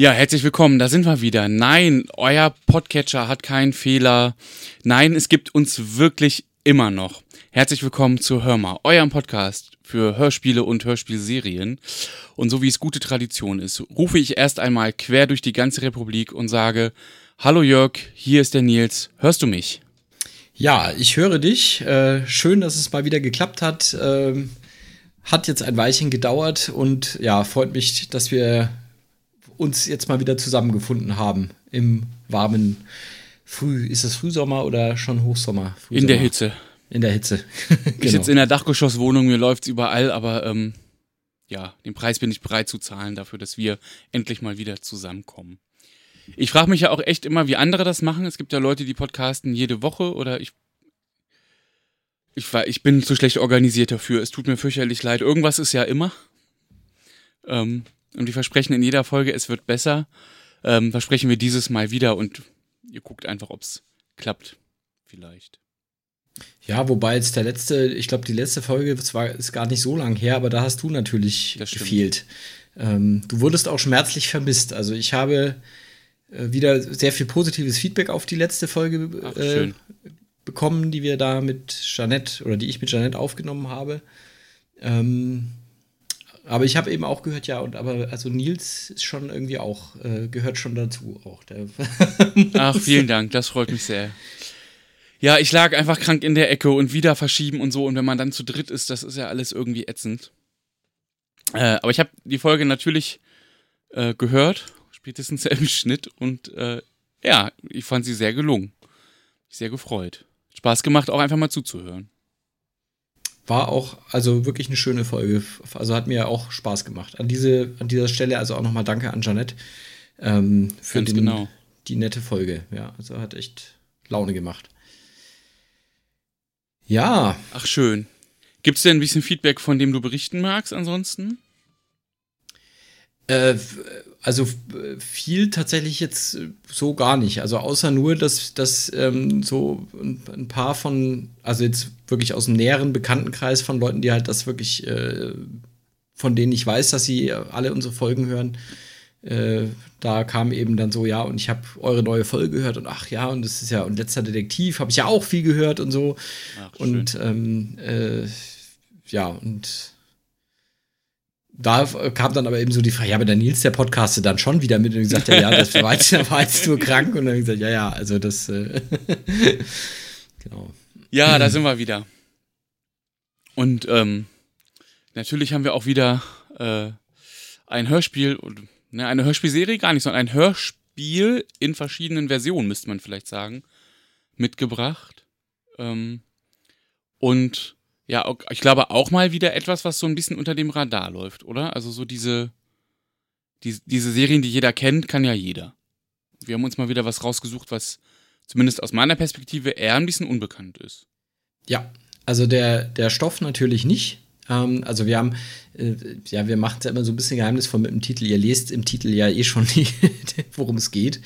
Ja, herzlich willkommen, da sind wir wieder. Nein, euer Podcatcher hat keinen Fehler. Nein, es gibt uns wirklich immer noch. Herzlich willkommen zu Hörmer, eurem Podcast für Hörspiele und Hörspielserien. Und so wie es gute Tradition ist, rufe ich erst einmal quer durch die ganze Republik und sage, Hallo Jörg, hier ist der Nils, hörst du mich? Ja, ich höre dich. Äh, schön, dass es mal wieder geklappt hat. Ähm, hat jetzt ein Weilchen gedauert und ja, freut mich, dass wir uns jetzt mal wieder zusammengefunden haben im warmen Früh. Ist es Frühsommer oder schon Hochsommer? Frühsommer. In der Hitze. In der Hitze. genau. Ich sitze in der Dachgeschosswohnung, mir läuft es überall, aber ähm, ja, den Preis bin ich bereit zu zahlen dafür, dass wir endlich mal wieder zusammenkommen. Ich frage mich ja auch echt immer, wie andere das machen. Es gibt ja Leute, die podcasten jede Woche oder ich. Ich, war, ich bin zu schlecht organisiert dafür. Es tut mir fürchterlich leid. Irgendwas ist ja immer. Ähm, und die versprechen in jeder Folge, es wird besser. Ähm, versprechen wir dieses Mal wieder und ihr guckt einfach, ob es klappt. Vielleicht. Ja, wobei jetzt der letzte, ich glaube, die letzte Folge zwar ist gar nicht so lang her, aber da hast du natürlich gefehlt. Ähm, du wurdest auch schmerzlich vermisst. Also ich habe äh, wieder sehr viel positives Feedback auf die letzte Folge Ach, äh, bekommen, die wir da mit Jeanette oder die ich mit Jeanette aufgenommen habe. Ähm, aber ich habe eben auch gehört, ja, und aber also Nils ist schon irgendwie auch, äh, gehört schon dazu auch. Ach, vielen Dank, das freut mich sehr. Ja, ich lag einfach krank in der Ecke und wieder verschieben und so. Und wenn man dann zu dritt ist, das ist ja alles irgendwie ätzend. Äh, aber ich habe die Folge natürlich äh, gehört, spätestens im Schnitt. Und äh, ja, ich fand sie sehr gelungen. Sehr gefreut. Spaß gemacht, auch einfach mal zuzuhören war auch also wirklich eine schöne Folge. Also hat mir auch Spaß gemacht. An, diese, an dieser Stelle also auch nochmal Danke an Janette ähm, für den, genau. die nette Folge. Ja, also hat echt Laune gemacht. Ja. Ach, schön. Gibt es denn ein bisschen Feedback, von dem du berichten magst ansonsten? Äh, also viel tatsächlich jetzt so gar nicht. Also außer nur, dass, dass ähm, so ein, paar von, also jetzt wirklich aus dem näheren Bekanntenkreis von Leuten, die halt das wirklich, äh, von denen ich weiß, dass sie alle unsere Folgen hören, äh, da kam eben dann so, ja, und ich habe eure neue Folge gehört und ach ja, und das ist ja, und letzter Detektiv habe ich ja auch viel gehört und so. Ach, und ähm, äh, ja, und da kam dann aber eben so die Frage, ja, aber der Nils, der podcastet dann schon wieder mit und gesagt, ja, ja, das war jetzt, war jetzt nur krank und dann gesagt, ja, ja, also das, äh, genau. Ja, da sind wir wieder. Und ähm, natürlich haben wir auch wieder äh, ein Hörspiel, ne, eine Hörspielserie gar nicht, sondern ein Hörspiel in verschiedenen Versionen, müsste man vielleicht sagen, mitgebracht. Ähm, und ja, ich glaube auch mal wieder etwas, was so ein bisschen unter dem Radar läuft, oder? Also so diese, die, diese Serien, die jeder kennt, kann ja jeder. Wir haben uns mal wieder was rausgesucht, was zumindest aus meiner Perspektive eher ein bisschen unbekannt ist. Ja, also der, der Stoff natürlich nicht. Ähm, also wir haben, äh, ja, wir machen es ja immer so ein bisschen geheimnisvoll mit dem Titel. Ihr lest im Titel ja eh schon, worum es geht.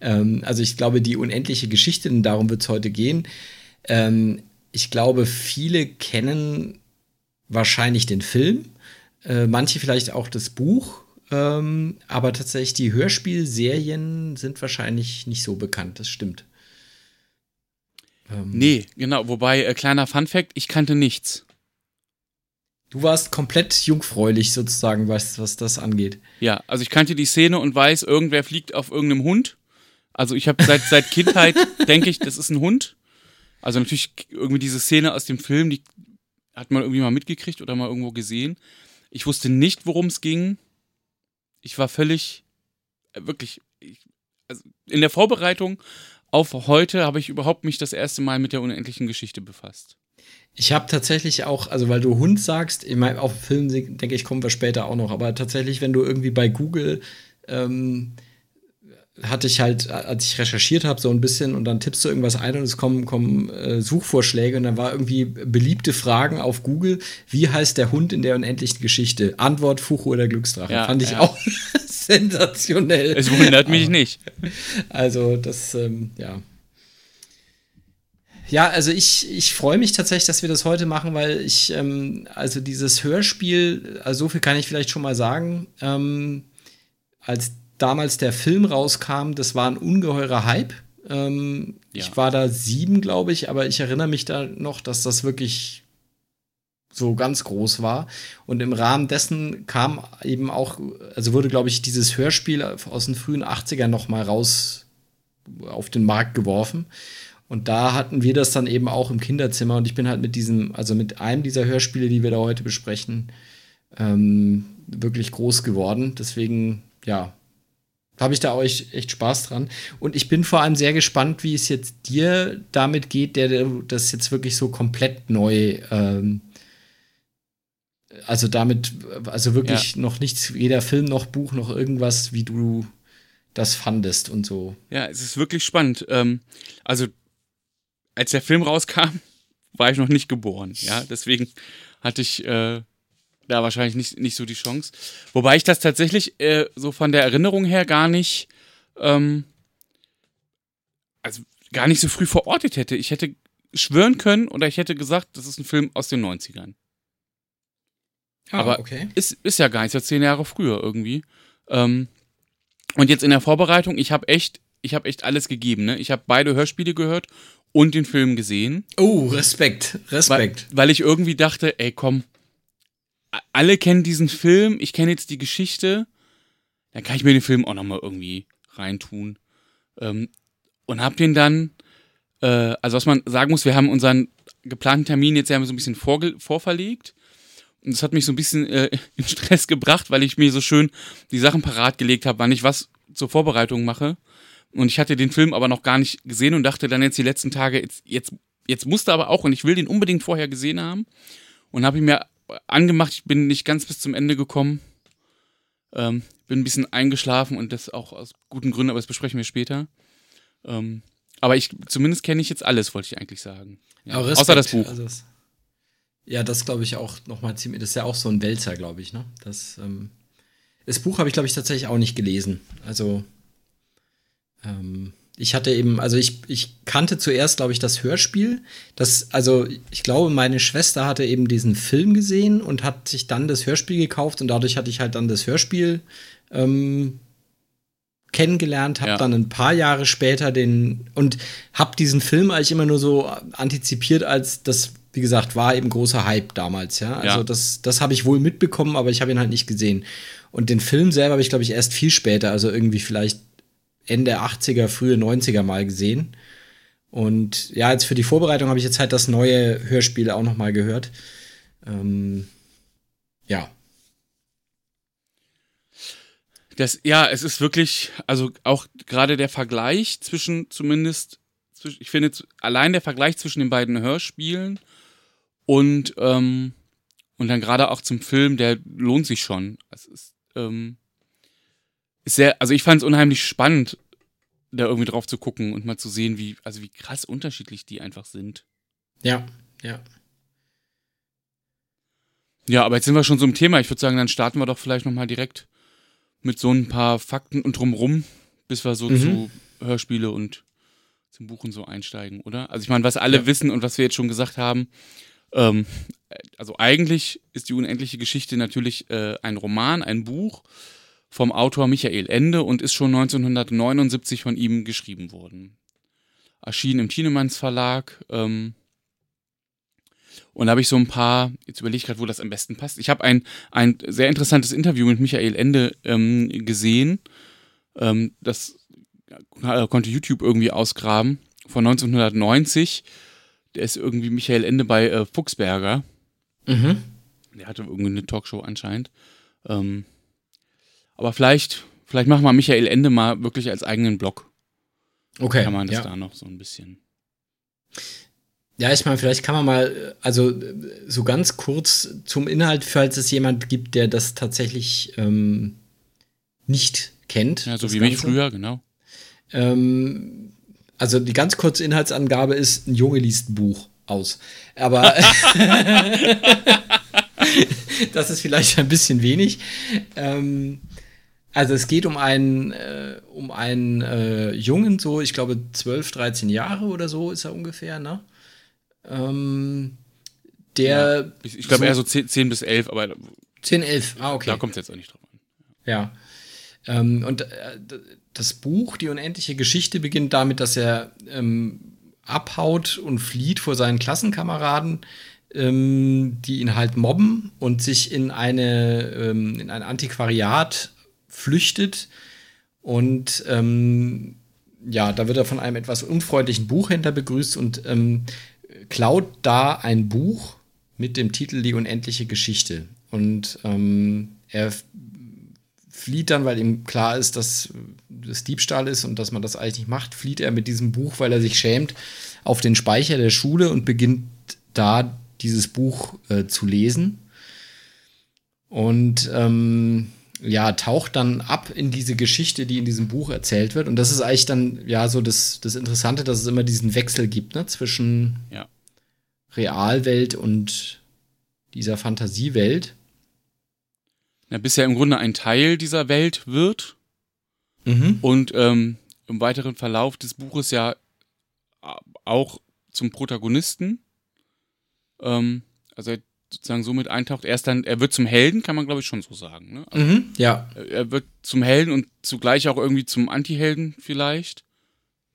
Ähm, also ich glaube, die unendliche Geschichte, darum wird es heute gehen. Ähm, ich glaube, viele kennen wahrscheinlich den Film, äh, manche vielleicht auch das Buch, ähm, aber tatsächlich die Hörspielserien sind wahrscheinlich nicht so bekannt, das stimmt. Ähm, nee, genau, wobei, äh, kleiner Fun-Fact, ich kannte nichts. Du warst komplett jungfräulich sozusagen, was, was das angeht. Ja, also ich kannte die Szene und weiß, irgendwer fliegt auf irgendeinem Hund. Also ich habe seit, seit Kindheit, denke ich, das ist ein Hund. Also natürlich irgendwie diese Szene aus dem Film, die hat man irgendwie mal mitgekriegt oder mal irgendwo gesehen. Ich wusste nicht, worum es ging. Ich war völlig, äh, wirklich, ich, also in der Vorbereitung auf heute habe ich überhaupt mich das erste Mal mit der unendlichen Geschichte befasst. Ich habe tatsächlich auch, also weil du Hund sagst, ich meine, auf Film denke ich, kommen wir später auch noch, aber tatsächlich, wenn du irgendwie bei Google ähm, hatte ich halt, als ich recherchiert habe, so ein bisschen und dann tippst du irgendwas ein und es kommen, kommen äh, Suchvorschläge und dann war irgendwie beliebte Fragen auf Google. Wie heißt der Hund in der unendlichen Geschichte? Antwort Fuchu oder Glücksdrache. Ja, Fand ich ja. auch sensationell. Es wundert mich nicht. Also, das, ähm, ja. Ja, also ich, ich freue mich tatsächlich, dass wir das heute machen, weil ich, ähm, also dieses Hörspiel, also so viel kann ich vielleicht schon mal sagen, ähm, als damals der Film rauskam, das war ein ungeheurer Hype. Ähm, ja. Ich war da sieben, glaube ich, aber ich erinnere mich da noch, dass das wirklich so ganz groß war. Und im Rahmen dessen kam eben auch, also wurde, glaube ich, dieses Hörspiel aus den frühen 80ern noch mal raus auf den Markt geworfen. Und da hatten wir das dann eben auch im Kinderzimmer. Und ich bin halt mit diesem, also mit einem dieser Hörspiele, die wir da heute besprechen, ähm, wirklich groß geworden. Deswegen, ja, habe ich da euch echt Spaß dran. Und ich bin vor allem sehr gespannt, wie es jetzt dir damit geht, der das jetzt wirklich so komplett neu ähm, also damit, also wirklich ja. noch nichts, weder Film noch Buch noch irgendwas, wie du das fandest und so. Ja, es ist wirklich spannend. Ähm, also, als der Film rauskam, war ich noch nicht geboren. Ja, deswegen hatte ich äh, da wahrscheinlich nicht, nicht so die Chance. Wobei ich das tatsächlich äh, so von der Erinnerung her gar nicht, ähm, also gar nicht so früh verortet hätte. Ich hätte schwören können oder ich hätte gesagt, das ist ein Film aus den 90ern. Ah, Aber okay. ist, ist ja gar nicht, so zehn Jahre früher irgendwie. Ähm, und jetzt in der Vorbereitung, ich habe echt, ich habe echt alles gegeben. Ne? Ich habe beide Hörspiele gehört und den Film gesehen. Oh, Respekt, Respekt. Weil, weil ich irgendwie dachte, ey, komm, alle kennen diesen Film, ich kenne jetzt die Geschichte, dann kann ich mir den Film auch nochmal irgendwie reintun. Ähm, und hab den dann, äh, also was man sagen muss, wir haben unseren geplanten Termin jetzt ja so ein bisschen vorverlegt. Und das hat mich so ein bisschen äh, in Stress gebracht, weil ich mir so schön die Sachen parat gelegt habe, wann ich was zur Vorbereitung mache. Und ich hatte den Film aber noch gar nicht gesehen und dachte dann jetzt die letzten Tage, jetzt, jetzt, jetzt musste aber auch und ich will den unbedingt vorher gesehen haben. Und habe ihn mir angemacht, ich bin nicht ganz bis zum Ende gekommen. Ähm, bin ein bisschen eingeschlafen und das auch aus guten Gründen, aber das besprechen wir später. Ähm, aber ich, zumindest kenne ich jetzt alles, wollte ich eigentlich sagen. Ja, außer das Buch. Also ja, das glaube ich auch nochmal ziemlich. Das ist ja auch so ein Wälzer, glaube ich, ne? Das, ähm, das Buch habe ich, glaube ich, tatsächlich auch nicht gelesen. Also, ähm, ich hatte eben, also ich, ich kannte zuerst, glaube ich, das Hörspiel. Das, also, ich glaube, meine Schwester hatte eben diesen Film gesehen und hat sich dann das Hörspiel gekauft und dadurch hatte ich halt dann das Hörspiel ähm, kennengelernt, habe ja. dann ein paar Jahre später den und habe diesen Film eigentlich immer nur so antizipiert als das wie gesagt, war eben großer Hype damals, ja. Also ja. das, das habe ich wohl mitbekommen, aber ich habe ihn halt nicht gesehen. Und den Film selber habe ich, glaube ich, erst viel später, also irgendwie vielleicht Ende 80er, frühe 90er mal gesehen. Und ja, jetzt für die Vorbereitung habe ich jetzt halt das neue Hörspiel auch noch mal gehört. Ähm, ja. Das, ja, es ist wirklich, also auch gerade der Vergleich zwischen, zumindest, ich finde, allein der Vergleich zwischen den beiden Hörspielen und, ähm, und dann gerade auch zum Film, der lohnt sich schon. Es ist, ähm, ist sehr, also ich fand es unheimlich spannend, da irgendwie drauf zu gucken und mal zu sehen, wie, also wie krass unterschiedlich die einfach sind. Ja, ja. Ja, aber jetzt sind wir schon so im Thema. Ich würde sagen, dann starten wir doch vielleicht nochmal direkt mit so ein paar Fakten und drumrum, bis wir so mhm. zu Hörspiele und zum Buchen so einsteigen, oder? Also ich meine, was alle ja. wissen und was wir jetzt schon gesagt haben, ähm, also eigentlich ist die unendliche Geschichte natürlich äh, ein Roman, ein Buch vom Autor Michael Ende und ist schon 1979 von ihm geschrieben worden. Erschien im Tienemanns Verlag. Ähm, und da habe ich so ein paar, jetzt überlege ich gerade, wo das am besten passt. Ich habe ein, ein sehr interessantes Interview mit Michael Ende ähm, gesehen. Ähm, das äh, konnte YouTube irgendwie ausgraben von 1990 der ist irgendwie Michael Ende bei äh, Fuchsberger. Mhm. Der hatte irgendwie eine Talkshow anscheinend. Ähm, aber vielleicht, vielleicht machen wir Michael Ende mal wirklich als eigenen Blog. Okay. Kann man das ja. da noch so ein bisschen. Ja, ich meine, vielleicht kann man mal, also so ganz kurz zum Inhalt, falls es jemand gibt, der das tatsächlich ähm, nicht kennt. Ja, so wie mich früher, genau. Ähm, also die ganz kurze Inhaltsangabe ist, ein Junge liest ein Buch aus. Aber das ist vielleicht ein bisschen wenig. Ähm, also es geht um einen, äh, um einen äh, Jungen, so ich glaube 12, 13 Jahre oder so ist er ungefähr, ne? Ähm, der. Ja, ich, ich glaube so eher so 10, 10, bis 11, aber. 10, 11, ah, okay. Da kommt es jetzt auch nicht drauf an. Ja. Ähm, und äh, das Buch, die unendliche Geschichte, beginnt damit, dass er ähm, abhaut und flieht vor seinen Klassenkameraden, ähm, die ihn halt mobben und sich in eine ähm, in ein Antiquariat flüchtet und ähm, ja, da wird er von einem etwas unfreundlichen Buchhändler begrüßt und ähm, klaut da ein Buch mit dem Titel Die unendliche Geschichte. Und ähm, er flieht dann, weil ihm klar ist, dass das Diebstahl ist und dass man das eigentlich nicht macht, flieht er mit diesem Buch, weil er sich schämt, auf den Speicher der Schule und beginnt da dieses Buch äh, zu lesen. Und ähm, ja, taucht dann ab in diese Geschichte, die in diesem Buch erzählt wird. Und das ist eigentlich dann ja so das, das Interessante, dass es immer diesen Wechsel gibt, ne, zwischen ja. Realwelt und dieser Fantasiewelt. Ja, bis er im Grunde ein Teil dieser Welt wird. Mhm. Und ähm, im weiteren Verlauf des Buches ja auch zum Protagonisten. Ähm, also sozusagen somit eintaucht. Er ist dann, er wird zum Helden, kann man glaube ich schon so sagen. Ne? Also mhm, ja. Er wird zum Helden und zugleich auch irgendwie zum Anti-Helden vielleicht.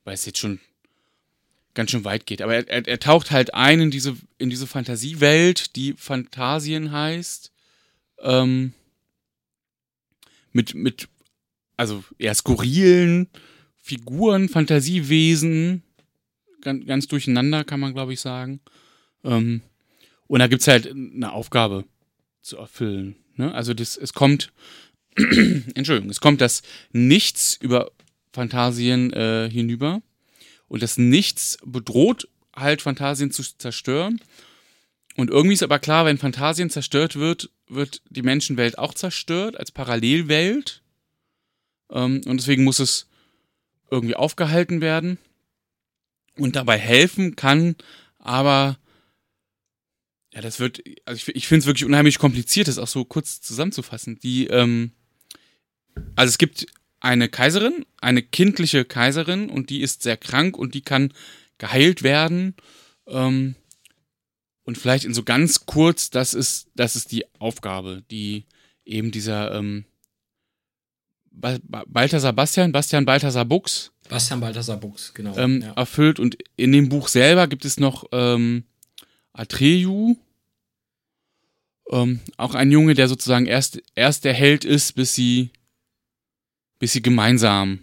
Weil es jetzt schon ganz schön weit geht. Aber er, er, er, taucht halt ein in diese, in diese Fantasiewelt, die Phantasien heißt. Ähm, mit, mit, also eher skurrilen Figuren, Fantasiewesen. Ganz, ganz durcheinander, kann man, glaube ich, sagen. Ähm, und da gibt es halt eine Aufgabe zu erfüllen. Ne? Also das, es kommt, Entschuldigung, es kommt das Nichts über Fantasien äh, hinüber. Und das Nichts bedroht halt Fantasien zu zerstören. Und irgendwie ist aber klar, wenn Fantasien zerstört wird, wird die Menschenwelt auch zerstört als Parallelwelt. Ähm, und deswegen muss es irgendwie aufgehalten werden. Und dabei helfen kann aber ja, das wird, also ich, ich finde es wirklich unheimlich kompliziert, das auch so kurz zusammenzufassen. Die, ähm, also es gibt eine Kaiserin, eine kindliche Kaiserin und die ist sehr krank und die kann geheilt werden. Ähm, und vielleicht in so ganz kurz, das ist, das ist die Aufgabe, die eben dieser ähm, Balthasar Bastian, Bastian Balthasar Bux. Bastian Balthasar Bux, genau. Ähm, ja. Erfüllt. Und in dem Buch selber gibt es noch ähm, Atreyu, ähm, auch ein Junge, der sozusagen erst, erst der Held ist, bis sie, bis sie gemeinsam.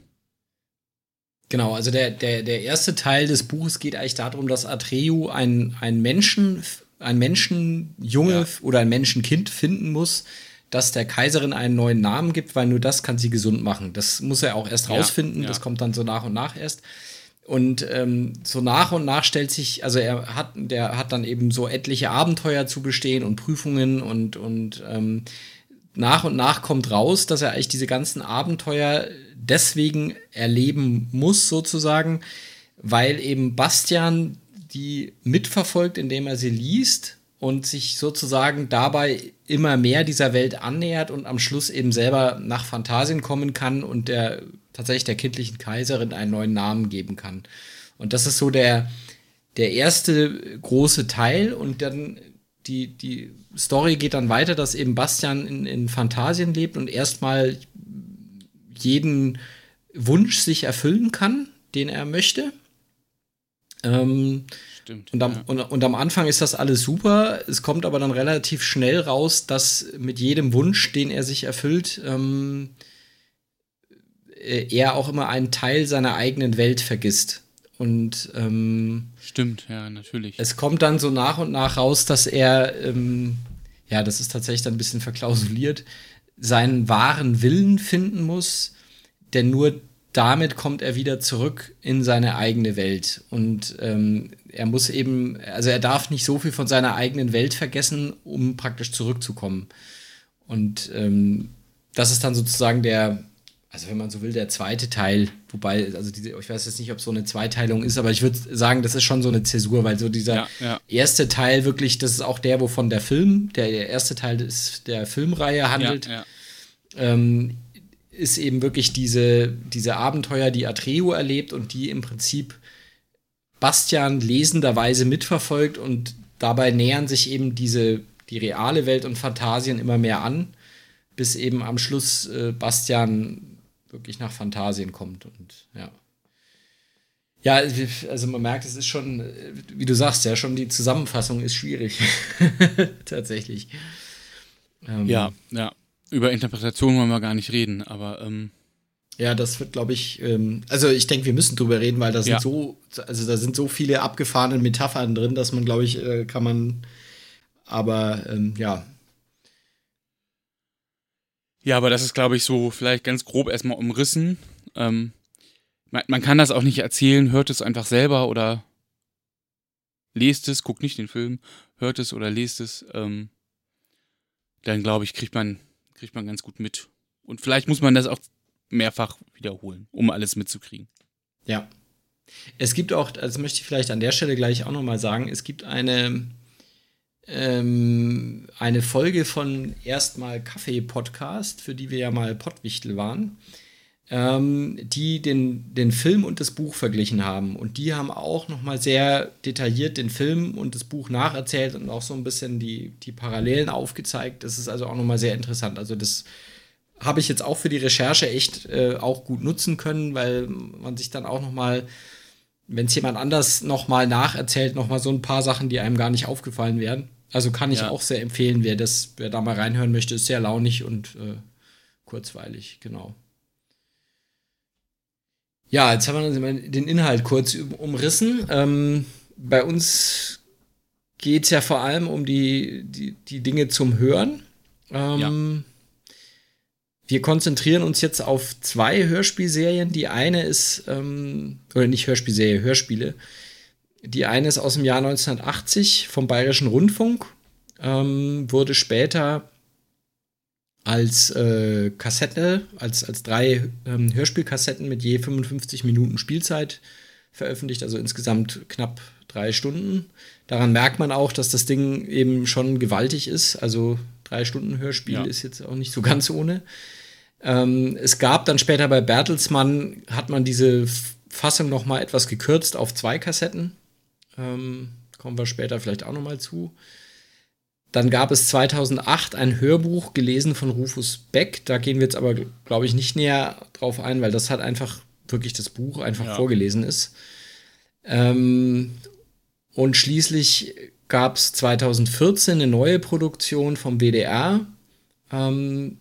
Genau, also der, der, der erste Teil des Buches geht eigentlich darum, dass Atreyu ein, ein Menschen, ein Menschenjunge ja. oder ein Menschenkind finden muss, das der Kaiserin einen neuen Namen gibt, weil nur das kann sie gesund machen. Das muss er auch erst rausfinden, ja, ja. das kommt dann so nach und nach erst. Und ähm, so nach und nach stellt sich, also er hat, der hat dann eben so etliche Abenteuer zu bestehen und Prüfungen und, und ähm, nach und nach kommt raus, dass er eigentlich diese ganzen Abenteuer deswegen erleben muss, sozusagen, weil eben Bastian die mitverfolgt, indem er sie liest und sich sozusagen dabei immer mehr dieser Welt annähert und am Schluss eben selber nach Phantasien kommen kann und der tatsächlich der kindlichen Kaiserin einen neuen Namen geben kann. Und das ist so der, der erste große Teil und dann die, die Story geht dann weiter, dass eben Bastian in, in Phantasien lebt und erstmal jeden Wunsch sich erfüllen kann, den er möchte. Ähm, Stimmt. Und am, ja. und, und am Anfang ist das alles super. Es kommt aber dann relativ schnell raus, dass mit jedem Wunsch, den er sich erfüllt, ähm, äh, er auch immer einen Teil seiner eigenen Welt vergisst. Und ähm, stimmt, ja, natürlich. Es kommt dann so nach und nach raus, dass er, ähm, ja, das ist tatsächlich dann ein bisschen verklausuliert, seinen wahren Willen finden muss, denn nur damit kommt er wieder zurück in seine eigene Welt. Und ähm, er muss eben, also er darf nicht so viel von seiner eigenen Welt vergessen, um praktisch zurückzukommen. Und ähm, das ist dann sozusagen der, also wenn man so will, der zweite Teil, wobei, also diese, ich weiß jetzt nicht, ob so eine Zweiteilung ist, aber ich würde sagen, das ist schon so eine Zäsur, weil so dieser ja, ja. erste Teil wirklich, das ist auch der, wovon der Film, der, der erste Teil ist der Filmreihe handelt, ja, ähm, ist eben wirklich diese, diese Abenteuer, die Atreo erlebt und die im Prinzip Bastian lesenderweise mitverfolgt und dabei nähern sich eben diese, die reale Welt und Fantasien immer mehr an, bis eben am Schluss äh, Bastian wirklich nach Fantasien kommt und ja. Ja, also man merkt, es ist schon, wie du sagst, ja, schon die Zusammenfassung ist schwierig. Tatsächlich. Ähm, ja, ja. Über Interpretation wollen wir gar nicht reden, aber ähm ja, das wird, glaube ich, ähm, also ich denke, wir müssen drüber reden, weil da sind ja. so, also da sind so viele abgefahrene Metaphern drin, dass man, glaube ich, äh, kann man, aber ähm, ja. Ja, aber das ist, glaube ich, so vielleicht ganz grob erstmal umrissen. Ähm, man, man, kann das auch nicht erzählen, hört es einfach selber oder lest es, guckt nicht den Film, hört es oder lest es. Ähm, dann glaube ich, kriegt man, kriegt man ganz gut mit. Und vielleicht muss man das auch mehrfach wiederholen, um alles mitzukriegen. Ja. Es gibt auch, das möchte ich vielleicht an der Stelle gleich auch nochmal sagen, es gibt eine, ähm, eine Folge von Erstmal Kaffee Podcast, für die wir ja mal Pottwichtel waren ähm, die den, den Film und das Buch verglichen haben. Und die haben auch nochmal sehr detailliert den Film und das Buch nacherzählt und auch so ein bisschen die, die Parallelen aufgezeigt. Das ist also auch nochmal sehr interessant. Also das habe ich jetzt auch für die Recherche echt äh, auch gut nutzen können, weil man sich dann auch nochmal, wenn es jemand anders nochmal nacherzählt, nochmal so ein paar Sachen, die einem gar nicht aufgefallen wären. Also kann ich ja. auch sehr empfehlen, wer das, wer da mal reinhören möchte, ist sehr launig und äh, kurzweilig, genau. Ja, jetzt haben wir den Inhalt kurz umrissen. Ähm, bei uns geht es ja vor allem um die, die, die Dinge zum Hören. Ähm, ja. Wir konzentrieren uns jetzt auf zwei Hörspielserien. Die eine ist, ähm, oder nicht Hörspielserie, Hörspiele. Die eine ist aus dem Jahr 1980 vom Bayerischen Rundfunk, ähm, wurde später als äh, Kassette, als, als drei ähm, Hörspielkassetten mit je 55 Minuten Spielzeit veröffentlicht, also insgesamt knapp drei Stunden. Daran merkt man auch, dass das Ding eben schon gewaltig ist. Also drei Stunden Hörspiel ja. ist jetzt auch nicht so ganz ohne. Ähm, es gab dann später bei Bertelsmann, hat man diese Fassung noch mal etwas gekürzt auf zwei Kassetten. Ähm, kommen wir später vielleicht auch noch mal zu. Dann gab es 2008 ein Hörbuch gelesen von Rufus Beck. Da gehen wir jetzt aber, glaube ich, nicht näher drauf ein, weil das halt einfach wirklich das Buch einfach ja. vorgelesen ist. Ähm, und schließlich gab es 2014 eine neue Produktion vom WDR. Ähm,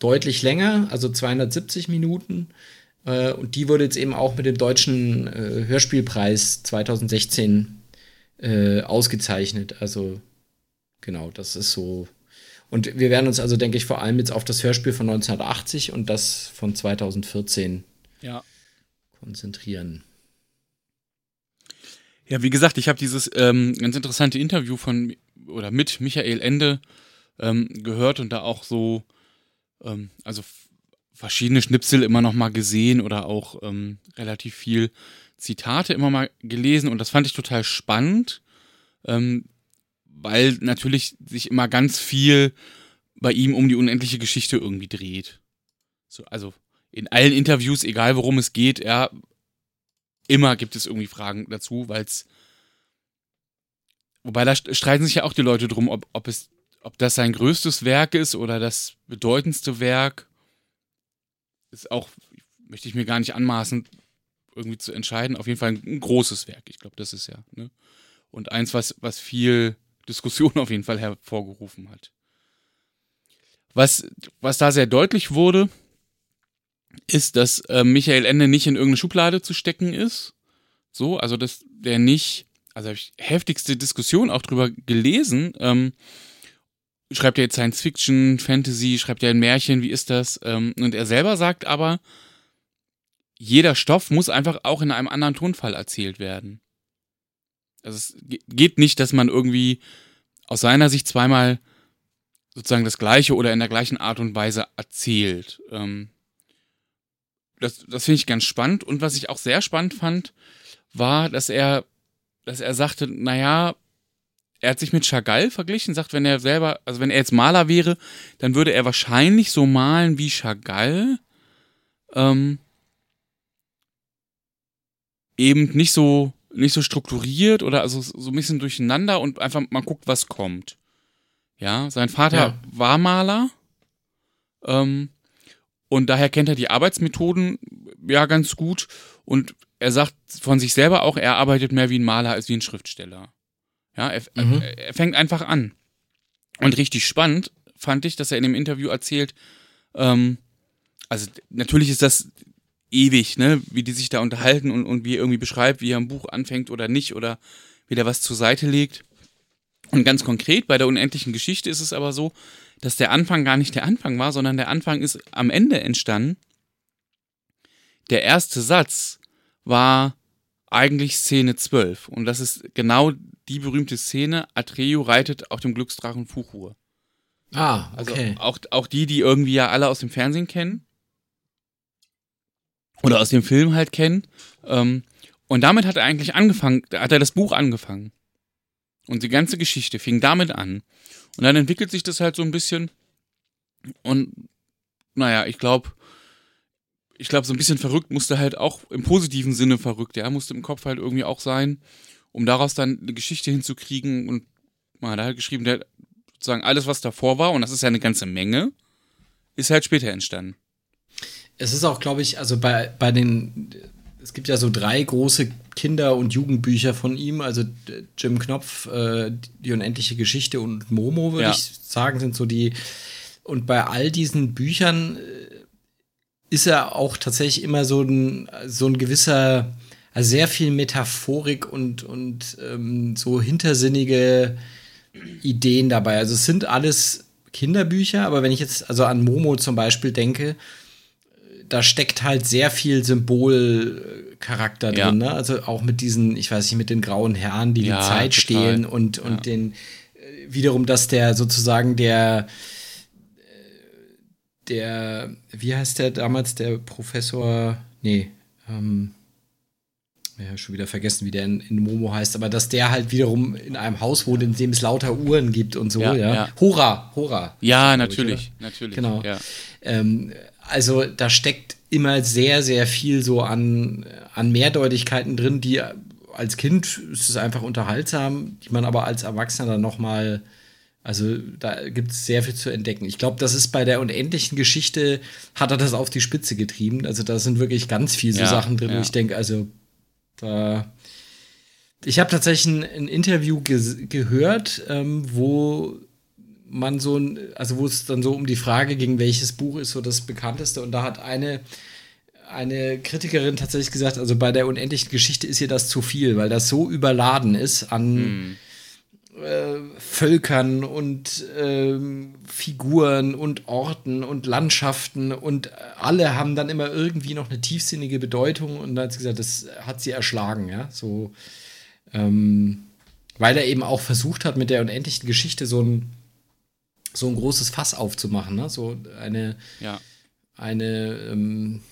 deutlich länger, also 270 Minuten. Äh, und die wurde jetzt eben auch mit dem Deutschen äh, Hörspielpreis 2016 äh, ausgezeichnet. Also genau, das ist so. Und wir werden uns also, denke ich, vor allem jetzt auf das Hörspiel von 1980 und das von 2014 ja. konzentrieren. Ja, wie gesagt, ich habe dieses ähm, ganz interessante Interview von oder mit Michael Ende ähm, gehört und da auch so, ähm, also verschiedene Schnipsel immer noch mal gesehen oder auch ähm, relativ viel Zitate immer mal gelesen und das fand ich total spannend, ähm, weil natürlich sich immer ganz viel bei ihm um die unendliche Geschichte irgendwie dreht. So, also in allen Interviews, egal worum es geht, er immer gibt es irgendwie Fragen dazu, weil es wobei da streiten sich ja auch die Leute drum, ob, ob es ob das sein größtes Werk ist oder das bedeutendste Werk. Ist auch möchte ich mir gar nicht anmaßen irgendwie zu entscheiden, auf jeden Fall ein, großes Werk. Ich glaube, das ist ja, ne? Und eins, was was viel Diskussion auf jeden Fall hervorgerufen hat. Was, was da sehr deutlich wurde, ist, dass äh, Michael Ende nicht in irgendeine Schublade zu stecken ist. So, also dass der nicht, also habe ich heftigste Diskussion auch drüber gelesen. Ähm, schreibt er jetzt Science Fiction, Fantasy, schreibt er ein Märchen, wie ist das? Ähm, und er selber sagt aber, jeder Stoff muss einfach auch in einem anderen Tonfall erzählt werden. Also es geht nicht, dass man irgendwie aus seiner Sicht zweimal sozusagen das Gleiche oder in der gleichen Art und Weise erzählt. Ähm, das das finde ich ganz spannend. Und was ich auch sehr spannend fand, war, dass er, dass er sagte, naja, er hat sich mit Chagall verglichen, sagt, wenn er selber, also wenn er jetzt Maler wäre, dann würde er wahrscheinlich so malen wie Chagall. Ähm, eben nicht so nicht so strukturiert oder also so ein bisschen durcheinander und einfach mal guckt, was kommt. Ja, sein Vater ja. war Maler. Ähm, Und daher kennt er die Arbeitsmethoden ja ganz gut. Und er sagt von sich selber auch, er arbeitet mehr wie ein Maler als wie ein Schriftsteller. Ja, er, mhm. er, fängt einfach an. Und richtig spannend fand ich, dass er in dem Interview erzählt, ähm, also natürlich ist das ewig, ne, wie die sich da unterhalten und, und wie er irgendwie beschreibt, wie er ein Buch anfängt oder nicht oder wie der was zur Seite legt. Und ganz konkret bei der unendlichen Geschichte ist es aber so, dass der Anfang gar nicht der Anfang war, sondern der Anfang ist am Ende entstanden. Der erste Satz war eigentlich Szene 12 und das ist genau die berühmte Szene, Atreo reitet auf dem Glücksdrachen Fuchur. Ah, also okay. Also auch, auch die, die irgendwie ja alle aus dem Fernsehen kennen. Oder aus dem Film halt kennen. Ähm, und damit hat er eigentlich angefangen, hat er das Buch angefangen. Und die ganze Geschichte fing damit an. Und dann entwickelt sich das halt so ein bisschen. Und naja, ich glaube, ich glaube, so ein bisschen verrückt musste halt auch im positiven Sinne verrückt, ja, musste im Kopf halt irgendwie auch sein, um daraus dann eine Geschichte hinzukriegen. Und man hat halt geschrieben, der sozusagen alles, was davor war, und das ist ja eine ganze Menge, ist halt später entstanden. Es ist auch, glaube ich, also bei, bei den, es gibt ja so drei große Kinder- und Jugendbücher von ihm, also Jim Knopf, äh, Die unendliche Geschichte und Momo, würde ja. ich sagen, sind so die. Und bei all diesen Büchern äh, ist er auch tatsächlich immer so ein, so ein gewisser, also sehr viel Metaphorik und, und ähm, so hintersinnige Ideen dabei. Also es sind alles Kinderbücher, aber wenn ich jetzt also an Momo zum Beispiel denke, da steckt halt sehr viel Symbolcharakter ja. drin, ne? Also auch mit diesen, ich weiß nicht, mit den grauen Herren, die ja, die Zeit total. stehlen und, und ja. den äh, wiederum, dass der sozusagen der äh, der, wie heißt der damals, der Professor, nee, ähm, ja, schon wieder vergessen, wie der in, in, Momo heißt, aber dass der halt wiederum in einem Haus wohnt, in dem es lauter Uhren gibt und so, ja. ja. ja. Hora, Hora. Ja, natürlich, ich, natürlich. Genau. Ja. Ähm, also da steckt immer sehr, sehr viel so an, an Mehrdeutigkeiten drin, die als Kind ist es einfach unterhaltsam, die man aber als Erwachsener dann nochmal, also da gibt es sehr viel zu entdecken. Ich glaube, das ist bei der unendlichen Geschichte, hat er das auf die Spitze getrieben. Also da sind wirklich ganz viele so Sachen drin, wo ich denke, also da. Ich habe tatsächlich ein, ein Interview ge gehört, ähm, wo man so, also wo es dann so um die Frage ging, welches Buch ist so das bekannteste. Und da hat eine, eine Kritikerin tatsächlich gesagt, also bei der unendlichen Geschichte ist ihr das zu viel, weil das so überladen ist an hm. Äh, Völkern und äh, Figuren und Orten und Landschaften und alle haben dann immer irgendwie noch eine tiefsinnige Bedeutung. Und da hat sie gesagt, das hat sie erschlagen, ja, so. Ähm, weil er eben auch versucht hat, mit der unendlichen Geschichte so ein so ein großes Fass aufzumachen, ne? So eine, ja. eine, ähm,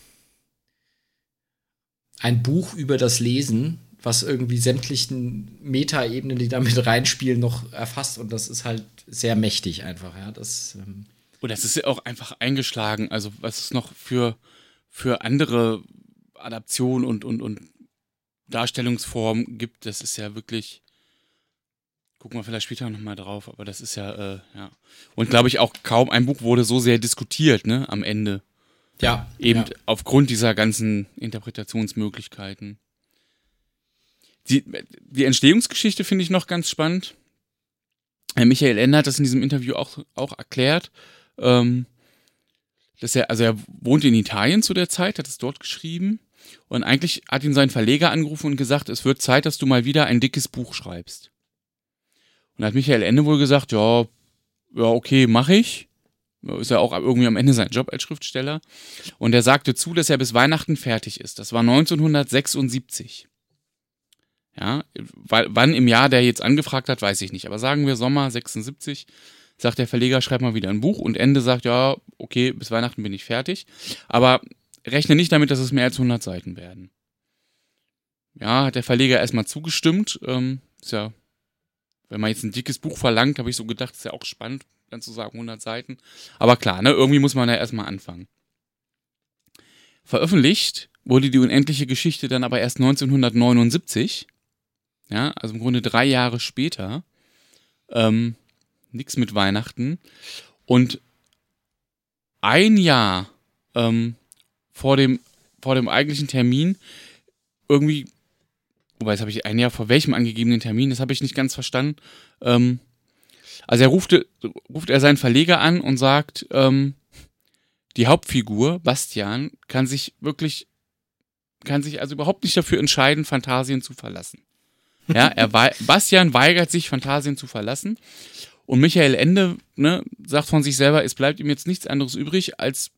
ein Buch über das Lesen, was irgendwie sämtlichen Metaebenen, die damit reinspielen, noch erfasst. Und das ist halt sehr mächtig einfach, ja. Das, ähm und das ist ja auch einfach eingeschlagen. Also, was es noch für, für andere Adaptionen und, und, und Darstellungsformen gibt, das ist ja wirklich Gucken wir vielleicht später nochmal drauf, aber das ist ja, äh, ja. Und glaube ich auch kaum ein Buch wurde so sehr diskutiert, ne, am Ende. Ja. Eben ja. aufgrund dieser ganzen Interpretationsmöglichkeiten. Die, die Entstehungsgeschichte finde ich noch ganz spannend. Herr Michael Ende hat das in diesem Interview auch, auch erklärt. Ähm, dass er, also er wohnt in Italien zu der Zeit, hat es dort geschrieben. Und eigentlich hat ihn sein Verleger angerufen und gesagt, es wird Zeit, dass du mal wieder ein dickes Buch schreibst. Und hat Michael Ende wohl gesagt, ja, ja, okay, mache ich. Ist ja auch irgendwie am Ende sein Job als Schriftsteller. Und er sagte zu, dass er bis Weihnachten fertig ist. Das war 1976. Ja, wann im Jahr der jetzt angefragt hat, weiß ich nicht. Aber sagen wir Sommer 76, sagt der Verleger, schreib mal wieder ein Buch. Und Ende sagt, ja, okay, bis Weihnachten bin ich fertig. Aber rechne nicht damit, dass es mehr als 100 Seiten werden. Ja, hat der Verleger erstmal zugestimmt. Ähm, ist ja wenn man jetzt ein dickes Buch verlangt, habe ich so gedacht, ist ja auch spannend, dann zu sagen 100 Seiten. Aber klar, ne, irgendwie muss man ja erstmal anfangen. Veröffentlicht wurde die unendliche Geschichte dann aber erst 1979. Ja, also im Grunde drei Jahre später. Ähm, nix mit Weihnachten. Und ein Jahr ähm, vor, dem, vor dem eigentlichen Termin irgendwie, wobei jetzt habe ich ein Jahr vor welchem angegebenen Termin, das habe ich nicht ganz verstanden. Ähm, also er ruft, ruft er seinen Verleger an und sagt, ähm, die Hauptfigur, Bastian, kann sich wirklich, kann sich also überhaupt nicht dafür entscheiden, Fantasien zu verlassen. Ja, er Bastian weigert sich, Fantasien zu verlassen. Und Michael Ende ne, sagt von sich selber, es bleibt ihm jetzt nichts anderes übrig, als,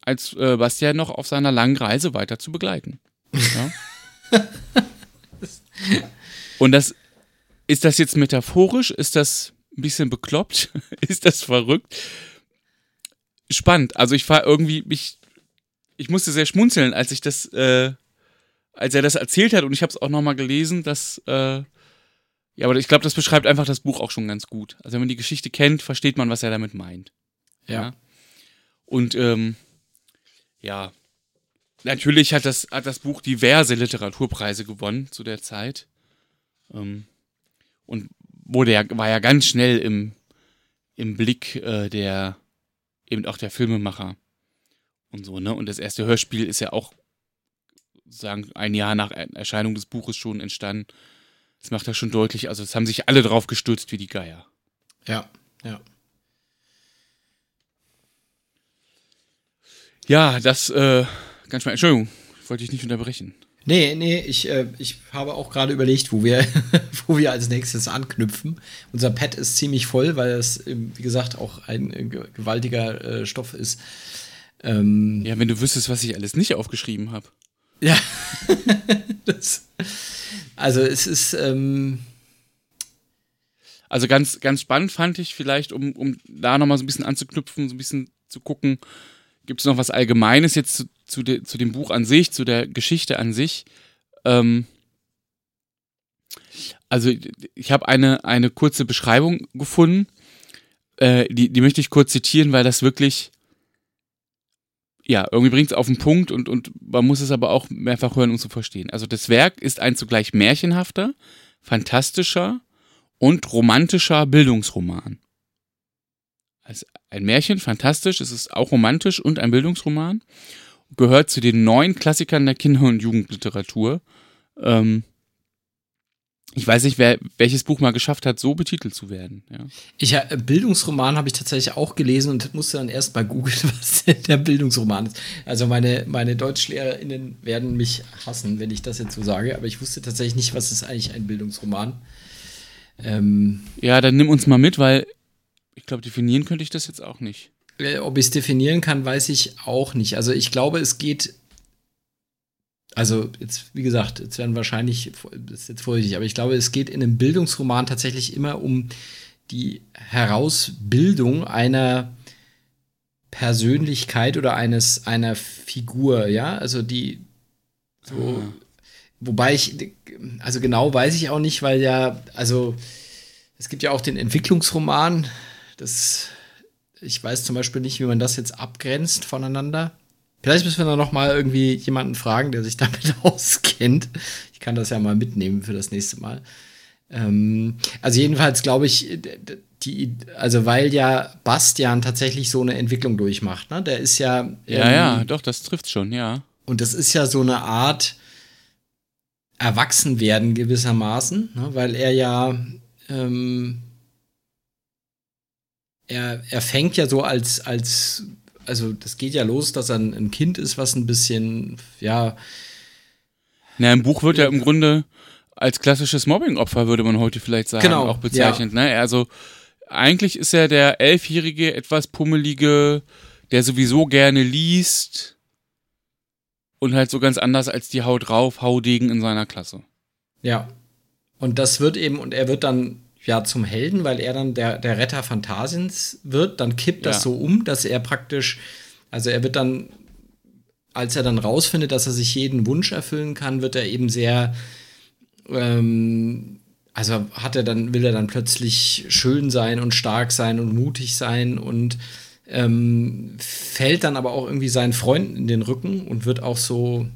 als äh, Bastian noch auf seiner langen Reise weiter zu begleiten. Ja? Und das ist das jetzt metaphorisch? Ist das ein bisschen bekloppt? ist das verrückt? Spannend. Also ich war irgendwie, mich, ich musste sehr schmunzeln, als ich das, äh, als er das erzählt hat und ich habe es auch nochmal gelesen, dass äh, ja, aber ich glaube, das beschreibt einfach das Buch auch schon ganz gut. Also wenn man die Geschichte kennt, versteht man, was er damit meint. Ja. ja? Und ähm, ja, natürlich hat das, hat das Buch diverse Literaturpreise gewonnen zu der Zeit. Ähm, und wurde ja, war ja ganz schnell im, im Blick äh, der, eben auch der Filmemacher und so, ne? Und das erste Hörspiel ist ja auch, sagen, ein Jahr nach Erscheinung des Buches schon entstanden. Das macht er schon deutlich. Also, es haben sich alle drauf gestürzt wie die Geier. Ja, ja. Ja, das, äh, ganz mal, Entschuldigung, wollte ich nicht unterbrechen. Nee, nee, ich, äh, ich habe auch gerade überlegt, wo wir, wo wir als nächstes anknüpfen. Unser Pad ist ziemlich voll, weil es, wie gesagt, auch ein äh, gewaltiger äh, Stoff ist. Ähm, ja, wenn du wüsstest, was ich alles nicht aufgeschrieben habe. Ja. das, also es ist. Ähm also ganz, ganz spannend fand ich vielleicht, um, um da nochmal so ein bisschen anzuknüpfen, so ein bisschen zu gucken, gibt es noch was Allgemeines jetzt zu, zu, de, zu, dem Buch an sich, zu der Geschichte an sich. Ähm also ich habe eine, eine kurze Beschreibung gefunden, äh, die, die möchte ich kurz zitieren, weil das wirklich ja, irgendwie bringt es auf den Punkt und, und man muss es aber auch mehrfach hören, um zu verstehen. Also das Werk ist ein zugleich märchenhafter, fantastischer und romantischer Bildungsroman. Also ein Märchen, fantastisch, es ist auch romantisch und ein Bildungsroman. Gehört zu den neun Klassikern der Kinder- und Jugendliteratur. Ähm, ich weiß nicht, wer welches Buch mal geschafft hat, so betitelt zu werden. Ja. Ich, äh, Bildungsroman habe ich tatsächlich auch gelesen und musste dann erst mal googeln, was der Bildungsroman ist. Also meine, meine DeutschlehrerInnen werden mich hassen, wenn ich das jetzt so sage, aber ich wusste tatsächlich nicht, was ist eigentlich ein Bildungsroman. Ähm, ja, dann nimm uns mal mit, weil ich glaube, definieren könnte ich das jetzt auch nicht. Äh, ob ich es definieren kann, weiß ich auch nicht. Also ich glaube, es geht also jetzt, wie gesagt, jetzt werden wahrscheinlich, das ist jetzt vorsichtig, aber ich glaube, es geht in einem Bildungsroman tatsächlich immer um die Herausbildung einer Persönlichkeit oder eines einer Figur, ja, also die so, ah. wobei ich, also genau weiß ich auch nicht, weil ja, also es gibt ja auch den Entwicklungsroman, das, ich weiß zum Beispiel nicht, wie man das jetzt abgrenzt voneinander. Vielleicht müssen wir da noch mal irgendwie jemanden fragen, der sich damit auskennt. Ich kann das ja mal mitnehmen für das nächste Mal. Ähm, also jedenfalls glaube ich, die, also weil ja Bastian tatsächlich so eine Entwicklung durchmacht. Ne? Der ist ja. Ähm, ja, ja, doch, das trifft schon, ja. Und das ist ja so eine Art Erwachsenwerden gewissermaßen, ne? weil er ja ähm, er, er fängt ja so als, als also das geht ja los, dass er ein, Kind ist, was ein bisschen, ja. Na, im Buch wird er im Grunde als klassisches Mobbing-Opfer, würde man heute vielleicht sagen, genau, auch bezeichnet. Ja. Ne? Also eigentlich ist er der elfjährige, etwas pummelige, der sowieso gerne liest und halt so ganz anders als die Haut drauf, Haudegen in seiner Klasse. Ja. Und das wird eben, und er wird dann ja zum Helden, weil er dann der, der Retter Phantasiens wird. Dann kippt das ja. so um, dass er praktisch, also er wird dann, als er dann rausfindet, dass er sich jeden Wunsch erfüllen kann, wird er eben sehr, ähm, also hat er dann, will er dann plötzlich schön sein und stark sein und mutig sein und ähm, fällt dann aber auch irgendwie seinen Freunden in den Rücken und wird auch so,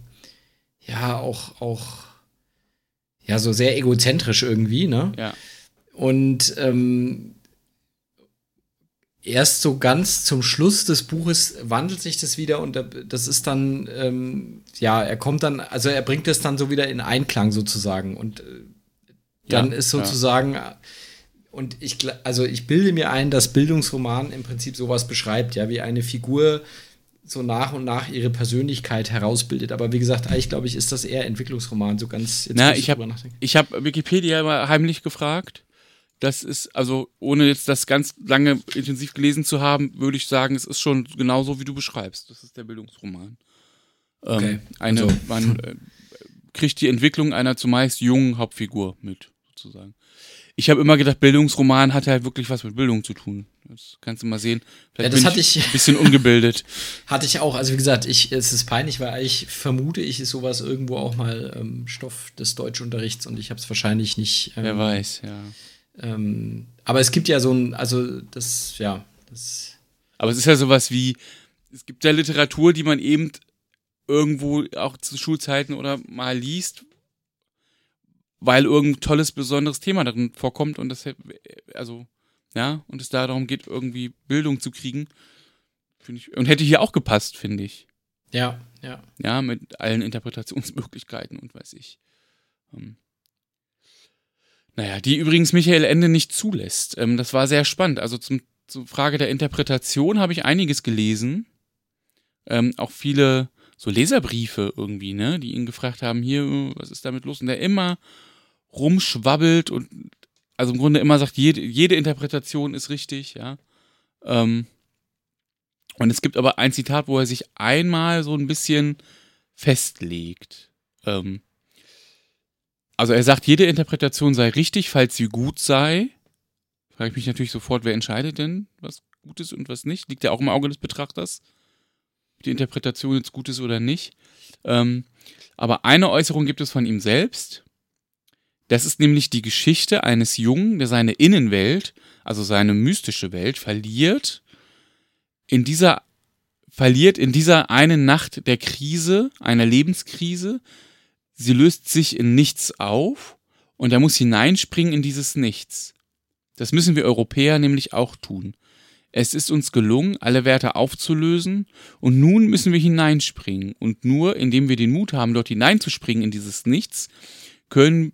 ja, auch, auch, ja, so sehr egozentrisch irgendwie, ne? Ja. Und ähm, erst so ganz zum Schluss des Buches wandelt sich das wieder und das ist dann, ähm, ja, er kommt dann, also er bringt es dann so wieder in Einklang sozusagen und äh, dann ja, ist sozusagen, ja. und ich, also ich bilde mir ein, dass Bildungsroman im Prinzip sowas beschreibt, ja, wie eine Figur so nach und nach ihre Persönlichkeit herausbildet. Aber wie gesagt, eigentlich glaube ich, ist das eher Entwicklungsroman, so ganz jetzt Na, ich habe hab Wikipedia mal heimlich gefragt das ist, also ohne jetzt das ganz lange intensiv gelesen zu haben, würde ich sagen, es ist schon genauso, wie du beschreibst. Das ist der Bildungsroman. Ähm, okay. eine, also. Man äh, kriegt die Entwicklung einer zumeist jungen Hauptfigur mit, sozusagen. Ich habe immer gedacht, Bildungsroman hat halt wirklich was mit Bildung zu tun. Das kannst du mal sehen. Vielleicht ja, das hatte ich, ein bisschen ungebildet. hatte ich auch. Also wie gesagt, ich, es ist peinlich, weil ich vermute, ich ist sowas irgendwo auch mal ähm, Stoff des Deutschunterrichts und ich habe es wahrscheinlich nicht. Ähm, Wer weiß, ja. Ähm, aber es gibt ja so ein, also das, ja, das. Aber es ist ja sowas wie, es gibt ja Literatur, die man eben irgendwo auch zu Schulzeiten oder mal liest, weil irgendein tolles, besonderes Thema darin vorkommt und das, also, ja, und es da darum geht, irgendwie Bildung zu kriegen. Ich, und hätte hier auch gepasst, finde ich. Ja, ja. Ja, mit allen Interpretationsmöglichkeiten und weiß ich. Ähm, naja, die übrigens Michael Ende nicht zulässt. Ähm, das war sehr spannend. Also zum, zur Frage der Interpretation habe ich einiges gelesen. Ähm, auch viele so Leserbriefe irgendwie, ne, die ihn gefragt haben, hier, was ist damit los? Und der immer rumschwabbelt und also im Grunde immer sagt, jede, jede Interpretation ist richtig, ja. Ähm, und es gibt aber ein Zitat, wo er sich einmal so ein bisschen festlegt. Ähm, also er sagt, jede Interpretation sei richtig, falls sie gut sei. Frage ich mich natürlich sofort, wer entscheidet denn, was gut ist und was nicht? Liegt ja auch im Auge des Betrachters, ob die Interpretation jetzt gut ist oder nicht. Ähm, aber eine Äußerung gibt es von ihm selbst. Das ist nämlich die Geschichte eines Jungen, der seine Innenwelt, also seine mystische Welt, verliert in dieser verliert in dieser einen Nacht der Krise, einer Lebenskrise, sie löst sich in nichts auf und er muss hineinspringen in dieses Nichts. Das müssen wir Europäer nämlich auch tun. Es ist uns gelungen, alle Werte aufzulösen, und nun müssen wir hineinspringen. Und nur indem wir den Mut haben, dort hineinzuspringen in dieses Nichts, können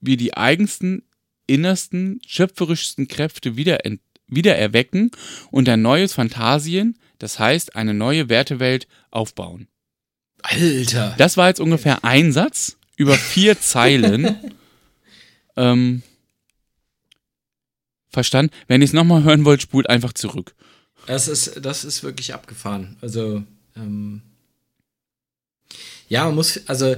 wir die eigensten, innersten, schöpferischsten Kräfte wieder, wieder erwecken und ein neues Fantasien, das heißt eine neue Wertewelt, aufbauen. Alter. Das war jetzt ungefähr ein Satz über vier Zeilen. ähm, verstanden? Wenn ihr es nochmal hören wollt, spult einfach zurück. Das ist, das ist wirklich abgefahren. Also, ähm, ja, man muss, also,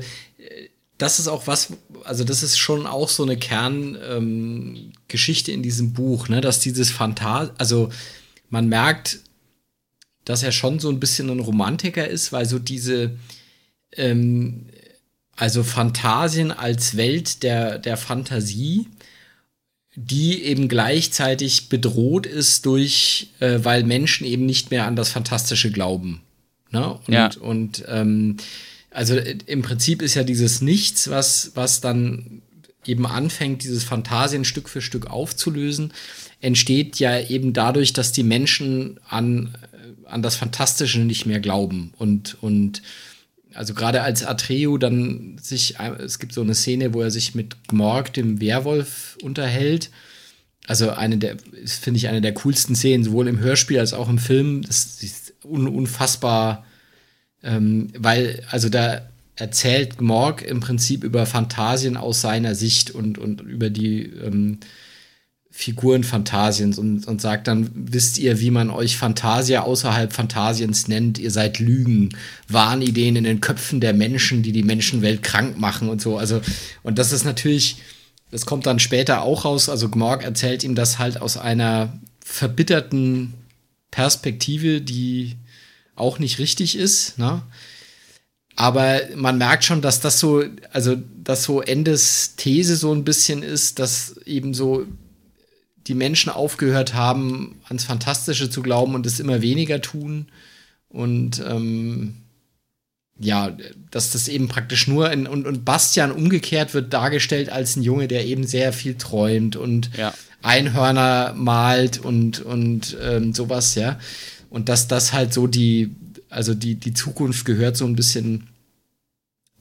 das ist auch was, also, das ist schon auch so eine Kerngeschichte ähm, in diesem Buch, ne, dass dieses Phantas, also, man merkt, dass er schon so ein bisschen ein Romantiker ist, weil so diese, ähm, also Phantasien als Welt der, der Fantasie, die eben gleichzeitig bedroht ist durch, äh, weil Menschen eben nicht mehr an das Fantastische glauben. Ne? Und, ja. und ähm, also äh, im Prinzip ist ja dieses Nichts, was, was dann eben anfängt, dieses Phantasien Stück für Stück aufzulösen, entsteht ja eben dadurch, dass die Menschen an, an das Fantastische nicht mehr glauben und, und also gerade als Atreo dann sich, es gibt so eine Szene, wo er sich mit Gmorg, dem Werwolf, unterhält. Also eine der, finde ich, eine der coolsten Szenen, sowohl im Hörspiel als auch im Film. Das ist un unfassbar, ähm, weil, also da erzählt Gmorg im Prinzip über Fantasien aus seiner Sicht und, und über die ähm, Figuren Phantasiens und, und sagt dann, wisst ihr, wie man euch Fantasia außerhalb Phantasiens nennt? Ihr seid Lügen, Wahnideen in den Köpfen der Menschen, die die Menschenwelt krank machen und so. Also, und das ist natürlich, das kommt dann später auch raus. Also, Gmorg erzählt ihm das halt aus einer verbitterten Perspektive, die auch nicht richtig ist, ne? Aber man merkt schon, dass das so, also, dass so Endes These so ein bisschen ist, dass eben so die Menschen aufgehört haben, ans Fantastische zu glauben und es immer weniger tun. Und ähm, ja, dass das eben praktisch nur in, und, und Bastian umgekehrt wird dargestellt als ein Junge, der eben sehr viel träumt und Ja. Einhörner malt und, und ähm, sowas, ja. Und dass das halt so die, also die, die Zukunft gehört so ein bisschen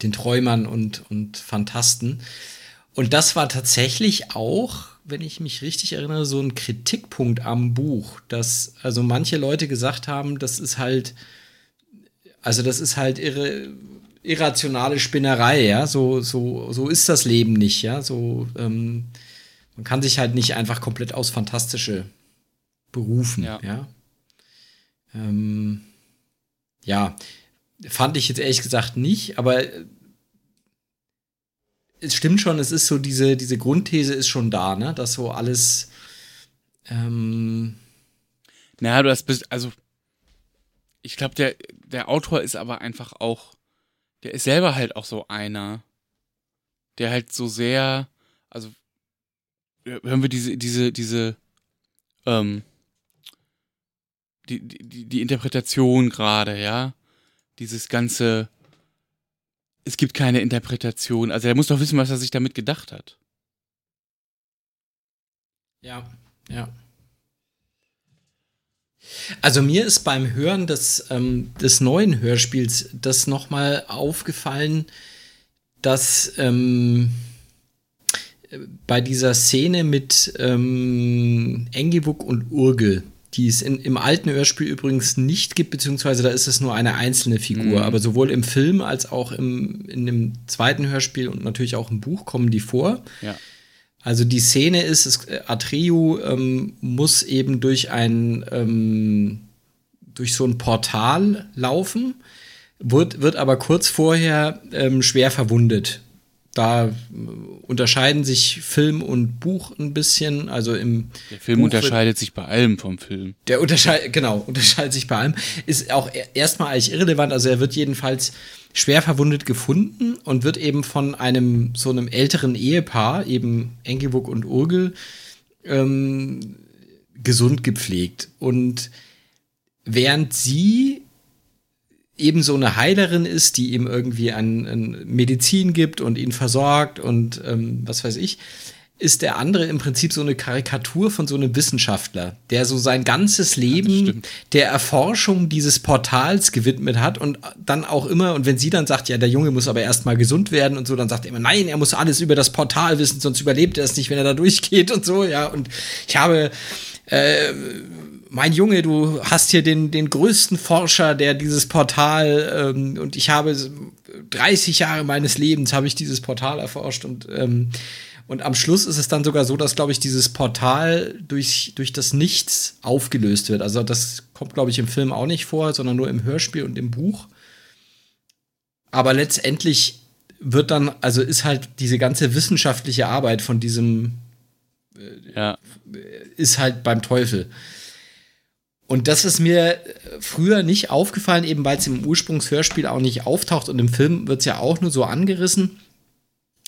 den Träumern und, und Fantasten. Und das war tatsächlich auch, wenn ich mich richtig erinnere, so ein Kritikpunkt am Buch, dass also manche Leute gesagt haben, das ist halt, also das ist halt irre, irrationale Spinnerei, ja, so, so, so ist das Leben nicht, ja, so, ähm, man kann sich halt nicht einfach komplett aus Fantastische berufen, Ja. ja. Ähm, ja, fand ich jetzt ehrlich gesagt nicht, aber es stimmt schon, es ist so, diese, diese Grundthese ist schon da, ne, dass so alles, ähm, Naja, du hast bis, also ich glaube, der, der Autor ist aber einfach auch, der ist selber halt auch so einer, der halt so sehr, also hören wir diese, diese, diese, ähm, die, die, die Interpretation gerade, ja, dieses ganze, es gibt keine Interpretation, also er muss doch wissen, was er sich damit gedacht hat. Ja, ja. Also mir ist beim Hören des, ähm, des neuen Hörspiels das nochmal aufgefallen, dass ähm, bei dieser Szene mit ähm, Engelbuk und Urgel, die es in, im alten Hörspiel übrigens nicht gibt, beziehungsweise da ist es nur eine einzelne Figur, Mhm. aber sowohl im Film als auch im, in dem zweiten Hörspiel und natürlich auch im Buch kommen die vor. Ja. Also die Szene ist, es, äh, Atreu ähm, muss eben durch ein ähm, durch so ein Portal laufen, wird, wird aber kurz vorher ähm, schwer verwundet. Da unterscheiden sich Film und Buch ein bisschen. Also im Der Film Buch wird- unterscheidet sich bei allem vom Film. der unterscheidet, genau, unterscheidet sich bei allem. Ist auch e- erstmal eigentlich irrelevant. Also er wird jedenfalls schwer verwundet gefunden und wird eben von einem so einem älteren Ehepaar, eben Engelbuk und Urgel, ähm, gesund gepflegt. Und während sie eben so eine Heilerin ist, die ihm irgendwie ein, ein Medizin gibt und ihn versorgt und ähm, was weiß ich, ist der andere im Prinzip so eine Karikatur von so einem Wissenschaftler, der so sein ganzes Leben stimmt. der Erforschung dieses Portals gewidmet hat und dann auch immer, und wenn sie dann sagt, ja, der Junge muss aber erstmal gesund werden und so, dann sagt er immer, nein, er muss alles über das Portal wissen, sonst überlebt er es nicht, wenn er da durchgeht und so, ja, und ich habe äh, mein Junge, du hast hier den, den größten Forscher, der dieses Portal ähm, und ich habe 30 Jahre meines Lebens habe ich dieses Portal erforscht und ähm, und am Schluss ist es dann sogar so, dass, glaube ich, dieses Portal durch, durch das Nichts aufgelöst wird. Also das kommt, glaube ich, im Film auch nicht vor, sondern nur im Hörspiel und im Buch. Aber letztendlich wird dann, also ist halt diese ganze wissenschaftliche Arbeit von diesem Ja. ist halt beim Teufel. Und das ist mir äh, früher nicht aufgefallen, eben weil es im Ursprungshörspiel auch nicht auftaucht und im Film wird es ja auch nur so angerissen.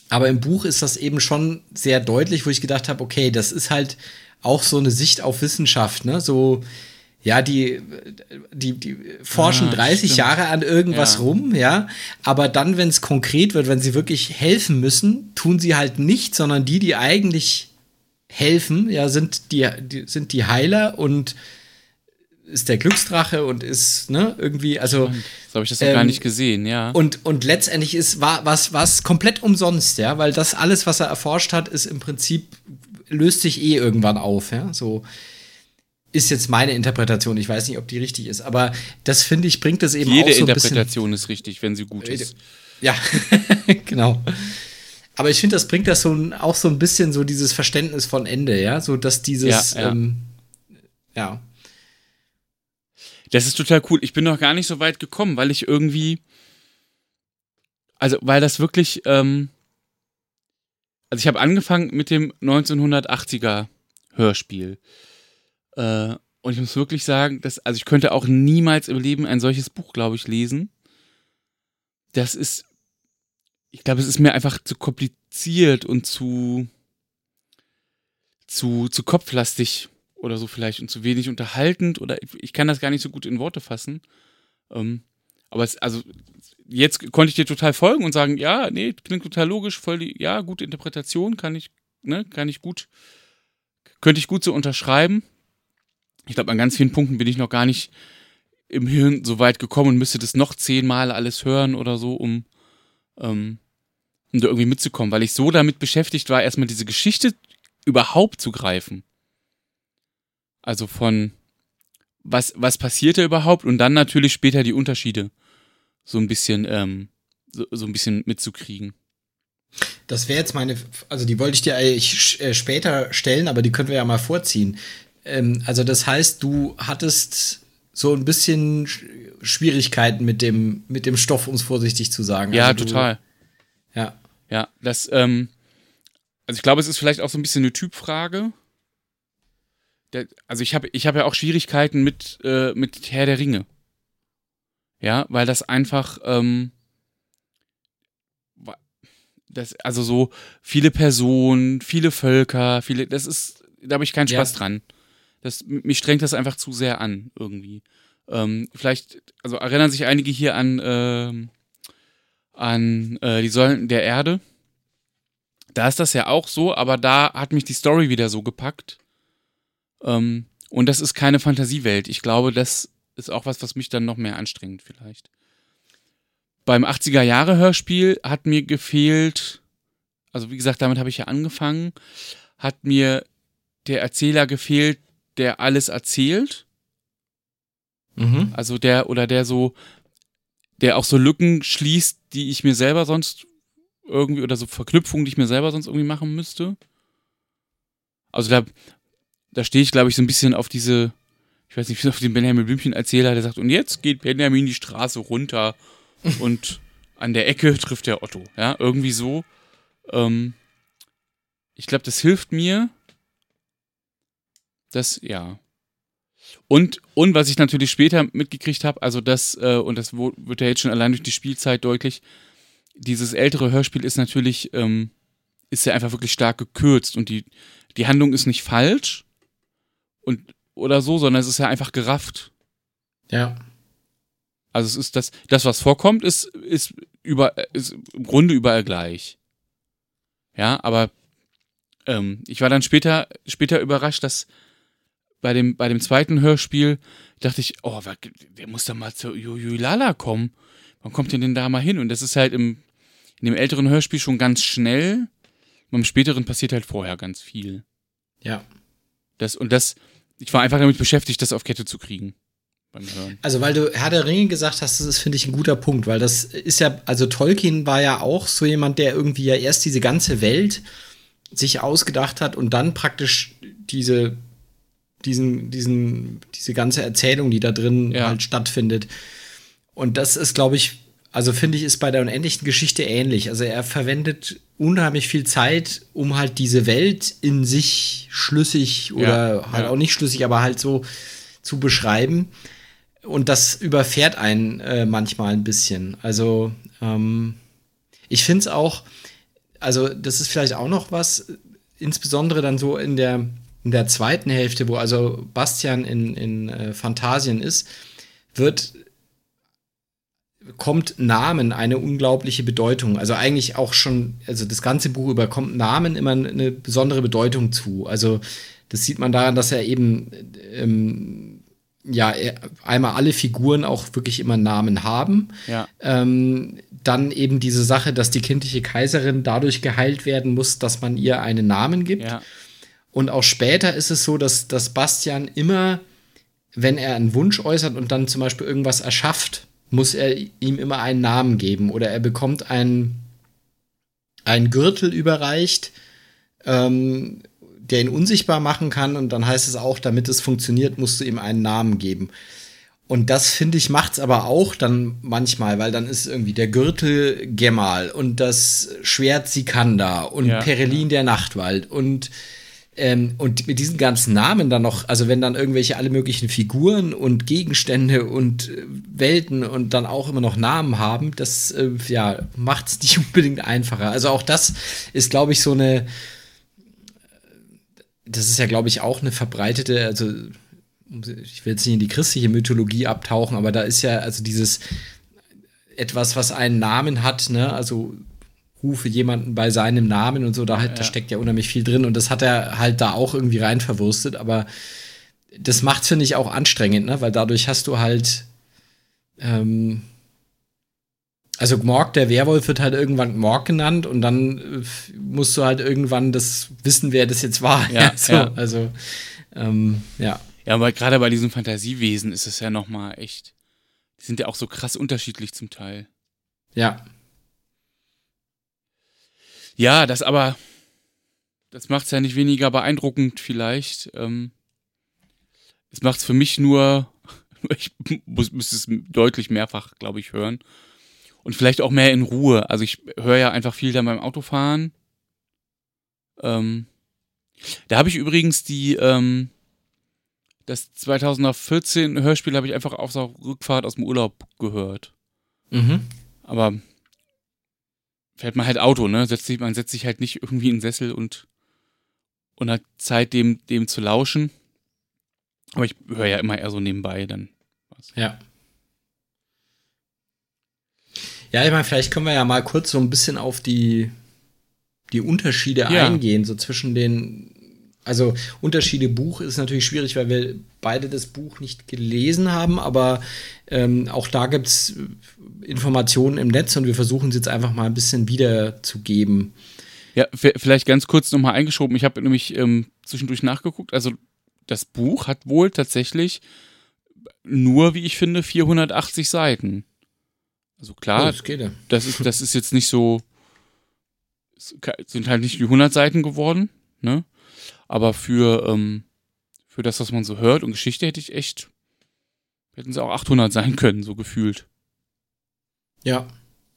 Aber im Buch ist das eben schon sehr deutlich, wo ich gedacht habe, okay, das ist halt auch so eine Sicht auf Wissenschaft, ne? So, ja, die, die, die forschen Ah, 30 stimmt. Jahre an irgendwas Ja. rum, ja. Aber dann, wenn es konkret wird, wenn sie wirklich helfen müssen, tun sie halt nicht, sondern die, die eigentlich helfen, ja, sind die, die sind die Heiler und ist der Glücksdrache und ist, ne, irgendwie, also. So habe ich das noch Ähm, gar nicht gesehen, ja. Und, und letztendlich ist, war was, was komplett umsonst, ja, weil das alles, was er erforscht hat, ist im Prinzip, löst sich eh irgendwann auf, ja, so. Ist jetzt meine Interpretation, ich weiß nicht, ob die richtig ist, aber das finde ich, bringt das eben Jede auch so ein bisschen. Interpretation ist richtig, wenn sie gut ist. Ja, genau. Aber ich finde, das bringt das so ein, auch so ein bisschen so dieses Verständnis von Ende, ja, so dass dieses, Ja, ja. Ähm, ja. Das ist total cool. Ich bin noch gar nicht so weit gekommen, weil ich irgendwie, also weil das wirklich, ähm, also ich habe angefangen mit dem 1980er Hörspiel. Äh, und ich muss wirklich sagen, dass, also ich könnte auch niemals im Leben ein solches Buch, glaube ich, lesen. Das ist, ich glaube, es ist mir einfach zu kompliziert und zu, zu, zu kopflastig oder so vielleicht und zu wenig unterhaltend oder ich- ich kann das gar nicht so gut in Worte fassen. Ähm, aber es, also jetzt konnte ich dir total folgen und sagen, ja, nee, klingt total logisch, voll die, ja, gute Interpretation, kann ich, ne, kann ich gut, könnte ich gut so unterschreiben. Ich glaube, an ganz vielen Punkten bin ich noch gar nicht im Hirn so weit gekommen und müsste das noch zehnmal alles hören oder so, um, ähm, um da irgendwie mitzukommen, weil ich so damit beschäftigt war, erstmal diese Geschichte überhaupt zu greifen. Also von was, was passiert da überhaupt und dann natürlich später die Unterschiede so ein bisschen, ähm, so, so ein bisschen mitzukriegen. Das wäre jetzt meine, also die wollte ich dir eigentlich äh, später stellen, aber die können wir ja mal vorziehen. Ähm, also das heißt, du hattest so ein bisschen Schwierigkeiten mit dem, mit dem Stoff, um es vorsichtig zu sagen. Ja, also total. Du, ja. Ja, das, ähm, also ich glaube, es ist vielleicht auch so ein bisschen eine Typfrage. Der, also ich habe ich hab ja auch Schwierigkeiten mit, äh, mit Herr der Ringe. Ja, weil das einfach, ähm, das, also so viele Personen, viele Völker, viele, das ist, da habe ich keinen Spaß ja. dran. Das, mich strengt das einfach zu sehr an, irgendwie. Ähm, vielleicht, also erinnern sich einige hier an, äh, an äh, die Säulen der Erde. Da ist das ja auch so, aber da hat mich die Story wieder so gepackt. Ähm, und das ist keine Fantasiewelt. Ich glaube, das ist auch was, was mich dann noch mehr anstrengt, vielleicht. Beim 80er-Jahre-Hörspiel hat mir gefehlt, also wie gesagt, damit habe ich ja angefangen, hat mir der Erzähler gefehlt, der alles erzählt. Mhm. Also der oder der so, der auch so Lücken schließt, die ich mir selber sonst irgendwie oder so Verknüpfungen, die ich mir selber sonst irgendwie machen müsste. Also da, da stehe ich, glaube ich, so ein bisschen auf diese, ich weiß nicht, auf den Benjamin Blümchen Erzähler, der sagt, und jetzt geht Benjamin die Straße runter und an der Ecke trifft der Otto. Ja, irgendwie so. Ähm, ich glaube, das hilft mir. Das, ja. Und, und was ich natürlich später mitgekriegt habe, also das, äh, und das wird ja jetzt schon allein durch die Spielzeit deutlich, dieses ältere Hörspiel ist natürlich, ähm, ist ja einfach wirklich stark gekürzt und die, die Handlung ist nicht falsch und oder so, sondern es ist ja einfach gerafft. Ja. Also es ist das, das was vorkommt, ist, ist über, ist im Grunde überall gleich. Ja, aber ähm, ich war dann später, später überrascht, dass bei dem, bei dem zweiten Hörspiel dachte ich, oh, der muss da mal zur Lala kommen. Wann kommt der denn da mal hin? Und das ist halt im, in dem älteren Hörspiel schon ganz schnell. Beim späteren passiert halt vorher ganz viel. Ja. Das, und das, ich war einfach damit beschäftigt, das auf Kette zu kriegen. Also, weil du Herr der Ringe gesagt hast, das ist, finde ich, ein guter Punkt, weil das ist ja, also Tolkien war ja auch so jemand, der irgendwie ja erst diese ganze Welt sich ausgedacht hat und dann praktisch diese, diesen, diesen, diese ganze Erzählung, die da drin ja. halt stattfindet. Und das ist, glaube ich, also finde ich, ist bei der unendlichen Geschichte ähnlich. Also er verwendet unheimlich viel Zeit, um halt diese Welt in sich schlüssig oder ja, halt ja. auch nicht schlüssig, aber halt so zu beschreiben. Und das überfährt einen äh, manchmal ein bisschen. Also ähm, ich finde es auch, also das ist vielleicht auch noch was, insbesondere dann so in der, in der zweiten Hälfte, wo also Bastian in, in äh, Phantasien ist, wird kommt Namen eine unglaubliche Bedeutung. Also eigentlich auch schon, also das ganze Buch über kommt Namen immer eine besondere Bedeutung zu. Also das sieht man daran, dass er eben ähm, ja einmal alle Figuren auch wirklich immer Namen haben. Ja. Ähm, dann eben diese Sache, dass die kindliche Kaiserin dadurch geheilt werden muss, dass man ihr einen Namen gibt. Ja. Und auch später ist es so, dass, dass Bastian immer, wenn er einen Wunsch äußert und dann zum Beispiel irgendwas erschafft, muss er ihm immer einen Namen geben oder er bekommt einen, einen Gürtel überreicht, ähm, der ihn unsichtbar machen kann und dann heißt es auch, damit es funktioniert, musst du ihm einen Namen geben. Und das finde ich macht's aber auch dann manchmal, weil dann ist irgendwie der Gürtel Gemal und das Schwert Sikanda und ja, Perelin ja. der Nachtwald und ähm, und mit diesen ganzen Namen dann noch, also wenn dann irgendwelche alle möglichen Figuren und Gegenstände und äh, Welten und dann auch immer noch Namen haben, das äh, ja, macht es nicht unbedingt einfacher. Also auch das ist, glaube ich, so eine, das ist ja, glaube ich, auch eine verbreitete, also ich will jetzt nicht in die christliche Mythologie abtauchen, aber da ist ja also dieses etwas, was einen Namen hat, ne? Also rufe jemanden bei seinem Namen und so, da, halt, ja. da steckt ja unheimlich viel drin und das hat er halt da auch irgendwie rein verwurstet, aber das macht finde ich auch anstrengend, ne? Weil dadurch hast du halt ähm, also Gmorg, der Werwolf, wird halt irgendwann Gmorg genannt und dann äh, musst du halt irgendwann das wissen, wer das jetzt war. Ja, so, ja. Also, ähm, ja. Ja, aber gerade bei diesen Fantasiewesen ist es ja noch mal echt, die sind ja auch so krass unterschiedlich zum Teil. Ja. Ja, das aber, das macht es ja nicht weniger beeindruckend vielleicht. Ähm, es macht es für mich nur, ich muss, müsste es deutlich mehrfach, glaube ich, hören und vielleicht auch mehr in Ruhe. Also ich höre ja einfach viel dann beim Autofahren. Ähm, da habe ich übrigens die, ähm, das 2014 Hörspiel habe ich einfach auf der Rückfahrt aus dem Urlaub gehört. Mhm. Aber fährt man halt Auto, ne? Setzt sich, man setzt sich halt nicht irgendwie in den Sessel und, und hat Zeit, dem, dem zu lauschen. Aber ich höre ja immer eher so nebenbei dann was. Ja. Ja, ich meine, vielleicht können wir ja mal kurz so ein bisschen auf die, die Unterschiede ja. eingehen, so zwischen den. Also Unterschiede Buch ist natürlich schwierig, weil wir beide das Buch nicht gelesen haben, aber ähm, auch da gibt es Informationen im Netz und wir versuchen es jetzt einfach mal ein bisschen wiederzugeben. Ja, vielleicht ganz kurz nochmal eingeschoben. Ich habe nämlich ähm, zwischendurch nachgeguckt. Also das Buch hat wohl tatsächlich nur, wie ich finde, 480 Seiten. Also klar, oh, das, ja. das, ist, das ist jetzt nicht so, sind halt nicht die 100 Seiten geworden, ne? Aber für, ähm, für das, was man so hört und Geschichte hätte ich echt, hätten sie auch 800 sein können, so gefühlt. Ja,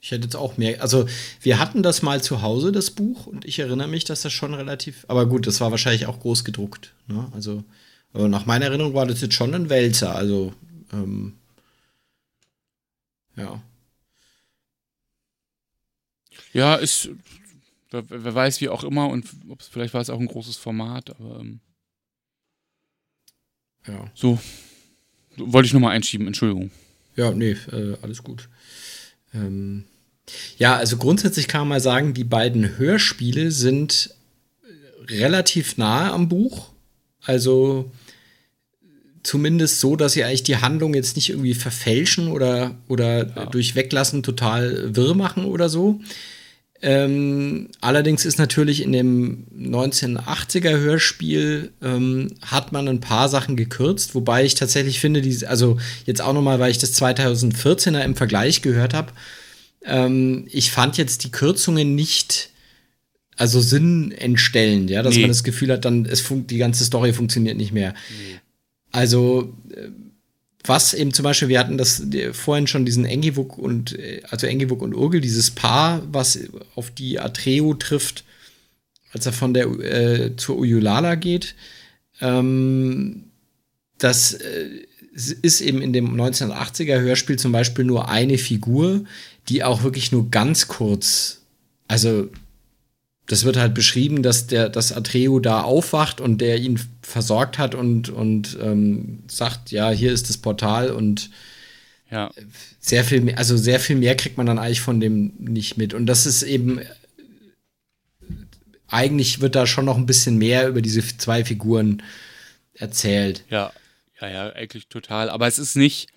ich hätte jetzt auch mehr. Also, wir hatten das mal zu Hause, das Buch, und ich erinnere mich, dass das schon relativ. Aber gut, das war wahrscheinlich auch groß gedruckt. Ne? Also, nach meiner Erinnerung war das jetzt schon ein Wälzer. Also, ähm, ja. Ja, ist, wer, wer, weiß wie auch immer und vielleicht war es auch ein großes Format, aber ähm, ja. So, wollte ich nochmal einschieben, Entschuldigung. Ja, nee, äh, alles gut. Ähm, ja, also grundsätzlich kann man mal sagen, die beiden Hörspiele sind relativ nahe am Buch. Also zumindest so, dass sie eigentlich die Handlung jetzt nicht irgendwie verfälschen oder, oder ja. durch Weglassen total wirr machen oder so. Ähm, allerdings ist natürlich in dem 1980er Hörspiel ähm, hat man ein paar Sachen gekürzt, wobei ich tatsächlich finde, die, also jetzt auch nochmal, weil ich das 2014er im Vergleich gehört habe, ähm, ich fand jetzt die Kürzungen nicht also sinnentstellend, ja, dass nee. man das Gefühl hat, dann es die ganze Story funktioniert nicht mehr. Nee. Also äh, was eben zum Beispiel, wir hatten das vorhin schon diesen Engivuk und, also Engivuk und Urgel, dieses Paar, was auf die Atreo trifft, als er von der äh, zur Uyulala geht. Ähm, das äh, ist eben in dem 1980er Hörspiel zum Beispiel nur eine Figur, die auch wirklich nur ganz kurz, also das wird halt beschrieben, dass der, dass Atreo da aufwacht und der ihn versorgt hat und, und ähm, sagt, ja, hier ist das Portal und ja. sehr viel mehr, also sehr viel mehr kriegt man dann eigentlich von dem nicht mit. Und das ist eben, eigentlich wird da schon noch ein bisschen mehr über diese zwei Figuren erzählt. Ja, ja, ja, eigentlich total. Aber es ist nicht,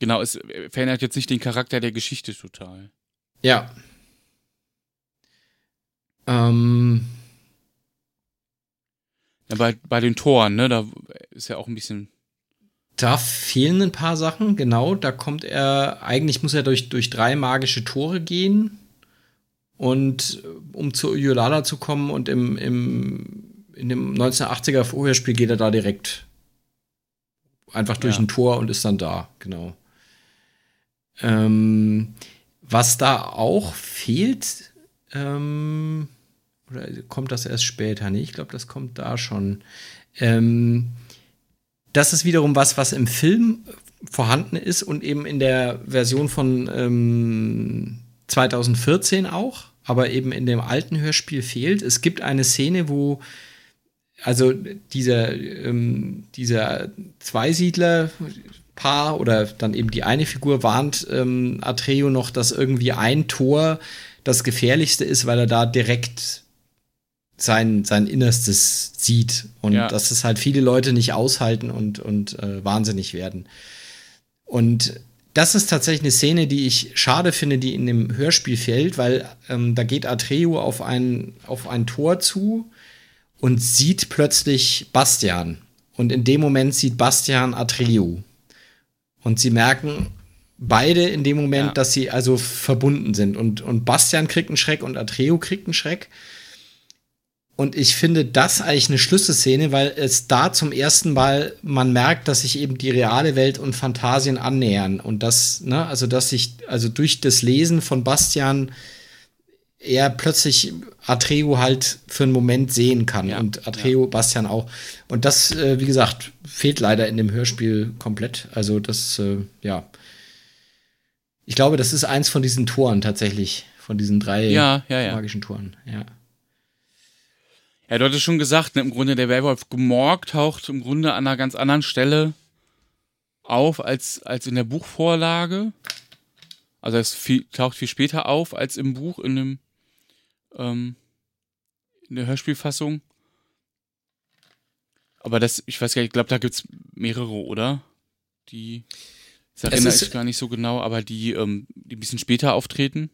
genau, es verändert jetzt nicht den Charakter der Geschichte total. Ja, ähm, ja, bei, bei den Toren, ne, da ist ja auch ein bisschen. Da fehlen ein paar Sachen, genau. Da kommt er, eigentlich muss er durch, durch drei magische Tore gehen. Und um zur Yolala zu kommen und im, im, in dem 1980er Vorherspiel geht er da direkt einfach durch ja. ein Tor und ist dann da, genau. Ähm, was da auch fehlt, ähm, oder kommt das erst später? Nee, ich glaube, das kommt da schon. Ähm, das ist wiederum was, was im Film vorhanden ist und eben in der Version von ähm, 2014 auch, aber eben in dem alten Hörspiel fehlt. Es gibt eine Szene, wo also dieser, ähm, dieser Zweisiedler, Paar oder dann eben die eine Figur warnt ähm, Atreo noch, dass irgendwie ein Tor das gefährlichste ist, weil er da direkt sein, sein Innerstes sieht und ja. dass es halt viele Leute nicht aushalten und, und äh, wahnsinnig werden. Und das ist tatsächlich eine Szene, die ich schade finde, die in dem Hörspiel fällt, weil ähm, da geht Atreo auf ein, auf ein Tor zu und sieht plötzlich Bastian. Und in dem Moment sieht Bastian Atreo. Und sie merken beide in dem Moment, ja. dass sie also verbunden sind. Und, und Bastian kriegt einen Schreck und Atreo kriegt einen Schreck. Und ich finde das eigentlich eine Schlüsselszene, weil es da zum ersten Mal man merkt, dass sich eben die reale Welt und Fantasien annähern. Und das, ne, also dass sich, also durch das Lesen von Bastian er plötzlich Atreo halt für einen Moment sehen kann. Ja, und Atreo, ja. Bastian auch. Und das, äh, wie gesagt, fehlt leider in dem Hörspiel komplett. Also das, äh, ja. Ich glaube, das ist eins von diesen Toren tatsächlich. Von diesen drei ja, magischen Toren, ja. Ja, du hattest schon gesagt, ne, im Grunde der Werwolf Gmorg taucht im Grunde an einer ganz anderen Stelle auf als, als in der Buchvorlage. Also es viel, taucht viel später auf als im Buch, in dem ähm, in der Hörspielfassung. Aber das, ich weiß gar nicht, ich glaube, da gibt es mehrere, oder? Die, das erinnere ich gar nicht so genau, aber die, ähm, die ein bisschen später auftreten.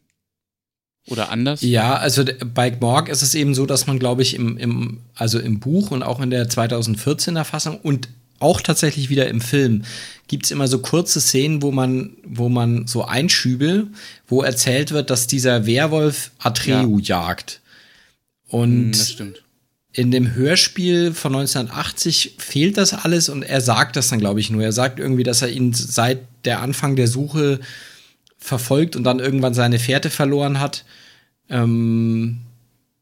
Oder anders? Ja, also bei Gmorg ist es eben so, dass man, glaube ich, im, im, also im Buch und auch in der 2014er Fassung und auch tatsächlich wieder im Film gibt es immer so kurze Szenen, wo man, wo man so Einschübe, wo erzählt wird, dass dieser Werwolf Atreu ja. jagt. Und hm, in dem Hörspiel von 1980 fehlt das alles und er sagt das dann, glaube ich, nur. Er sagt irgendwie, dass er ihn seit der Anfang der Suche verfolgt und dann irgendwann seine Fährte verloren hat. Ähm,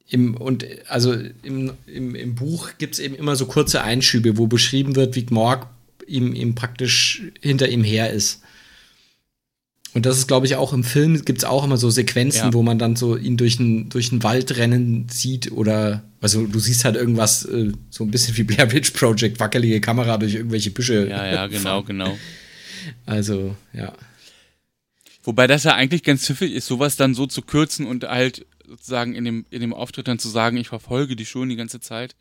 im, und also im, im, im Buch gibt es eben immer so kurze Einschübe, wo beschrieben wird, wie Gmorg ihm, ihm praktisch hinter ihm her ist. Und das ist, glaube ich, auch im Film gibt es auch immer so Sequenzen, ja. wo man dann so ihn durch den durch Wald rennen sieht oder also du siehst halt irgendwas äh, so ein bisschen wie Blair Witch Project, wackelige Kamera durch irgendwelche Büsche. Ja, ja, genau, genau. Also, ja. Wobei das ja eigentlich ganz pfiffig ist, sowas dann so zu kürzen und halt sozusagen in dem, in dem Auftritt dann zu sagen, ich verfolge die schon die ganze Zeit.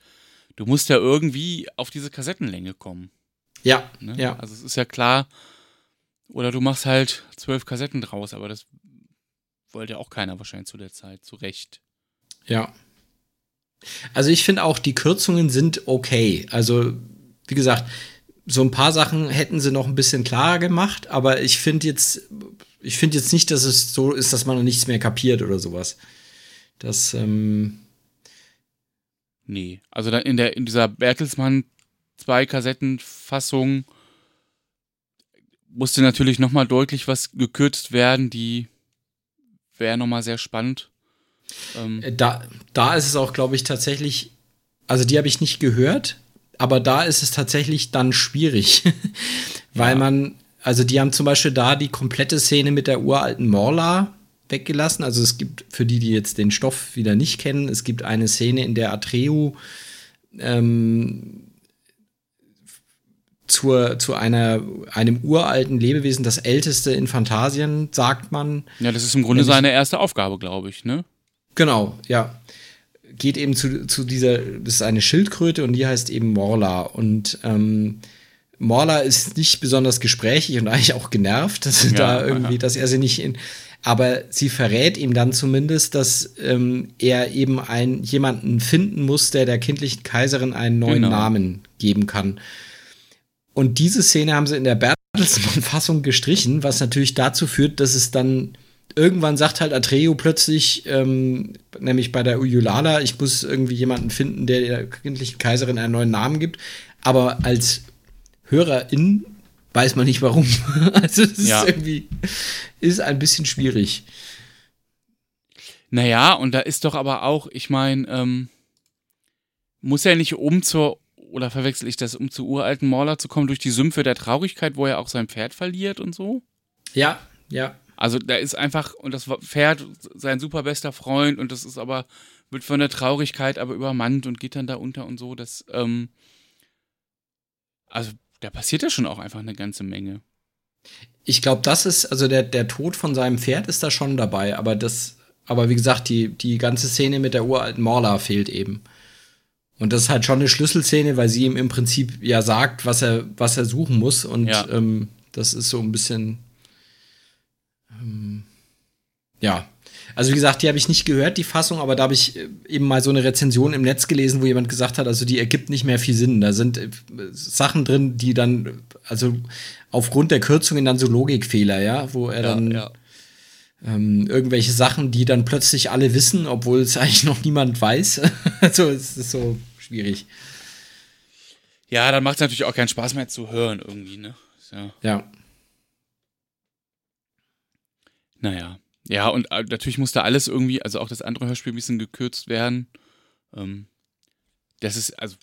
Du musst ja irgendwie auf diese Kassettenlänge kommen. Ja, ne? ja. Also es ist ja klar, oder du machst halt zwölf Kassetten draus, aber das wollte ja auch keiner wahrscheinlich zu der Zeit, zu Recht. Ja. Also ich finde auch, die Kürzungen sind okay. Also, wie gesagt, so ein paar Sachen hätten sie noch ein bisschen klarer gemacht, aber ich finde jetzt, ich finde jetzt nicht, dass es so ist, dass man noch nichts mehr kapiert oder sowas. Das, ähm Nee. Also dann in der, in dieser Bertelsmann zwei Kassettenfassung musste natürlich nochmal deutlich was gekürzt werden, die wäre nochmal sehr spannend. Ähm da, da ist es auch, glaube ich, tatsächlich, also die habe ich nicht gehört, aber da ist es tatsächlich dann schwierig, weil ja. man, also die haben zum Beispiel da die komplette Szene mit der uralten Morla weggelassen. Also es gibt, für die, die jetzt den Stoff wieder nicht kennen, es gibt eine Szene, in der Atreu ähm, zur, zu einer, einem uralten Lebewesen, das älteste in Phantasien, sagt man. Ja, das ist im Grunde seine erste Aufgabe, glaube ich, ne? Genau, ja. Geht eben zu, zu dieser, das ist eine Schildkröte und die heißt eben Morla. Und ähm, Morla ist nicht besonders gesprächig und eigentlich auch genervt, dass, ja, da irgendwie, ja. dass er sie nicht in. Aber sie verrät ihm dann zumindest, dass ähm, er eben einen, jemanden finden muss, der der kindlichen Kaiserin einen neuen genau. Namen geben kann. Und diese Szene haben sie in der Bertelsmann-Fassung gestrichen, was natürlich dazu führt, dass es dann irgendwann sagt halt Atreo plötzlich, ähm, nämlich bei der Uyulala, ich muss irgendwie jemanden finden, der der kindlichen Kaiserin einen neuen Namen gibt. Aber als Hörerin weiß man nicht warum. also es ja. ist irgendwie ist ein bisschen schwierig. Naja, und da ist doch aber auch, ich meine, ähm, muss er nicht um zur oder verwechsel ich das, um zu uralten Mauler zu kommen, durch die Sümpfe der Traurigkeit, wo er auch sein Pferd verliert und so? Ja, ja. Also da ist einfach, und das Pferd sein super bester Freund und das ist aber, wird von der Traurigkeit aber übermannt und geht dann da unter und so. Das, ähm, also da passiert ja schon auch einfach eine ganze Menge. Ich glaube, das ist, also der, der Tod von seinem Pferd ist da schon dabei, aber das, aber wie gesagt, die, die ganze Szene mit der uralten Morla fehlt eben. Und das ist halt schon eine Schlüsselszene, weil sie ihm im Prinzip ja sagt, was er, was er suchen muss. Und ja. ähm, das ist so ein bisschen. Ja. Also, wie gesagt, die habe ich nicht gehört, die Fassung, aber da habe ich äh, eben mal so eine Rezension im Netz gelesen, wo jemand gesagt hat, also die ergibt nicht mehr viel Sinn. Da sind äh, Sachen drin, die dann, also aufgrund der Kürzungen dann so Logikfehler, ja, wo er ja, dann. Ja ähm, irgendwelche Sachen, die dann plötzlich alle wissen, obwohl es eigentlich noch niemand weiß. also es ist so schwierig. Ja, dann macht es natürlich auch keinen Spaß mehr zu hören irgendwie, ne? Ja. ja. Naja. Ja, und äh, natürlich musste alles irgendwie, also auch das andere Hörspiel ein bisschen gekürzt werden. Ähm, das ist, also,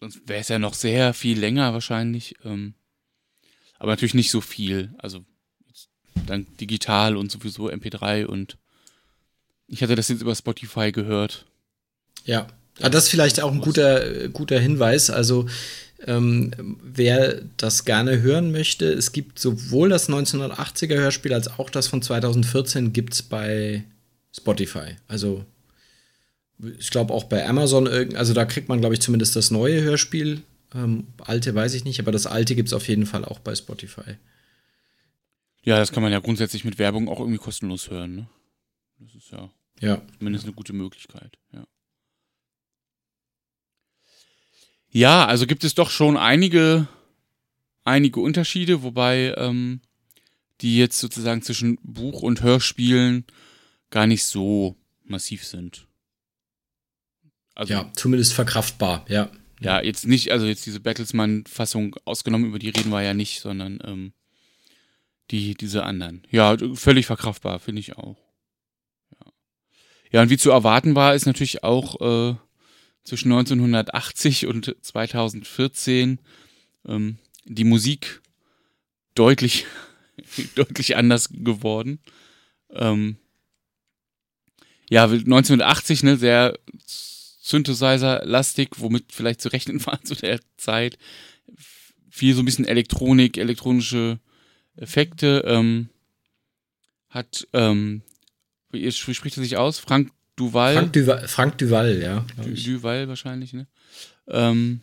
sonst wäre es ja noch sehr viel länger wahrscheinlich. Ähm, aber natürlich nicht so viel. Also, dann digital und sowieso MP3 und ich hatte das jetzt über Spotify gehört. Ja, Ah, das ist vielleicht auch ein guter, guter Hinweis. Also, ähm, wer das gerne hören möchte, es gibt sowohl das 1980er Hörspiel als auch das von 2014 gibt es bei Spotify. Also, ich glaube auch bei Amazon, also da kriegt man, glaube ich, zumindest das neue Hörspiel. Ähm, alte weiß ich nicht, aber das alte gibt es auf jeden Fall auch bei Spotify. Ja, das kann man ja grundsätzlich mit Werbung auch irgendwie kostenlos hören. Ne? Das ist ja, ja. zumindest eine gute Möglichkeit. Ja. Ja, also gibt es doch schon einige, einige Unterschiede, wobei ähm, die jetzt sozusagen zwischen Buch und Hörspielen gar nicht so massiv sind. Also, ja, zumindest verkraftbar, ja. Ja, jetzt nicht, also jetzt diese Bertelsmann-Fassung ausgenommen, über die reden wir ja nicht, sondern ähm, die, diese anderen. Ja, völlig verkraftbar, finde ich auch. Ja. ja, und wie zu erwarten war, ist natürlich auch äh, zwischen 1980 und 2014 ähm, die Musik deutlich, deutlich anders geworden. Ähm, ja, 1980, ne, sehr Synthesizer-lastig, womit vielleicht zu rechnen war zu der Zeit. Viel so ein bisschen Elektronik, elektronische Effekte. Ähm, hat, ähm, wie, wie spricht er sich aus? Frank Duval. Frank Duval, Frank Duval ja. Du, Duval wahrscheinlich, ne? Ähm,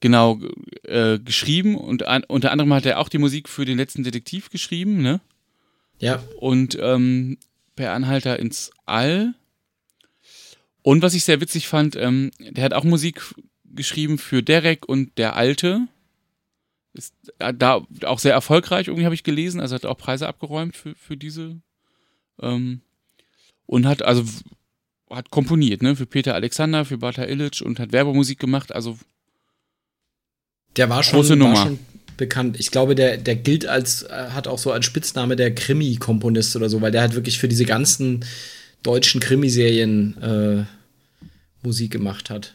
genau, äh, geschrieben und an, unter anderem hat er auch die Musik für den letzten Detektiv geschrieben, ne? Ja. Und ähm, per Anhalter ins All. Und was ich sehr witzig fand, ähm, der hat auch Musik geschrieben für Derek und der Alte. Ist äh, da auch sehr erfolgreich, irgendwie habe ich gelesen. Also hat auch Preise abgeräumt für, für diese. Ähm, und hat also hat komponiert, ne? Für Peter Alexander, für Bata Illich und hat Werbemusik gemacht, also. Der war schon, große Nummer. War schon bekannt. Ich glaube, der, der gilt als, äh, hat auch so als Spitzname der Krimi-Komponist oder so, weil der halt wirklich für diese ganzen deutschen Krimiserien äh, Musik gemacht hat.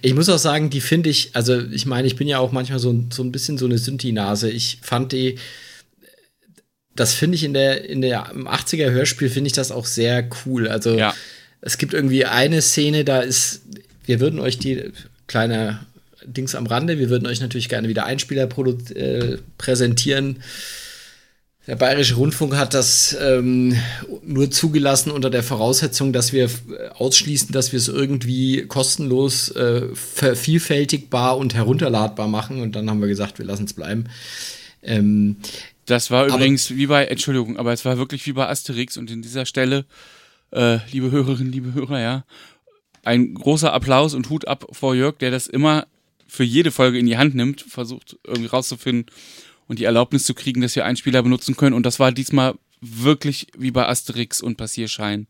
Ich muss auch sagen, die finde ich, also ich meine, ich bin ja auch manchmal so, so ein bisschen so eine Synthi-Nase. Ich fand die, das finde ich in der, in der, im 80er Hörspiel finde ich das auch sehr cool. Also ja. Es gibt irgendwie eine Szene, da ist, wir würden euch die kleine Dings am Rande, wir würden euch natürlich gerne wieder Einspieler äh, präsentieren. Der Bayerische Rundfunk hat das ähm, nur zugelassen unter der Voraussetzung, dass wir ausschließen, dass wir es irgendwie kostenlos äh, vervielfältigbar und herunterladbar machen. Und dann haben wir gesagt, wir lassen es bleiben. Ähm, das war übrigens wie bei, Entschuldigung, aber es war wirklich wie bei Asterix und in dieser Stelle äh, liebe Hörerinnen, liebe Hörer, ja, ein großer Applaus und Hut ab vor Jörg, der das immer für jede Folge in die Hand nimmt, versucht irgendwie rauszufinden und die Erlaubnis zu kriegen, dass wir Einspieler benutzen können. Und das war diesmal wirklich wie bei Asterix und Passierschein.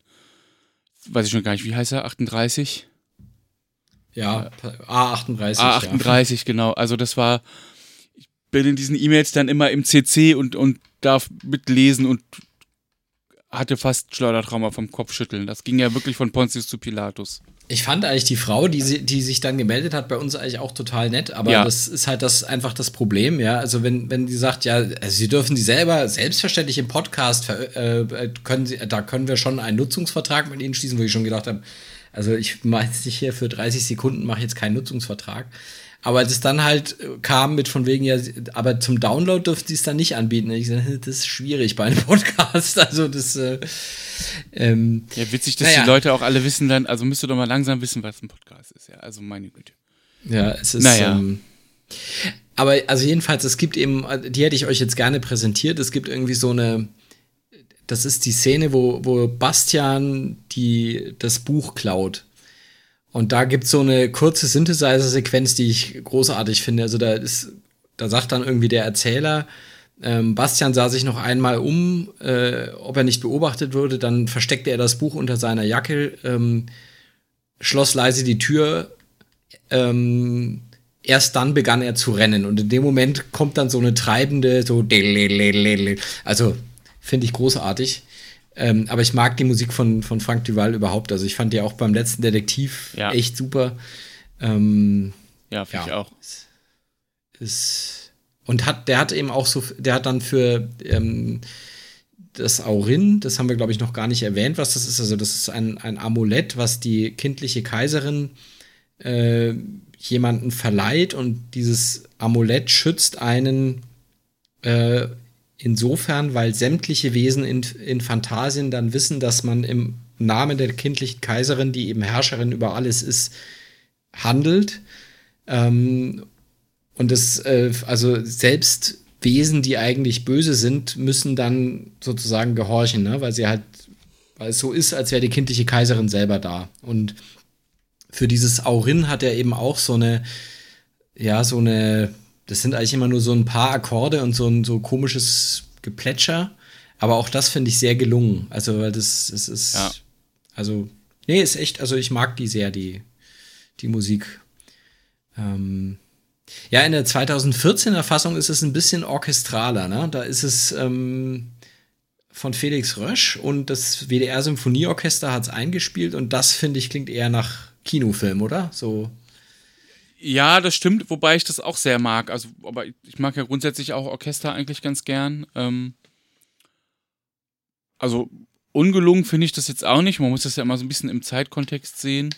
Weiß ich schon gar nicht, wie heißt er? 38? Ja, A38. A38, ja. genau. Also das war, ich bin in diesen E-Mails dann immer im CC und, und darf mitlesen und hatte fast Schleudertrauma vom Kopfschütteln. Das ging ja wirklich von Pontius zu Pilatus. Ich fand eigentlich die Frau, die, sie, die sich dann gemeldet hat, bei uns eigentlich auch total nett, aber ja. das ist halt das einfach das Problem, ja. Also wenn, wenn die sagt, ja, also sie dürfen sie selber selbstverständlich im Podcast äh, können sie, da können wir schon einen Nutzungsvertrag mit ihnen schließen, wo ich schon gedacht habe, also ich mache jetzt nicht hier für 30 Sekunden mache jetzt keinen Nutzungsvertrag. Aber das dann halt kam mit von wegen, ja, aber zum Download dürfte sie es dann nicht anbieten. Und ich gesagt, das ist schwierig bei einem Podcast. Also das äh, ähm, Ja, witzig, dass naja. die Leute auch alle wissen dann, also müsst ihr doch mal langsam wissen, was ein Podcast ist, ja. Also meine Güte. Ja, es ist. Naja. Ähm, aber also jedenfalls, es gibt eben, die hätte ich euch jetzt gerne präsentiert. Es gibt irgendwie so eine, das ist die Szene, wo, wo Bastian die, das Buch klaut. Und da gibt es so eine kurze Synthesizer-Sequenz, die ich großartig finde. Also da ist, da sagt dann irgendwie der Erzähler, ähm, Bastian sah sich noch einmal um, äh, ob er nicht beobachtet würde. Dann versteckte er das Buch unter seiner Jacke, ähm, schloss leise die Tür. Ähm, erst dann begann er zu rennen. Und in dem Moment kommt dann so eine treibende, so, also finde ich großartig. Ähm, aber ich mag die Musik von, von Frank Duval überhaupt. Also ich fand die auch beim letzten Detektiv ja. echt super. Ähm, ja, finde ja, ich auch. Ist, ist, und hat, der hat eben auch so, der hat dann für ähm, das Aurin, das haben wir, glaube ich, noch gar nicht erwähnt, was das ist. Also, das ist ein, ein Amulett, was die kindliche Kaiserin äh, jemanden verleiht und dieses Amulett schützt einen äh, insofern, weil sämtliche Wesen in, in Phantasien dann wissen, dass man im Namen der kindlichen Kaiserin, die eben Herrscherin über alles ist, handelt. Ähm, und das, äh, also selbst Wesen, die eigentlich böse sind, müssen dann sozusagen gehorchen, ne? weil sie halt, weil es so ist, als wäre die kindliche Kaiserin selber da. Und für dieses Aurin hat er eben auch so eine, ja, so eine das sind eigentlich immer nur so ein paar Akkorde und so ein so komisches Geplätscher. Aber auch das finde ich sehr gelungen. Also, weil das, das ist. Ja. Also, nee, ist echt, also ich mag die sehr, die, die Musik. Ähm, ja, in der 2014er Fassung ist es ein bisschen orchestraler, ne? Da ist es ähm, von Felix Rösch und das WDR Symphonieorchester hat es eingespielt und das, finde ich, klingt eher nach Kinofilm, oder? So. Ja, das stimmt, wobei ich das auch sehr mag. Also, aber ich mag ja grundsätzlich auch Orchester eigentlich ganz gern. Ähm, also ungelungen finde ich das jetzt auch nicht. Man muss das ja immer so ein bisschen im Zeitkontext sehen.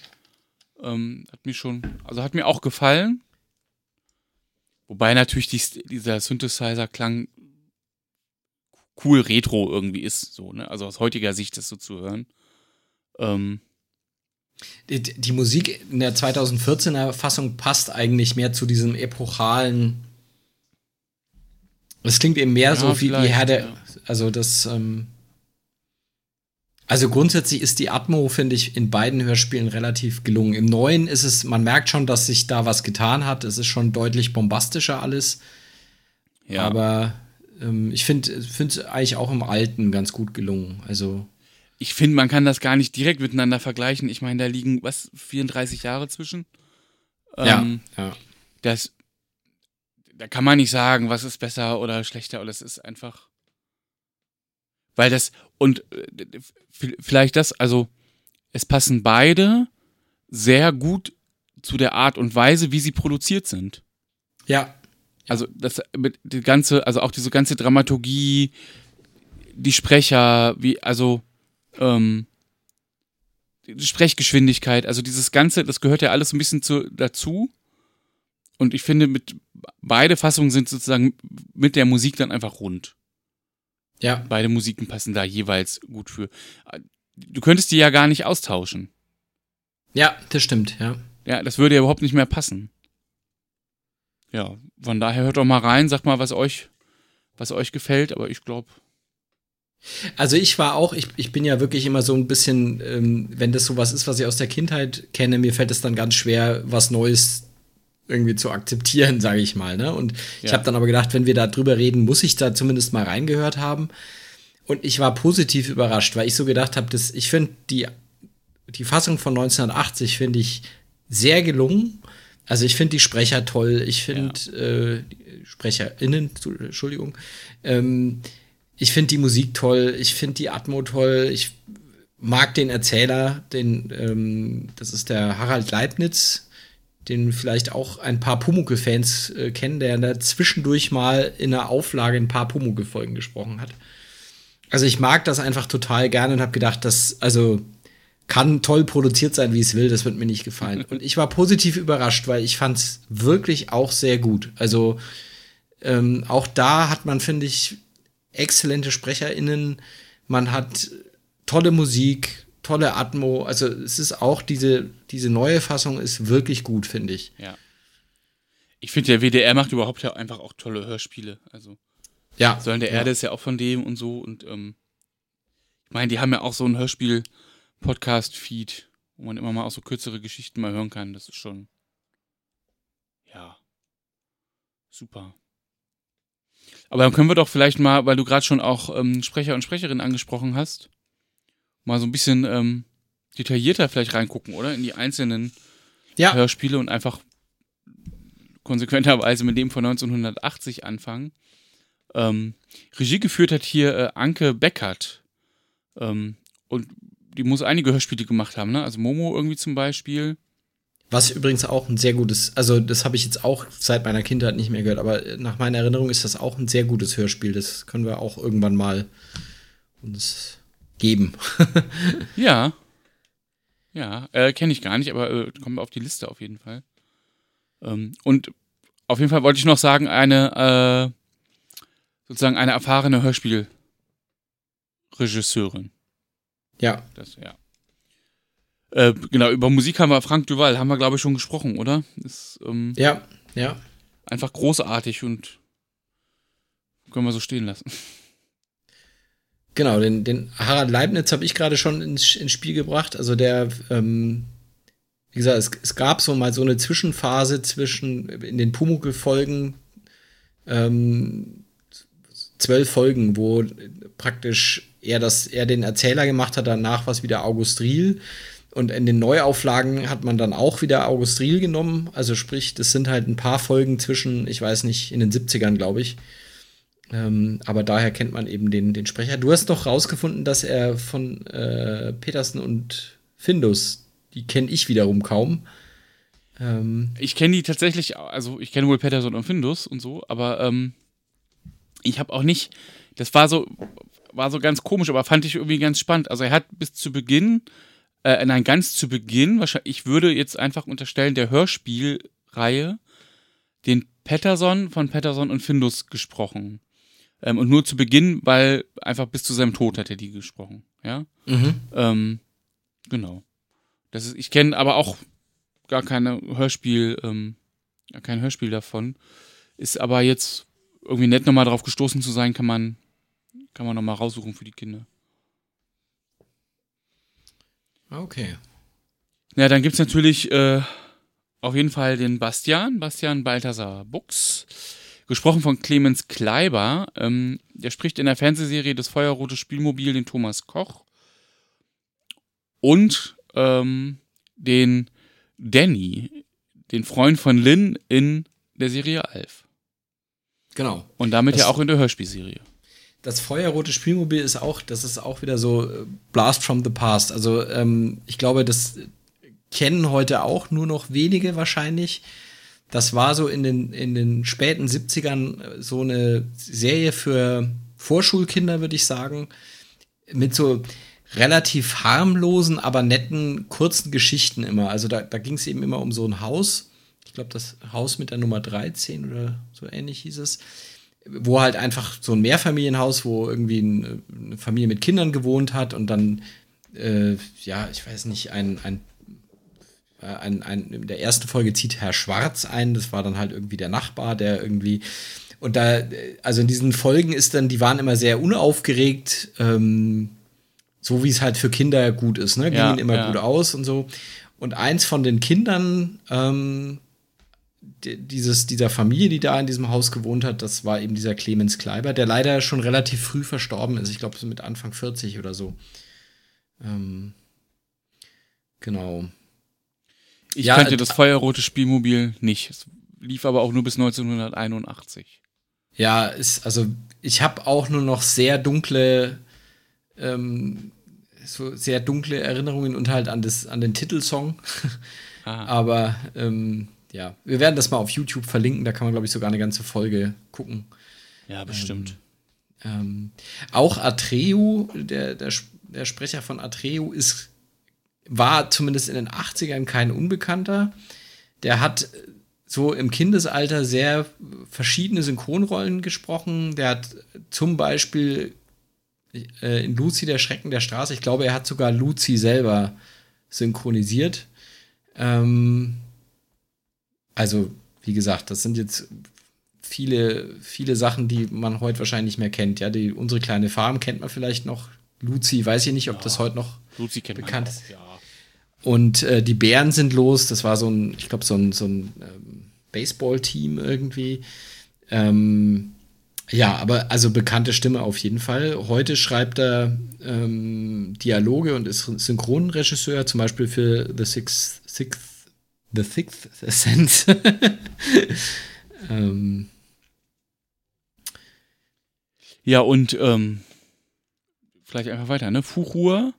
Ähm, hat mir schon, also hat mir auch gefallen. Wobei natürlich die, dieser Synthesizer-Klang cool retro irgendwie ist, so, ne? Also aus heutiger Sicht das so zu hören. Ähm, die, die, Musik in der 2014er Fassung passt eigentlich mehr zu diesem epochalen. Es klingt eben mehr ja, so wie, wie Herr der. Ja. Also das. Ähm, also grundsätzlich ist die Atmo, finde ich, in beiden Hörspielen relativ gelungen. Im neuen ist es, man merkt schon, dass sich da was getan hat. Es ist schon deutlich bombastischer alles. Ja. Aber ähm, ich finde es eigentlich auch im alten ganz gut gelungen. Also ich finde, man kann das gar nicht direkt miteinander vergleichen. Ich meine, da liegen, was, 34 Jahre zwischen? Ähm, ja, ja. Das, da kann man nicht sagen, was ist besser oder schlechter, oder es ist einfach. Weil das, und äh, vielleicht das, also, es passen beide sehr gut zu der Art und Weise, wie sie produziert sind. Ja. Also, das, mit, die ganze, also auch diese ganze Dramaturgie, die Sprecher, wie, also, ähm, die Sprechgeschwindigkeit, also dieses Ganze, das gehört ja alles ein bisschen zu, dazu. Und ich finde, mit beide Fassungen sind sozusagen mit der Musik dann einfach rund. Ja. Beide Musiken passen da jeweils gut für. Du könntest die ja gar nicht austauschen. Ja, das stimmt, ja. Ja, das würde ja überhaupt nicht mehr passen. Ja, von daher hört doch mal rein, sagt mal, was euch, was euch gefällt, aber ich glaube, also ich war auch, ich, ich bin ja wirklich immer so ein bisschen, ähm, wenn das sowas ist, was ich aus der Kindheit kenne, mir fällt es dann ganz schwer, was Neues irgendwie zu akzeptieren, sage ich mal. Ne? Und ja. ich habe dann aber gedacht, wenn wir da drüber reden, muss ich da zumindest mal reingehört haben. Und ich war positiv überrascht, weil ich so gedacht habe, dass ich finde die, die Fassung von 1980 finde ich sehr gelungen. Also ich finde die Sprecher toll, ich finde ja. äh, SprecherInnen, Entschuldigung, ähm, ich finde die Musik toll, ich finde die Atmo toll, ich mag den Erzähler, den, ähm, das ist der Harald Leibniz, den vielleicht auch ein paar Pumuckl-Fans äh, kennen, der da zwischendurch mal in einer Auflage ein paar Pumuckl-Folgen gesprochen hat. Also ich mag das einfach total gerne und habe gedacht, dass, also kann toll produziert sein, wie es will, das wird mir nicht gefallen. Und ich war positiv überrascht, weil ich fand es wirklich auch sehr gut. Also ähm, auch da hat man, finde ich, exzellente SprecherInnen. Man hat tolle Musik, tolle Atmo. Also es ist auch diese, diese neue Fassung ist wirklich gut, finde ich. Ja. Ich finde, der WDR macht überhaupt ja einfach auch tolle Hörspiele. Also ja. Säulen der ja. Erde ist ja auch von dem und so. Und ähm, ich meine, die haben ja auch so ein Hörspiel-Podcast-Feed, wo man immer mal auch so kürzere Geschichten mal hören kann. Das ist schon. Ja. Super. Aber dann können wir doch vielleicht mal, weil du gerade schon auch ähm, Sprecher und Sprecherin angesprochen hast, mal so ein bisschen ähm, detaillierter vielleicht reingucken, oder? In die einzelnen Ja. Hörspiele und einfach konsequenterweise mit dem von 1980 anfangen. Ähm, Regie geführt hat hier äh, Anke Beckert. Ähm, und die muss einige Hörspiele gemacht haben, ne? Also Momo irgendwie zum Beispiel. Was übrigens auch ein sehr gutes, also das habe ich jetzt auch seit meiner Kindheit nicht mehr gehört, aber nach meiner Erinnerung ist das auch ein sehr gutes Hörspiel. Das können wir auch irgendwann mal uns geben. Ja. Ja, äh, kenne ich gar nicht, aber äh, kommen wir auf die Liste auf jeden Fall. Ähm, und auf jeden Fall wollte ich noch sagen, eine, äh, sozusagen eine erfahrene Hörspielregisseurin. ja, Das, ja. Äh, genau, über Musik haben wir Frank Duval, haben wir, glaube ich, schon gesprochen, oder? Ist ähm, ja, ja. einfach großartig und können wir so stehen lassen. Genau, den, den Harald Leibniz habe ich gerade schon ins, ins Spiel gebracht. Also der, ähm, wie gesagt, es, es gab so mal so eine Zwischenphase zwischen in den Pumuckl-Folgen, ähm, zwölf Folgen, wo praktisch er das, er den Erzähler gemacht hat, danach war es wieder August Riel. Und in den Neuauflagen hat man dann auch wieder August Riel genommen. Also sprich, das sind halt ein paar Folgen zwischen, ich weiß nicht, in den 70ern, glaube ich. Ähm, aber daher kennt man eben den, den Sprecher. Du hast doch rausgefunden, dass er von äh, Petersen und Findus, die kenne ich wiederum kaum. Ähm, Ich kenne die tatsächlich, also ich kenne wohl Patterson und Findus und so, aber ähm, ich habe auch nicht, das war so, war so ganz komisch, aber fand ich irgendwie ganz spannend. Also er hat bis zu Beginn, äh, nein, ganz zu Beginn, wahrscheinlich, ich würde jetzt einfach unterstellen, der Hörspielreihe den Patterson von Patterson und Findus gesprochen. Ähm, und nur zu Beginn, weil einfach bis zu seinem Tod hat er die gesprochen, ja. Ähm, genau. Das ist, ich kenne aber auch gar keine Hörspiel, ähm, gar kein Hörspiel davon. Ist aber jetzt irgendwie nett nochmal drauf gestoßen zu sein, kann man, kann man nochmal raussuchen für die Kinder. Okay. Ja, dann gibt's natürlich äh, auf jeden Fall den Bastian, Bastian Balthasar Buchs, gesprochen von Clemens Kleiber. Ähm, der spricht in der Fernsehserie Das Feuerrote Spielmobil den Thomas Koch und ähm, den Danny, den Freund von Lynn in der Serie Alf. Genau. Und damit Das- ja auch in der Hörspielserie. Das feuerrote Spielmobil ist auch, das ist auch wieder so äh, Blast from the Past. Also ähm, ich glaube, das kennen heute auch nur noch wenige wahrscheinlich. Das war so in den, in den späten 70ern äh, so eine Serie für Vorschulkinder, würde ich sagen. Mit so relativ harmlosen, aber netten, kurzen Geschichten immer. Also da, da ging es eben immer um so ein Haus. Ich glaube, das Haus mit der Nummer 13 oder so ähnlich hieß es wo halt einfach so ein Mehrfamilienhaus, wo irgendwie ein, eine Familie mit Kindern gewohnt hat und dann, äh, ja, ich weiß nicht, ein, ein, äh, ein, ein, in der ersten Folge zieht Herr Schwarz ein, das war dann halt irgendwie der Nachbar, der irgendwie, und da, also in diesen Folgen ist dann, die waren immer sehr unaufgeregt, ähm, so wie es halt für Kinder gut ist, ne? Ja, Gingen immer ja. gut aus und so. Und eins von den Kindern, ähm, dieses, dieser Familie, die da in diesem Haus gewohnt hat, das war eben dieser Clemens Kleiber, der leider schon relativ früh verstorben ist. Ich glaube, so mit Anfang 40 oder so. Ähm, genau. Ich Ja, kannte äh, das feuerrote Spielmobil nicht. Es lief aber auch nur bis 1981. Ja, ist, also ich habe auch nur noch sehr dunkle, ähm, so sehr dunkle Erinnerungen und halt an, das, an den Titelsong. Ah. Aber ähm, ja, wir werden das mal auf YouTube verlinken, da kann man, glaube ich, sogar eine ganze Folge gucken. Ja, bestimmt. Ähm, auch Atreu, der, der, der Sprecher von Atreu, ist war zumindest in den 80ern kein Unbekannter. Der hat so im Kindesalter sehr verschiedene Synchronrollen gesprochen. Der hat zum Beispiel äh, in Lucy der Schrecken der Straße, ich glaube, er hat sogar Lucy selber synchronisiert. Ähm, also, wie gesagt, das sind jetzt viele, viele Sachen, die man heute wahrscheinlich nicht mehr kennt. Ja, die, unsere kleine Farm kennt man vielleicht noch. Lucy, weiß ich nicht, ob ja, das heute noch bekannt ist. Ja. Und äh, die Bären sind los. Das war so ein, ich glaube, so ein, so ein ähm, Baseball-Team irgendwie. Ähm, ja, aber also bekannte Stimme auf jeden Fall. Heute schreibt er ähm, Dialoge und ist Synchronregisseur, zum Beispiel für The Sixth, Sixth The Sixth Sense. ähm. Ja, und ähm, vielleicht einfach weiter, ne? Fuchur,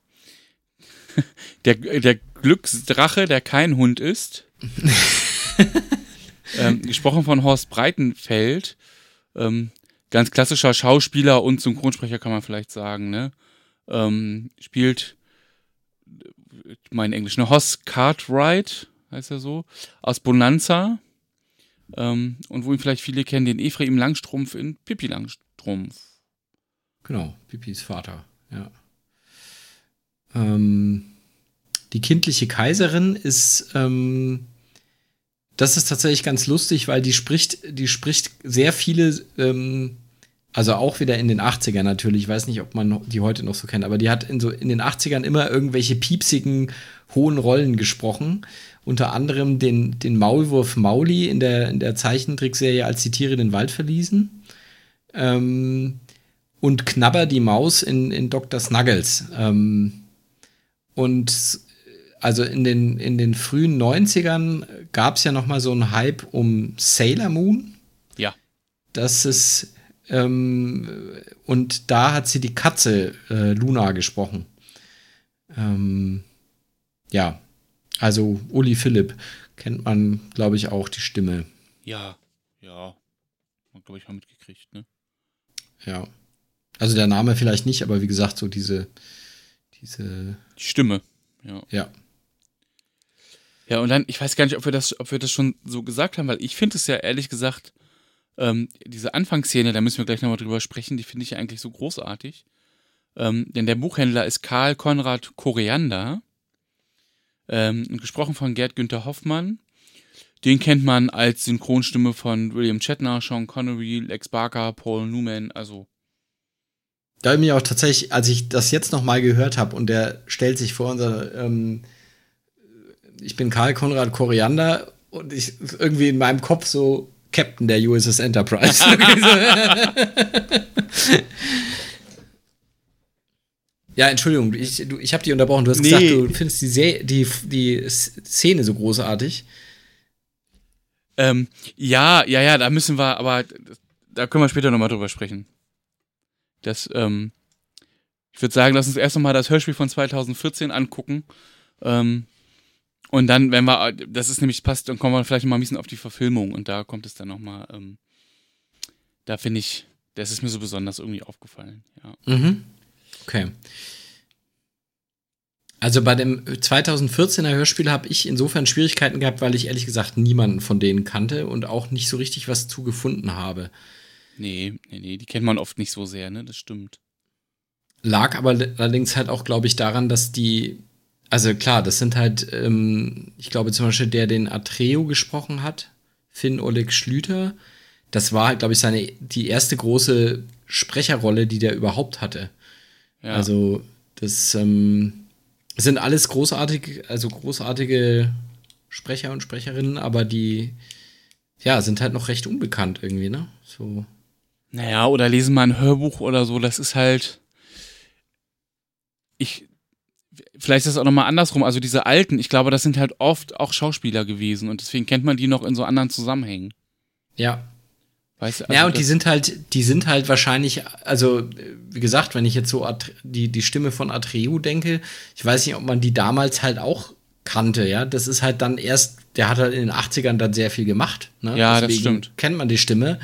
der, der Glücksdrache, der kein Hund ist. ähm, gesprochen von Horst Breitenfeld. Ähm, ganz klassischer Schauspieler und Synchronsprecher kann man vielleicht sagen, ne? Ähm, spielt mein Englisch, ne? Hoss Cartwright, heißt er so, aus Bonanza. Ähm, und wo ihn vielleicht viele kennen, den Ephraim Langstrumpf in Pippi Langstrumpf. Genau, Pippis Vater, ja. Ähm, die kindliche Kaiserin ist, ähm, das ist tatsächlich ganz lustig, weil die spricht, die spricht sehr viele, ähm, also auch wieder in den 80ern natürlich, ich weiß nicht, ob man die heute noch so kennt, aber die hat in so in den 80ern immer irgendwelche piepsigen, hohen Rollen gesprochen. Unter anderem den, den Maulwurf Mauli in der, in der Zeichentrickserie, als die Tiere den Wald verließen. Ähm, und Knabber die Maus in, in Dr. Snuggles. Ähm, und also in den, in den frühen 90ern gab es ja noch mal so einen Hype um Sailor Moon. Ja. Das ist ähm, und da hat sie die Katze äh, Luna gesprochen. Ähm, ja, also Uli Philipp kennt man, glaube ich, auch die Stimme. Ja, ja. Glaube ich, mal mitgekriegt, ne? Ja. Also der Name vielleicht nicht, aber wie gesagt, so diese, diese. Die Stimme, ja. Ja. Ja, und dann, ich weiß gar nicht, ob wir das, ob wir das schon so gesagt haben, weil ich finde es ja ehrlich gesagt, ähm, diese Anfangsszene, da müssen wir gleich nochmal drüber sprechen, die finde ich ja eigentlich so großartig. Ähm, denn der Buchhändler ist Karl Konrad Koriander, ähm, gesprochen von Gerd Günther Hoffmann. Den kennt man als Synchronstimme von William Shatner, Sean Connery, Lex Barker, Paul Newman, also. Da habe ich mich auch tatsächlich, als ich das jetzt nochmal gehört habe und der stellt sich vor unser, ähm, ich bin Karl Konrad Koriander und ich irgendwie in meinem Kopf so Captain der USS Enterprise. ja, Entschuldigung, ich, ich habe dich unterbrochen. Du hast nee. gesagt, du findest die, die, die Szene so großartig. Ähm, ja, ja, ja, da müssen wir, aber da können wir später nochmal drüber sprechen. Das, ähm, ich würde sagen, lass uns erst nochmal das Hörspiel von 2014 angucken. Ähm, und dann, wenn wir, das ist nämlich passt, dann kommen wir vielleicht mal ein bisschen auf die Verfilmung und da kommt es dann nochmal, ähm, da finde ich, das ist mir so besonders irgendwie aufgefallen, ja. Mhm. Okay. Also bei dem 2014er Hörspiel habe ich insofern Schwierigkeiten gehabt, weil ich ehrlich gesagt niemanden von denen kannte und auch nicht so richtig was zu gefunden habe. Nee, nee, nee, die kennt man oft nicht so sehr, ne? Das stimmt. Lag aber allerdings halt auch, glaube ich, daran, dass die also klar, das sind halt, ähm, ich glaube zum Beispiel der, den Atreo gesprochen hat, Finn Oleg Schlüter, das war halt, glaube ich, seine, die erste große Sprecherrolle, die der überhaupt hatte. Ja. Also, das ähm, sind alles großartige, also großartige Sprecher und Sprecherinnen, aber die, ja, sind halt noch recht unbekannt irgendwie, ne? So. Naja, oder lesen mal ein Hörbuch oder so, das ist halt. Ich, vielleicht ist es auch nochmal andersrum. Also diese alten, ich glaube, das sind halt oft auch Schauspieler gewesen und deswegen kennt man die noch in so anderen Zusammenhängen. Ja. Weißt, also ja, und die sind halt, die sind halt wahrscheinlich, also wie gesagt, wenn ich jetzt so die, die Stimme von Atreu denke, ich weiß nicht, ob man die damals halt auch kannte, ja. Das ist halt dann erst, der hat halt in den 80ern dann sehr viel gemacht. Ne? Ja, Deswegen das stimmt. Kennt man die Stimme.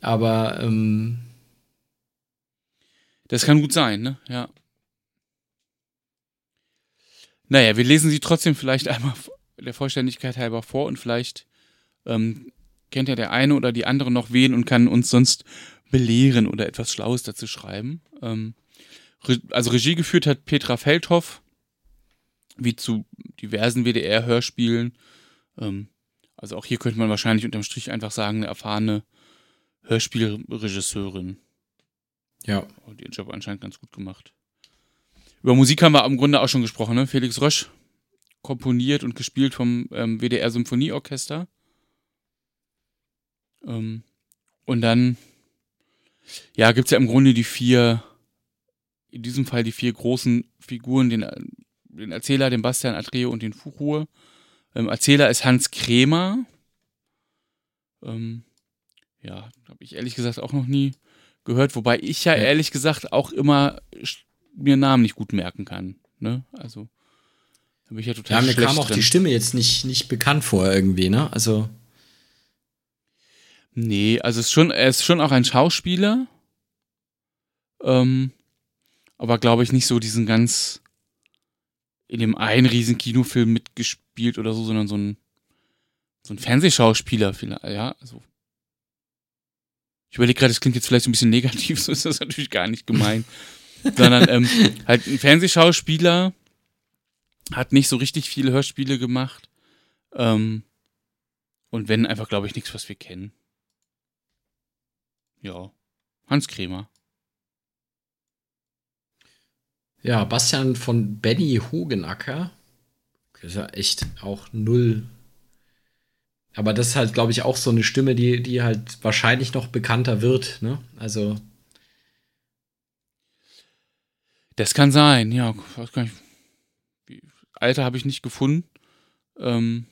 Aber ähm, das kann gut sein, ne? Ja. Naja, wir lesen sie trotzdem vielleicht einmal der Vollständigkeit halber vor und vielleicht ähm, kennt ja der eine oder die andere noch wen und kann uns sonst belehren oder etwas Schlaues dazu schreiben. Ähm, also Regie geführt hat Petra Feldhoff, wie zu diversen WDR-Hörspielen. Ähm, also auch hier könnte man wahrscheinlich unterm Strich einfach sagen, eine erfahrene Hörspielregisseurin. Ja. Und ihren Job anscheinend ganz gut gemacht. Über Musik haben wir im Grunde auch schon gesprochen, ne? Felix Rösch komponiert und gespielt vom ähm, WDR Symphonieorchester. Ähm, und dann, ja, gibt es ja im Grunde die vier, in diesem Fall die vier großen Figuren, den, den Erzähler, den Bastian Atreo und den Fuchur. Ähm, Erzähler ist Hans Kremer. Ähm, ja, habe ich ehrlich gesagt auch noch nie gehört, wobei ich ja, ja. ehrlich gesagt auch immer mir Namen nicht gut merken kann. Ne? Also, da bin ich ja total Ja, mir kam auch drin. die Stimme jetzt nicht, nicht bekannt vor irgendwie, ne? Also. Nee, also ist schon, er ist schon auch ein Schauspieler. Ähm, aber glaube ich nicht so diesen ganz in dem einen riesen Kinofilm mitgespielt oder so, sondern so ein so ein Fernsehschauspieler vielleicht, ja, also ich überlege gerade, das klingt jetzt vielleicht so ein bisschen negativ, so ist das natürlich gar nicht gemein. Sondern ähm, halt ein Fernsehschauspieler hat nicht so richtig viele Hörspiele gemacht. Ähm, und wenn, einfach, glaube ich, nichts, was wir kennen. Ja. Hans Kremer. Ja, Bastian von Benny Hogenacker. Das ist ja echt auch null aber das ist halt, glaube ich, auch so eine Stimme, die, die halt wahrscheinlich noch bekannter wird, ne? Also. Das kann sein, ja. Alter habe ich nicht gefunden. Ähm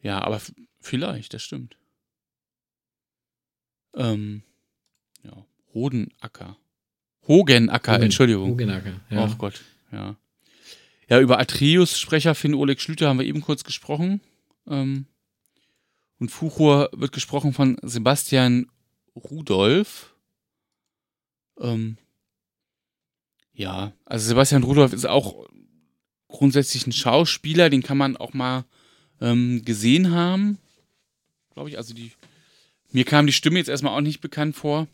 ja, aber vielleicht, das stimmt. Ähm ja, Hodenacker. Hogenacker, Hogen, Entschuldigung. Hogenacker, ja. Oh Gott, ja. Ja, über Atreus Sprecher Finn Oleg Schlüter haben wir eben kurz gesprochen. Ähm, und Fuchur wird gesprochen von Sebastian Rudolph. Ähm, ja, also Sebastian Rudolph ist auch grundsätzlich ein Schauspieler, den kann man auch mal ähm, gesehen haben. Glaube ich, also die. Mir kam die Stimme jetzt erstmal auch nicht bekannt vor.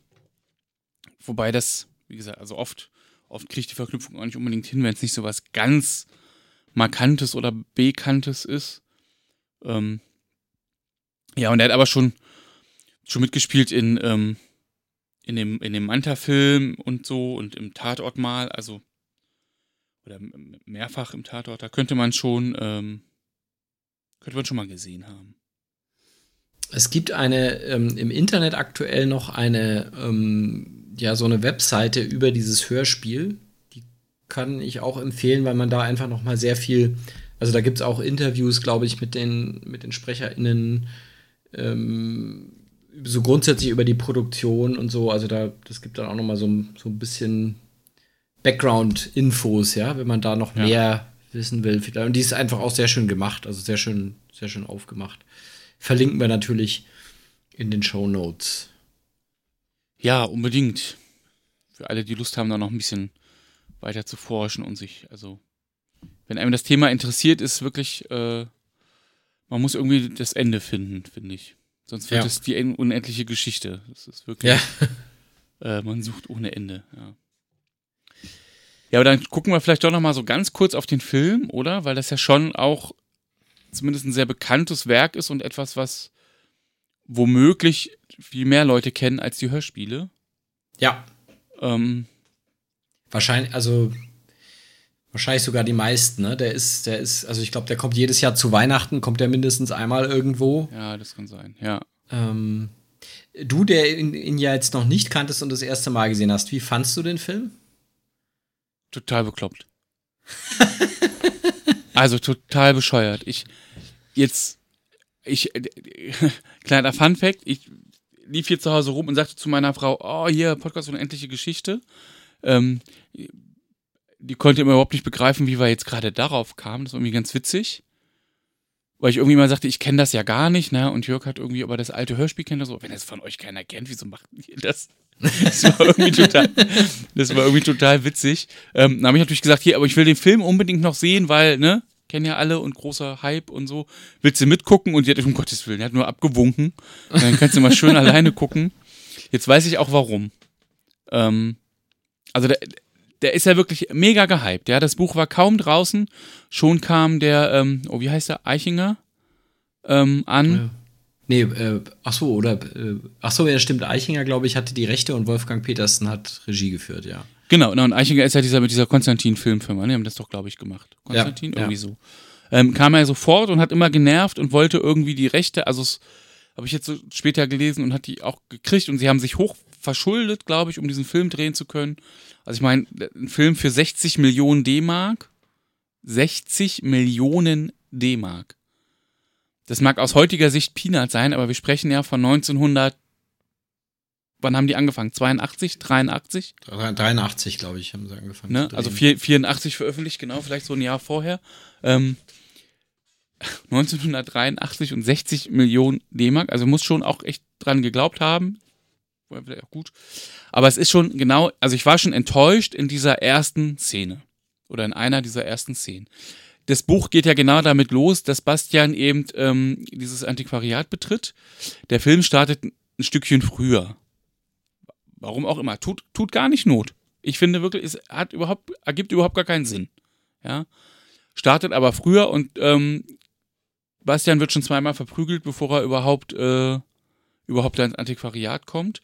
Wobei das, wie gesagt, also oft oft kriege ich die Verknüpfung auch nicht unbedingt hin, wenn es nicht so was ganz Markantes oder Bekanntes ist. Ähm ja, und er hat aber schon, schon mitgespielt in, ähm, in dem, in dem Manta-Film und so und im Tatort mal, also oder mehrfach im Tatort, da könnte man schon, ähm, könnte man schon mal gesehen haben. Es gibt eine ähm, im Internet aktuell noch eine ähm, ja so eine Webseite über dieses Hörspiel. Die kann ich auch empfehlen, weil man da einfach noch mal sehr viel, also da gibt es auch Interviews, glaube ich, mit den, mit den SprecherInnen, ähm, so grundsätzlich über die Produktion und so. Also da, das gibt dann auch noch mal so, so ein bisschen Background-Infos, ja, wenn man da noch ja. mehr wissen will. Und die ist einfach auch sehr schön gemacht, also sehr schön, sehr schön aufgemacht. Verlinken wir natürlich in den Show Notes. Ja, unbedingt. Für alle, die Lust haben, da noch ein bisschen weiter zu forschen und sich, also, wenn einem das Thema interessiert, ist wirklich, äh, man muss irgendwie das Ende finden, finde ich. Sonst wird ja. es die unendliche Geschichte. Das ist wirklich, ja. äh, man sucht ohne Ende, ja. Ja, aber dann gucken wir vielleicht doch noch mal so ganz kurz auf den Film, oder? Weil das ja schon auch zumindest ein sehr bekanntes Werk ist und etwas, was womöglich viel mehr Leute kennen als die Hörspiele. Ja. Ähm, wahrscheinlich, also wahrscheinlich sogar die meisten, ne? Der ist, der ist, also ich glaube, der kommt jedes Jahr zu Weihnachten, kommt der mindestens einmal irgendwo. Ja, das kann sein, ja. Ähm, du, der ihn, ihn ja jetzt noch nicht kanntest und das erste Mal gesehen hast, wie fandst du den Film? Total bekloppt. also total bescheuert. Ich jetzt ich kleiner Fun Fact, ich lief hier zu Hause rum und sagte zu meiner Frau, oh, hier, Podcast Unendliche Geschichte. Ähm, die konnte immer überhaupt nicht begreifen, wie wir jetzt gerade darauf kamen. Das war irgendwie ganz witzig. Weil ich irgendwie mal sagte, ich kenne das ja gar nicht, ne? Und Jörg hat irgendwie aber das alte Hörspiel kennt. So, wenn es von euch keiner kennt, wieso macht ihr das? Das war irgendwie total, das war irgendwie total witzig. Ähm, dann habe ich natürlich gesagt, hier, aber ich will den Film unbedingt noch sehen, weil, ne, kennen ja alle und großer Hype und so. Willst du mitgucken? Und die hat, um Gottes Willen, er hat nur abgewunken. Und dann kannst du mal schön alleine gucken. Jetzt weiß ich auch warum. Ähm, also der, der ist ja wirklich mega gehypt. Ja, das Buch war kaum draußen. Schon kam der, ähm, oh, wie heißt der, Eichinger ähm, an. Nee, äh, ach so, oder, äh, ach so, ja, stimmt. Eichinger, glaube ich, hatte die Rechte und Wolfgang Petersen hat Regie geführt, ja. Genau, und Eichinger ist ja dieser mit dieser Konstantin-Filmfirma, ne? Die haben das doch, glaube ich, gemacht. Konstantin, ja, irgendwie ja. so. Ähm, kam er sofort und hat immer genervt und wollte irgendwie die Rechte, also habe ich jetzt so später gelesen und hat die auch gekriegt und sie haben sich hoch verschuldet, glaube ich, um diesen Film drehen zu können. Also ich meine, ein Film für 60 Millionen D-Mark, 60 Millionen D-Mark. Das mag aus heutiger Sicht Peanut sein, aber wir sprechen ja von 1900. Wann haben die angefangen? 82, 83? 83, glaube ich, haben sie angefangen. Ne? Also 84 veröffentlicht, genau, vielleicht so ein Jahr vorher. Ähm, 1983 und 60 Millionen D-Mark, also muss schon auch echt dran geglaubt haben. War vielleicht auch gut. Aber es ist schon genau, also ich war schon enttäuscht in dieser ersten Szene. Oder in einer dieser ersten Szenen das Buch geht ja genau damit los, dass Bastian eben ähm, dieses Antiquariat betritt. Der Film startet ein Stückchen früher. Warum auch immer. Tut, tut gar nicht Not. Ich finde wirklich, es hat überhaupt, ergibt überhaupt gar keinen Sinn. Ja. Startet aber früher und ähm, Bastian wird schon zweimal verprügelt, bevor er überhaupt, äh, überhaupt ins Antiquariat kommt.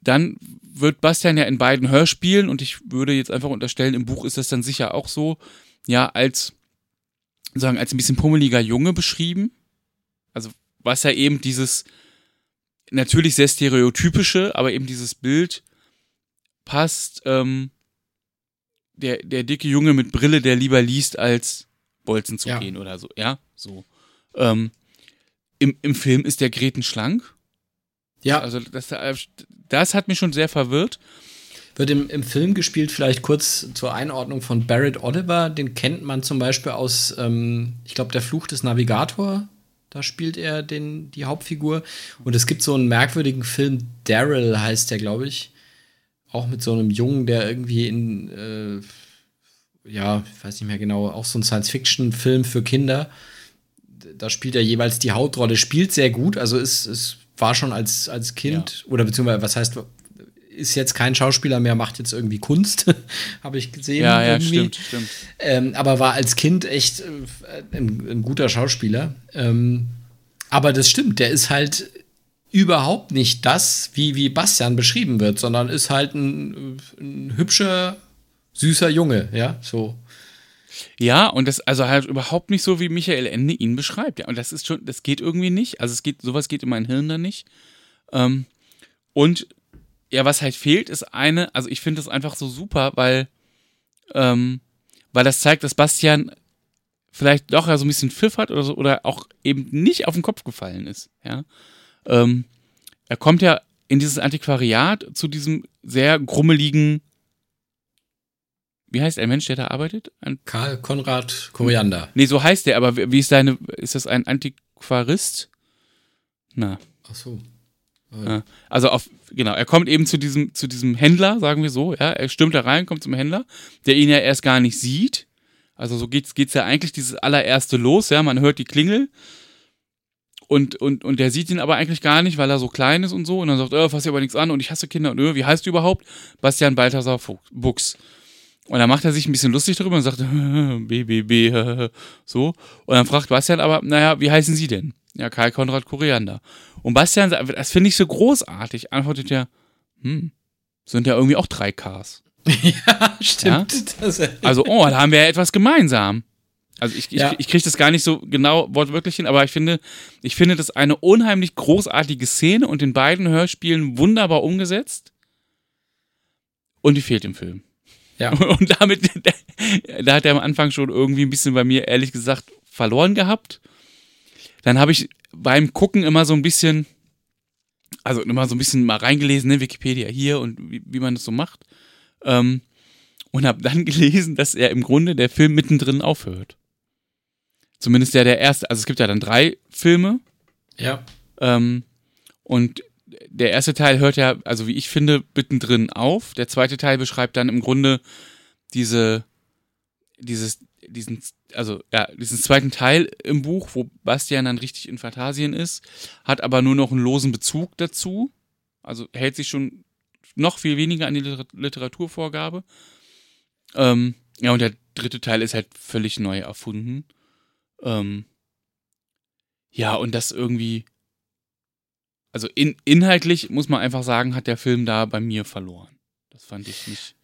Dann wird Bastian ja in beiden Hörspielen, und ich würde jetzt einfach unterstellen, im Buch ist das dann sicher auch so, ja als sagen als ein bisschen pummeliger Junge beschrieben. Also was ja eben dieses natürlich sehr stereotypische, aber eben dieses Bild passt. Ähm, der der dicke Junge mit Brille, der lieber liest als Bolzen zu ja. gehen oder so. Ja, so. Ähm, im, Im Film ist der Greten schlank. Ja. Also das, das hat mich schon sehr verwirrt. Wird im, im Film gespielt, vielleicht kurz zur Einordnung von Barrett Oliver. Den kennt man zum Beispiel aus, ähm, ich glaube, Der Fluch des Navigator. Da spielt er den, die Hauptfigur. Und es gibt so einen merkwürdigen Film, Daryl heißt der, glaube ich. Auch mit so einem Jungen, der irgendwie in, äh, ja, ich weiß nicht mehr genau, auch so ein Science-Fiction-Film für Kinder. Da spielt er jeweils die Hauptrolle, spielt sehr gut. Also es, es war schon als, als Kind, ja. oder beziehungsweise, was heißt, ist jetzt kein Schauspieler mehr, macht jetzt irgendwie Kunst, habe ich gesehen. Ja, ja, irgendwie. stimmt, stimmt. Ähm, aber war als Kind echt äh, ein, ein, guter Schauspieler. Ähm, aber das stimmt, der ist halt überhaupt nicht das, wie, wie Bastian beschrieben wird, sondern ist halt ein, ein hübscher, süßer Junge, ja, so. Ja, und das also halt überhaupt nicht so, wie Michael Ende ihn beschreibt. Ja, und das ist schon, das geht irgendwie nicht. Also es geht, sowas geht in mein Hirn da nicht. Ähm, und ja, was halt fehlt, ist eine, also ich finde das einfach so super, weil, ähm, weil das zeigt, dass Bastian vielleicht doch ja so ein bisschen Pfiff hat oder so, oder auch eben nicht auf den Kopf gefallen ist, ja. Ähm, er kommt ja in dieses Antiquariat zu diesem sehr grummeligen, wie heißt der Mensch, der da arbeitet? Ein Karl Konrad Koriander. Nee, so heißt der, aber wie ist seine, ist das ein Antiquarist? Na. Ach so. Also auf, genau, er kommt eben zu diesem, zu diesem Händler, sagen wir so, ja, er stürmt da rein, kommt zum Händler, der ihn ja erst gar nicht sieht. Also so geht's, geht's ja eigentlich dieses allererste los, ja, man hört die Klingel und, und, und der sieht ihn aber eigentlich gar nicht, weil er so klein ist und so und dann sagt, äh, fass dir aber nichts an und ich hasse Kinder und äh, wie heißt du überhaupt? Bastian Balthasar Buchs. Und dann macht er sich ein bisschen lustig darüber und sagt, BBB, so. Und dann fragt Bastian aber, naja, wie heißen Sie denn? Ja, Karl Konrad Koriander. Und Bastian, das finde ich so großartig, antwortet er, hm, sind ja irgendwie auch drei Ks. ja, stimmt. Ja? Also, oh, da haben wir ja etwas gemeinsam. Also ich, ja. ich, ich kriege das gar nicht so genau wortwörtlich hin, aber ich finde, ich finde das eine unheimlich großartige Szene und in beiden Hörspielen wunderbar umgesetzt. Und die fehlt im Film. Ja. Und damit, da hat er am Anfang schon irgendwie ein bisschen bei mir, ehrlich gesagt, verloren gehabt. Dann habe ich beim Gucken immer so ein bisschen, also immer so ein bisschen mal reingelesen, ne, Wikipedia hier und wie, wie man das so macht. Ähm, und habe dann gelesen, dass er im Grunde der Film mittendrin aufhört. Zumindest der der erste, also es gibt ja dann drei Filme. Ja. Ähm, und der erste Teil hört ja, also wie ich finde, mittendrin auf. Der zweite Teil beschreibt dann im Grunde diese, dieses, diesen, also ja, diesen zweiten Teil im Buch, wo Bastian dann richtig in Phantasien ist, hat aber nur noch einen losen Bezug dazu. Also hält sich schon noch viel weniger an die Literaturvorgabe. Ähm, ja, und der dritte Teil ist halt völlig neu erfunden. Ähm, ja, und das irgendwie, also in, inhaltlich muss man einfach sagen, hat der Film da bei mir verloren. Das fand ich nicht.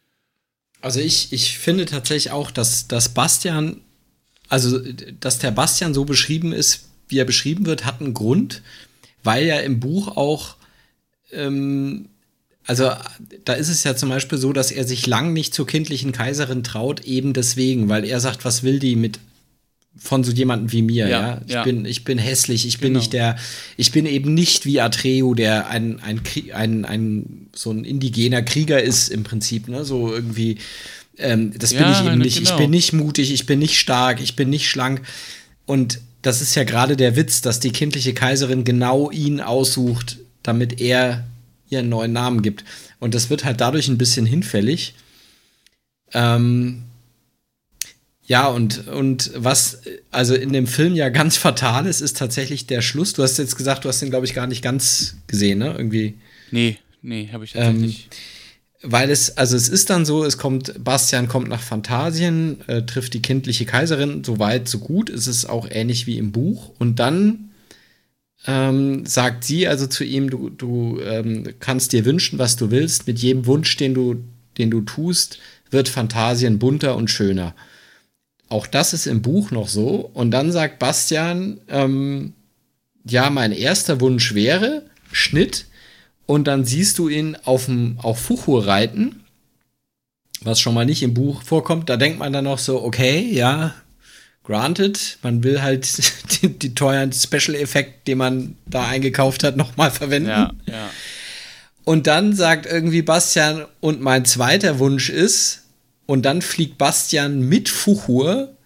Also ich, ich finde tatsächlich auch, dass, dass Bastian, also dass der Bastian so beschrieben ist, wie er beschrieben wird, hat einen Grund, weil ja im Buch auch, ähm, also da ist es ja zum Beispiel so, dass er sich lang nicht zur kindlichen Kaiserin traut, eben deswegen, weil er sagt, was will die mit von so jemandem wie mir, ja. ja? Ich, ja. Bin, ich bin hässlich, ich bin genau. nicht der, ich bin eben nicht wie Atreo, der ein, ein, ein, ein, so ein indigener Krieger ist im Prinzip, ne? So irgendwie, ähm, das ja, bin ich eben nicht. Genau. Ich bin nicht mutig, ich bin nicht stark, ich bin nicht schlank. Und das ist ja gerade der Witz, dass die kindliche Kaiserin genau ihn aussucht, damit er ihren neuen Namen gibt. Und das wird halt dadurch ein bisschen hinfällig. Ähm, ja, und, und was also in dem Film ja ganz fatal ist, ist tatsächlich der Schluss. Du hast jetzt gesagt, du hast den, glaube ich, gar nicht ganz gesehen, ne? Irgendwie. Nee, nee, habe ich tatsächlich. Ähm, weil es, also es ist dann so, es kommt, Bastian kommt nach Phantasien, äh, trifft die kindliche Kaiserin, so weit, so gut. Es ist auch ähnlich wie im Buch. Und dann ähm, sagt sie also zu ihm, du, du ähm, kannst dir wünschen, was du willst. Mit jedem Wunsch, den du, den du tust, wird Phantasien bunter und schöner. Auch das ist im Buch noch so. Und dann sagt Bastian, ähm, ja, mein erster Wunsch wäre Schnitt. Und dann siehst du ihn auf, dem, auf Fuchur reiten, was schon mal nicht im Buch vorkommt. Da denkt man dann noch so, okay, ja, granted, man will halt die, die teuren Special-Effekte, den man da eingekauft hat, nochmal verwenden. Ja, ja. Und dann sagt irgendwie Bastian, und mein zweiter Wunsch ist, und dann fliegt Bastian mit Fuchur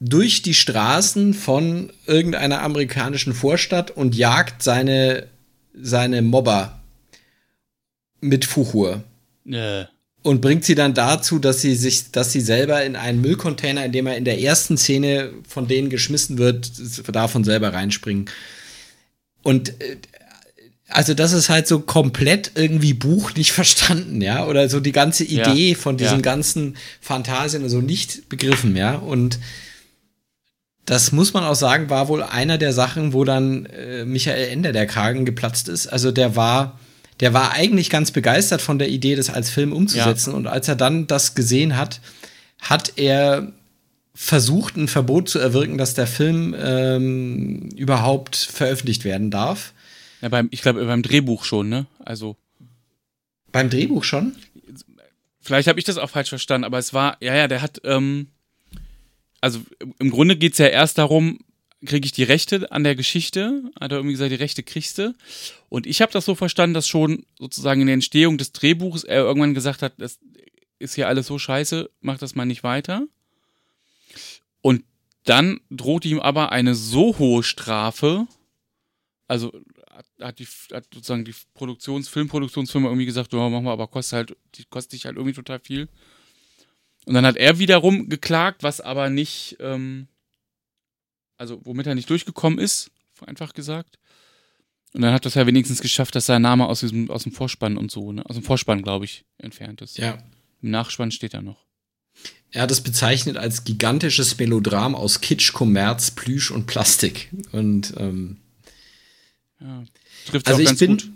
durch die Straßen von irgendeiner amerikanischen Vorstadt und jagt seine, seine Mobber mit Fuchur. Äh. Und bringt sie dann dazu, dass sie sich, dass sie selber in einen Müllcontainer, in dem er in der ersten Szene von denen geschmissen wird, davon selber reinspringen. Und äh, also das ist halt so komplett irgendwie Buch nicht verstanden, ja, oder so die ganze Idee ja, von diesen ja. ganzen Fantasien so nicht begriffen, ja, und das muss man auch sagen, war wohl einer der Sachen, wo dann äh, Michael Ender der Kragen geplatzt ist. Also der war, der war eigentlich ganz begeistert von der Idee, das als Film umzusetzen. Ja. Und als er dann das gesehen hat, hat er versucht, ein Verbot zu erwirken, dass der Film ähm, überhaupt veröffentlicht werden darf. Ja, beim, ich glaube, beim Drehbuch schon, ne? Also. Beim Drehbuch schon? Vielleicht habe ich das auch falsch verstanden, aber es war, ja, ja, der hat, ähm, also im Grunde geht es ja erst darum, kriege ich die Rechte an der Geschichte, hat er irgendwie gesagt, die Rechte kriegst du. Und ich habe das so verstanden, dass schon sozusagen in der Entstehung des Drehbuchs er irgendwann gesagt hat, das ist hier alles so scheiße, mach das mal nicht weiter. Und dann droht ihm aber eine so hohe Strafe, also hat, hat, die, hat sozusagen die Produktions-, Filmproduktionsfirma irgendwie gesagt, oh, machen wir, aber kostet halt, die kostet dich halt irgendwie total viel. Und dann hat er wiederum geklagt, was aber nicht, ähm, also womit er nicht durchgekommen ist, einfach gesagt. Und dann hat das ja wenigstens geschafft, dass sein Name aus, diesem, aus dem Vorspann und so, ne? aus dem Vorspann, glaube ich, entfernt ist. Ja. Im Nachspann steht er noch. Er hat es bezeichnet als gigantisches Melodram aus Kitsch, Kommerz, Plüsch und Plastik. Und ähm, ja, trifft also ich bin, gut.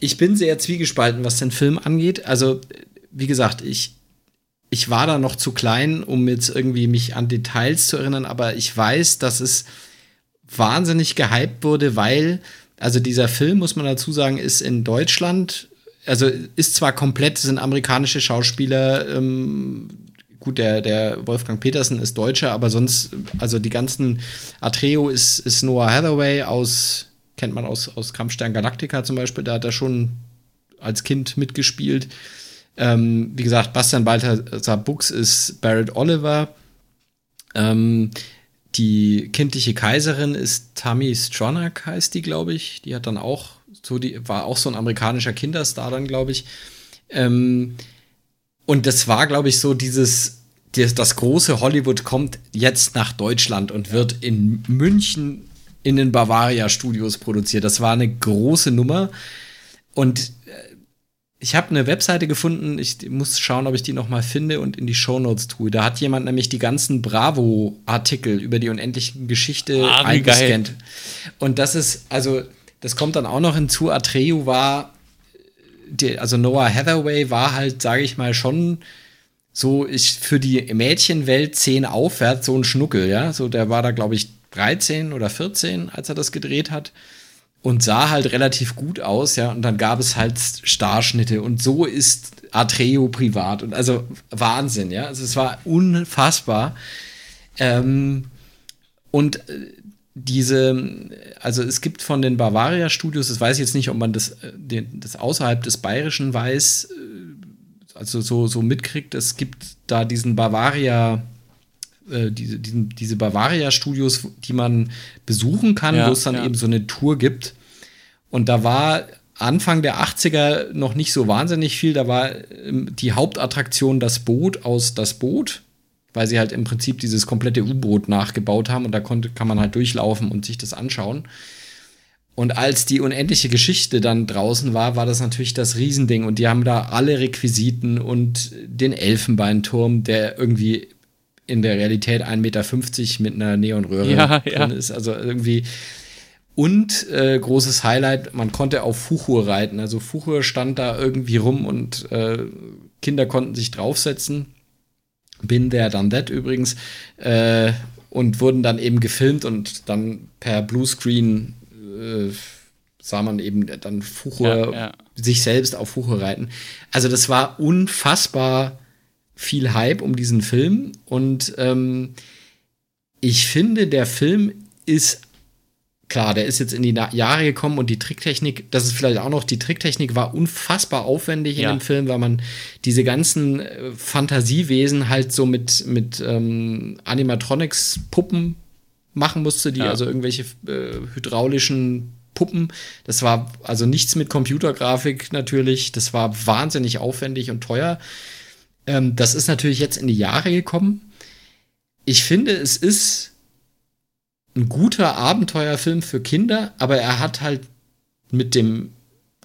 ich bin sehr zwiegespalten, was den Film angeht. Also, wie gesagt, ich, ich war da noch zu klein, um jetzt irgendwie mich an Details zu erinnern, aber ich weiß, dass es wahnsinnig gehypt wurde, weil, also dieser Film, muss man dazu sagen, ist in Deutschland, also ist zwar komplett, sind amerikanische Schauspieler, ähm, gut, der, der Wolfgang Petersen ist Deutscher, aber sonst, also die ganzen Atreo ist, ist Noah Hathaway aus kennt man aus, aus Kampfstern Galactica zum Beispiel, da hat er schon als Kind mitgespielt. Ähm, wie gesagt, Bastian Balthasar Bux ist Barrett Oliver. Ähm, die kindliche Kaiserin ist Tammy Stronach, heißt die, glaube ich. Die hat dann auch so die, war auch so ein amerikanischer Kinderstar dann, glaube ich. Ähm, und das war, glaube ich, so dieses, das, das, große Hollywood kommt jetzt nach Deutschland und wird in München in den Bavaria Studios produziert. Das war eine große Nummer. Und äh, ich habe eine Webseite gefunden, ich muss schauen, ob ich die noch mal finde und in die Shownotes tue. Da hat jemand nämlich die ganzen Bravo-Artikel über die unendliche Geschichte ah, eingescannt. Und das ist, also, das kommt dann auch noch hinzu. Atreu war die, also Noah Hathaway war halt, sage ich mal, schon so ich für die Mädchenwelt 10 aufwärts so ein Schnuckel, ja. So, der war da, glaube ich, 13 oder 14, als er das gedreht hat. Und sah halt relativ gut aus, ja. Und dann gab es halt Starschnitte. Und so ist Atreo privat. Und also Wahnsinn, ja. Also es war unfassbar. Ähm, und äh, diese, also es gibt von den Bavaria Studios, das weiß ich jetzt nicht, ob man das, äh, das außerhalb des Bayerischen weiß, äh, also so, so mitkriegt, es gibt da diesen Bavaria, äh, diese, diesen, diese Bavaria Studios, die man besuchen kann, ja, wo es dann ja. eben so eine Tour gibt. Und da war Anfang der 80er noch nicht so wahnsinnig viel, da war ähm, die Hauptattraktion das Boot aus das Boot weil sie halt im Prinzip dieses komplette U-Boot nachgebaut haben und da konnte, kann man halt durchlaufen und sich das anschauen. Und als die unendliche Geschichte dann draußen war, war das natürlich das Riesending. Und die haben da alle Requisiten und den Elfenbeinturm, der irgendwie in der Realität 1,50 Meter mit einer Neonröhre ja, drin ja. ist. Also irgendwie. Und äh, großes Highlight, man konnte auf Fuchur reiten. Also Fuchur stand da irgendwie rum und äh, Kinder konnten sich draufsetzen. Bin There, Done That übrigens. Äh, und wurden dann eben gefilmt und dann per Bluescreen äh, sah man eben dann Fuchur, ja, ja. sich selbst auf Fuchur reiten. Also das war unfassbar viel Hype um diesen Film und ähm, ich finde, der Film ist klar, der ist jetzt in die Jahre gekommen und die Tricktechnik, das ist vielleicht auch noch, die Tricktechnik war unfassbar aufwendig ja. in dem Film, weil man diese ganzen äh, Fantasiewesen halt so mit, mit ähm, Animatronics-Puppen machen musste, die ja. also irgendwelche äh, hydraulischen Puppen. Das war also nichts mit Computergrafik natürlich. Das war wahnsinnig aufwendig und teuer. Ähm, das ist natürlich jetzt in die Jahre gekommen. Ich finde, es ist ein guter Abenteuerfilm für Kinder, aber er hat halt mit dem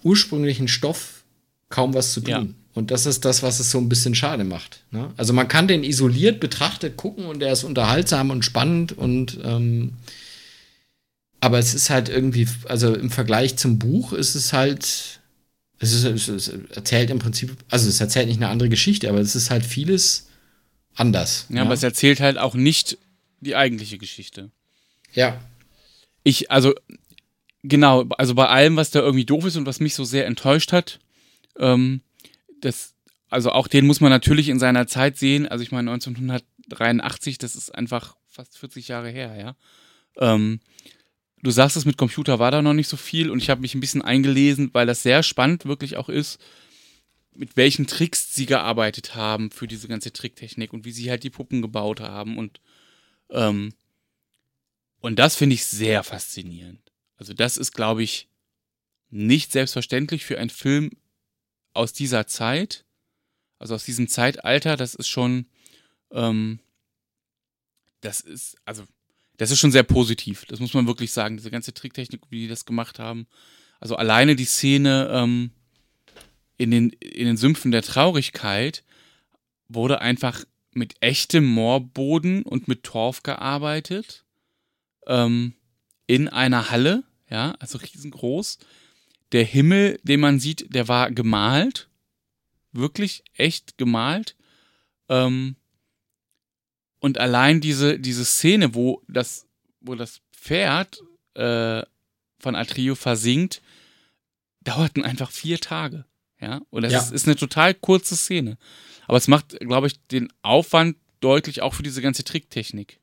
ursprünglichen Stoff kaum was zu tun. Ja. Und das ist das, was es so ein bisschen schade macht. Ne? Also man kann den isoliert betrachtet gucken und er ist unterhaltsam und spannend und ähm, aber es ist halt irgendwie, also im Vergleich zum Buch ist es halt, es, ist, es erzählt im Prinzip, also es erzählt nicht eine andere Geschichte, aber es ist halt vieles anders. Ja, ja, aber es erzählt halt auch nicht die eigentliche Geschichte. Ja. Ich, also, genau, also bei allem, was da irgendwie doof ist und was mich so sehr enttäuscht hat, ähm, das, also auch den muss man natürlich in seiner Zeit sehen. Also ich meine, 1983, das ist einfach fast 40 Jahre her, ja. Ähm, du sagst es, mit Computer war da noch nicht so viel und ich habe mich ein bisschen eingelesen, weil das sehr spannend wirklich auch ist, mit welchen Tricks sie gearbeitet haben für diese ganze Tricktechnik und wie sie halt die Puppen gebaut haben und ähm, und das finde ich sehr faszinierend. Also das ist, glaube ich, nicht selbstverständlich für einen Film aus dieser Zeit, also aus diesem Zeitalter. Das ist schon, ähm, das ist, also das ist schon sehr positiv. Das muss man wirklich sagen. Diese ganze Tricktechnik, wie die das gemacht haben. Also alleine die Szene ähm, in, den, in den Sümpfen der Traurigkeit wurde einfach mit echtem Moorboden und mit Torf gearbeitet ähm, in einer Halle, ja, also riesengroß. Der Himmel, den man sieht, der war gemalt, wirklich echt gemalt. Ähm, und allein diese, diese Szene, wo das, wo das Pferd äh, von Atrio versinkt, dauerten einfach vier Tage. Ja, und das ja. Ist, ist eine total kurze Szene. Aber es macht, glaube ich, den Aufwand deutlich auch für diese ganze Tricktechnik.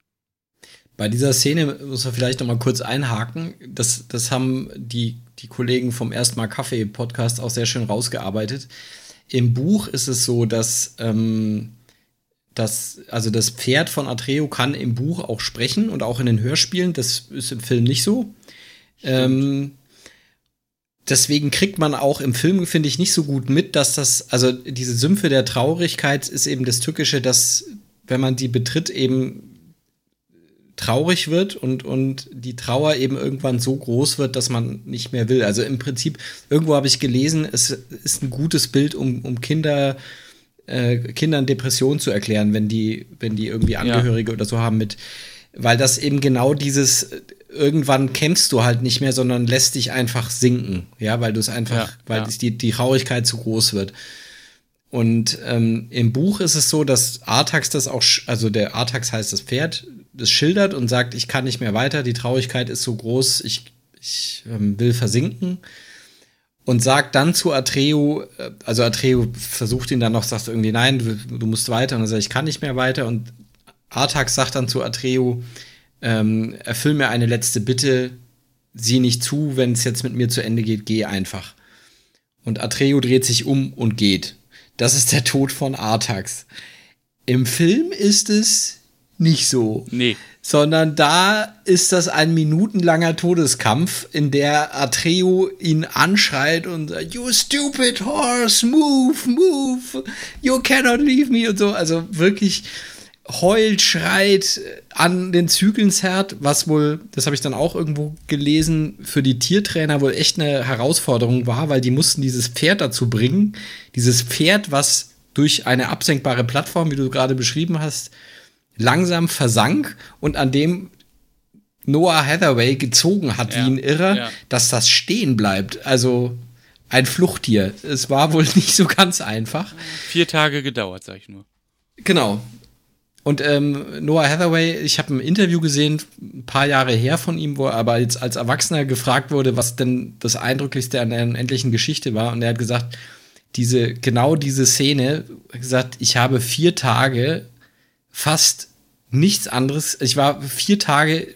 Bei dieser Szene muss man vielleicht noch mal kurz einhaken. Das, das haben die, die Kollegen vom Erstmal Kaffee Podcast auch sehr schön rausgearbeitet. Im Buch ist es so, dass ähm, das, also das Pferd von Atreo kann im Buch auch sprechen und auch in den Hörspielen. Das ist im Film nicht so. Ähm, deswegen kriegt man auch im Film, finde ich, nicht so gut mit, dass das, also diese Sümpfe der Traurigkeit ist eben das Tückische, dass, wenn man die betritt, eben traurig wird und, und die Trauer eben irgendwann so groß wird, dass man nicht mehr will. Also im Prinzip, irgendwo habe ich gelesen, es ist ein gutes Bild, um, um Kinder, äh, Kindern Depressionen zu erklären, wenn die, wenn die irgendwie Angehörige ja. oder so haben mit, weil das eben genau dieses irgendwann kämpfst du halt nicht mehr, sondern lässt dich einfach sinken, ja, weil du es einfach, ja, weil ja. Die, die Traurigkeit zu groß wird. Und ähm, im Buch ist es so, dass Artax das auch, also der Artax heißt das Pferd, das schildert und sagt, ich kann nicht mehr weiter, die Traurigkeit ist so groß, ich, ich ähm, will versinken. Und sagt dann zu Atreo, äh, also Atreo versucht ihn dann noch, sagt irgendwie, nein, du, du musst weiter. Und er sagt, ich kann nicht mehr weiter. Und Artax sagt dann zu Atreo, ähm, erfüll mir eine letzte Bitte, sieh nicht zu, wenn es jetzt mit mir zu Ende geht, geh einfach. Und Atreo dreht sich um und geht. Das ist der Tod von Artax. Im Film ist es nicht so. Nee. Sondern da ist das ein minutenlanger Todeskampf, in der Atreo ihn anschreit und sagt, You stupid horse, move, move, you cannot leave me und so. Also wirklich heult, schreit, an den Zügeln zerrt, was wohl, das habe ich dann auch irgendwo gelesen, für die Tiertrainer wohl echt eine Herausforderung war, weil die mussten dieses Pferd dazu bringen, dieses Pferd, was durch eine absenkbare Plattform, wie du gerade beschrieben hast, langsam versank und an dem Noah Hathaway gezogen hat ja, wie ein Irrer, ja. dass das stehen bleibt. Also ein Fluchttier. Es war wohl nicht so ganz einfach. Vier Tage gedauert, sag ich nur. Genau. Und ähm, Noah Hathaway, ich habe ein Interview gesehen, ein paar Jahre her von ihm, wo er aber jetzt als Erwachsener gefragt wurde, was denn das Eindrücklichste an der endlichen Geschichte war. Und er hat gesagt, diese, genau diese Szene, gesagt, ich habe vier Tage fast nichts anderes. Ich war vier Tage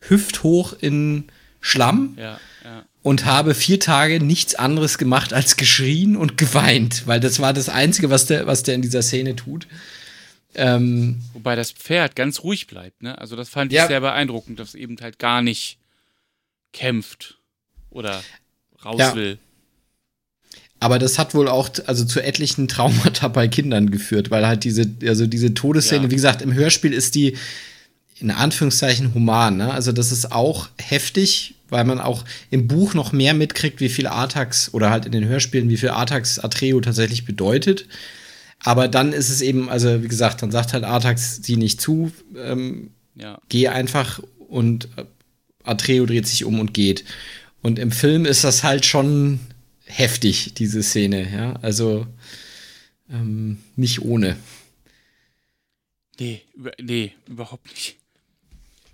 hüfthoch in Schlamm ja, ja. und habe vier Tage nichts anderes gemacht als geschrien und geweint, weil das war das Einzige, was der, was der in dieser Szene tut. Ähm, Wobei das Pferd ganz ruhig bleibt, ne? Also das fand ich ja. sehr beeindruckend, dass es eben halt gar nicht kämpft oder raus ja. will. Aber das hat wohl auch also zu etlichen Traumata bei Kindern geführt, weil halt diese also diese Todesszene, ja. wie gesagt, im Hörspiel ist die in Anführungszeichen human, ne? Also das ist auch heftig, weil man auch im Buch noch mehr mitkriegt, wie viel Artax oder halt in den Hörspielen, wie viel Artax Atreo tatsächlich bedeutet. Aber dann ist es eben, also wie gesagt, dann sagt halt Artax sie nicht zu, ähm, ja. geh einfach und äh, Atreo dreht sich um und geht. Und im Film ist das halt schon heftig, diese Szene, ja. Also ähm, nicht ohne. Nee, über, nee, überhaupt nicht.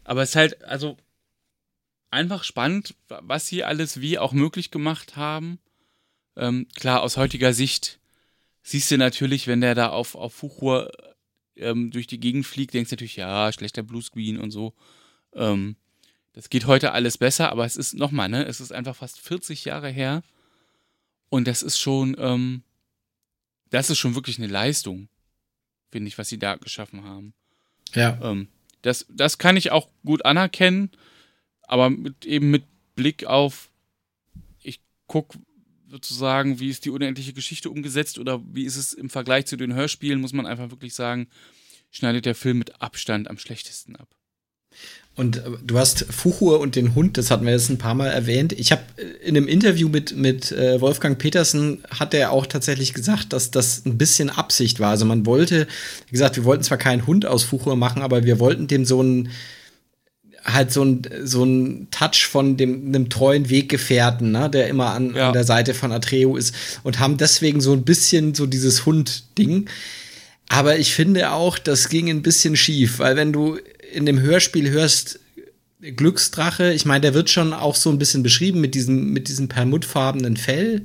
Aber es ist halt, also einfach spannend, was sie alles wie auch möglich gemacht haben. Ähm, klar, aus heutiger Sicht siehst du natürlich, wenn der da auf, auf Fuchur ähm, durch die Gegend fliegt, denkst du natürlich, ja, schlechter Bluescreen und so. Ähm, das geht heute alles besser, aber es ist nochmal, ne, es ist einfach fast 40 Jahre her. Und das ist schon, ähm, das ist schon wirklich eine Leistung, finde ich, was sie da geschaffen haben. Ja. Ähm, das, das kann ich auch gut anerkennen, aber mit, eben mit Blick auf, ich gucke, sozusagen, wie ist die unendliche Geschichte umgesetzt oder wie ist es im Vergleich zu den Hörspielen, muss man einfach wirklich sagen, schneidet der Film mit Abstand am schlechtesten ab. Und äh, du hast Fuchur und den Hund, das hatten wir jetzt ein paar Mal erwähnt. Ich habe äh, in einem Interview mit, mit äh, Wolfgang Petersen hat er auch tatsächlich gesagt, dass das ein bisschen Absicht war. Also man wollte, wie gesagt, wir wollten zwar keinen Hund aus Fuchur machen, aber wir wollten dem so ein halt so ein, so ein Touch von dem, einem treuen Weggefährten, ne, der immer an, ja. an der Seite von Atreo ist und haben deswegen so ein bisschen so dieses Hund-Ding. Aber ich finde auch, das ging ein bisschen schief, weil wenn du in dem Hörspiel hörst, Glücksdrache, ich meine, der wird schon auch so ein bisschen beschrieben mit diesem, mit diesem perlmuttfarbenen Fell.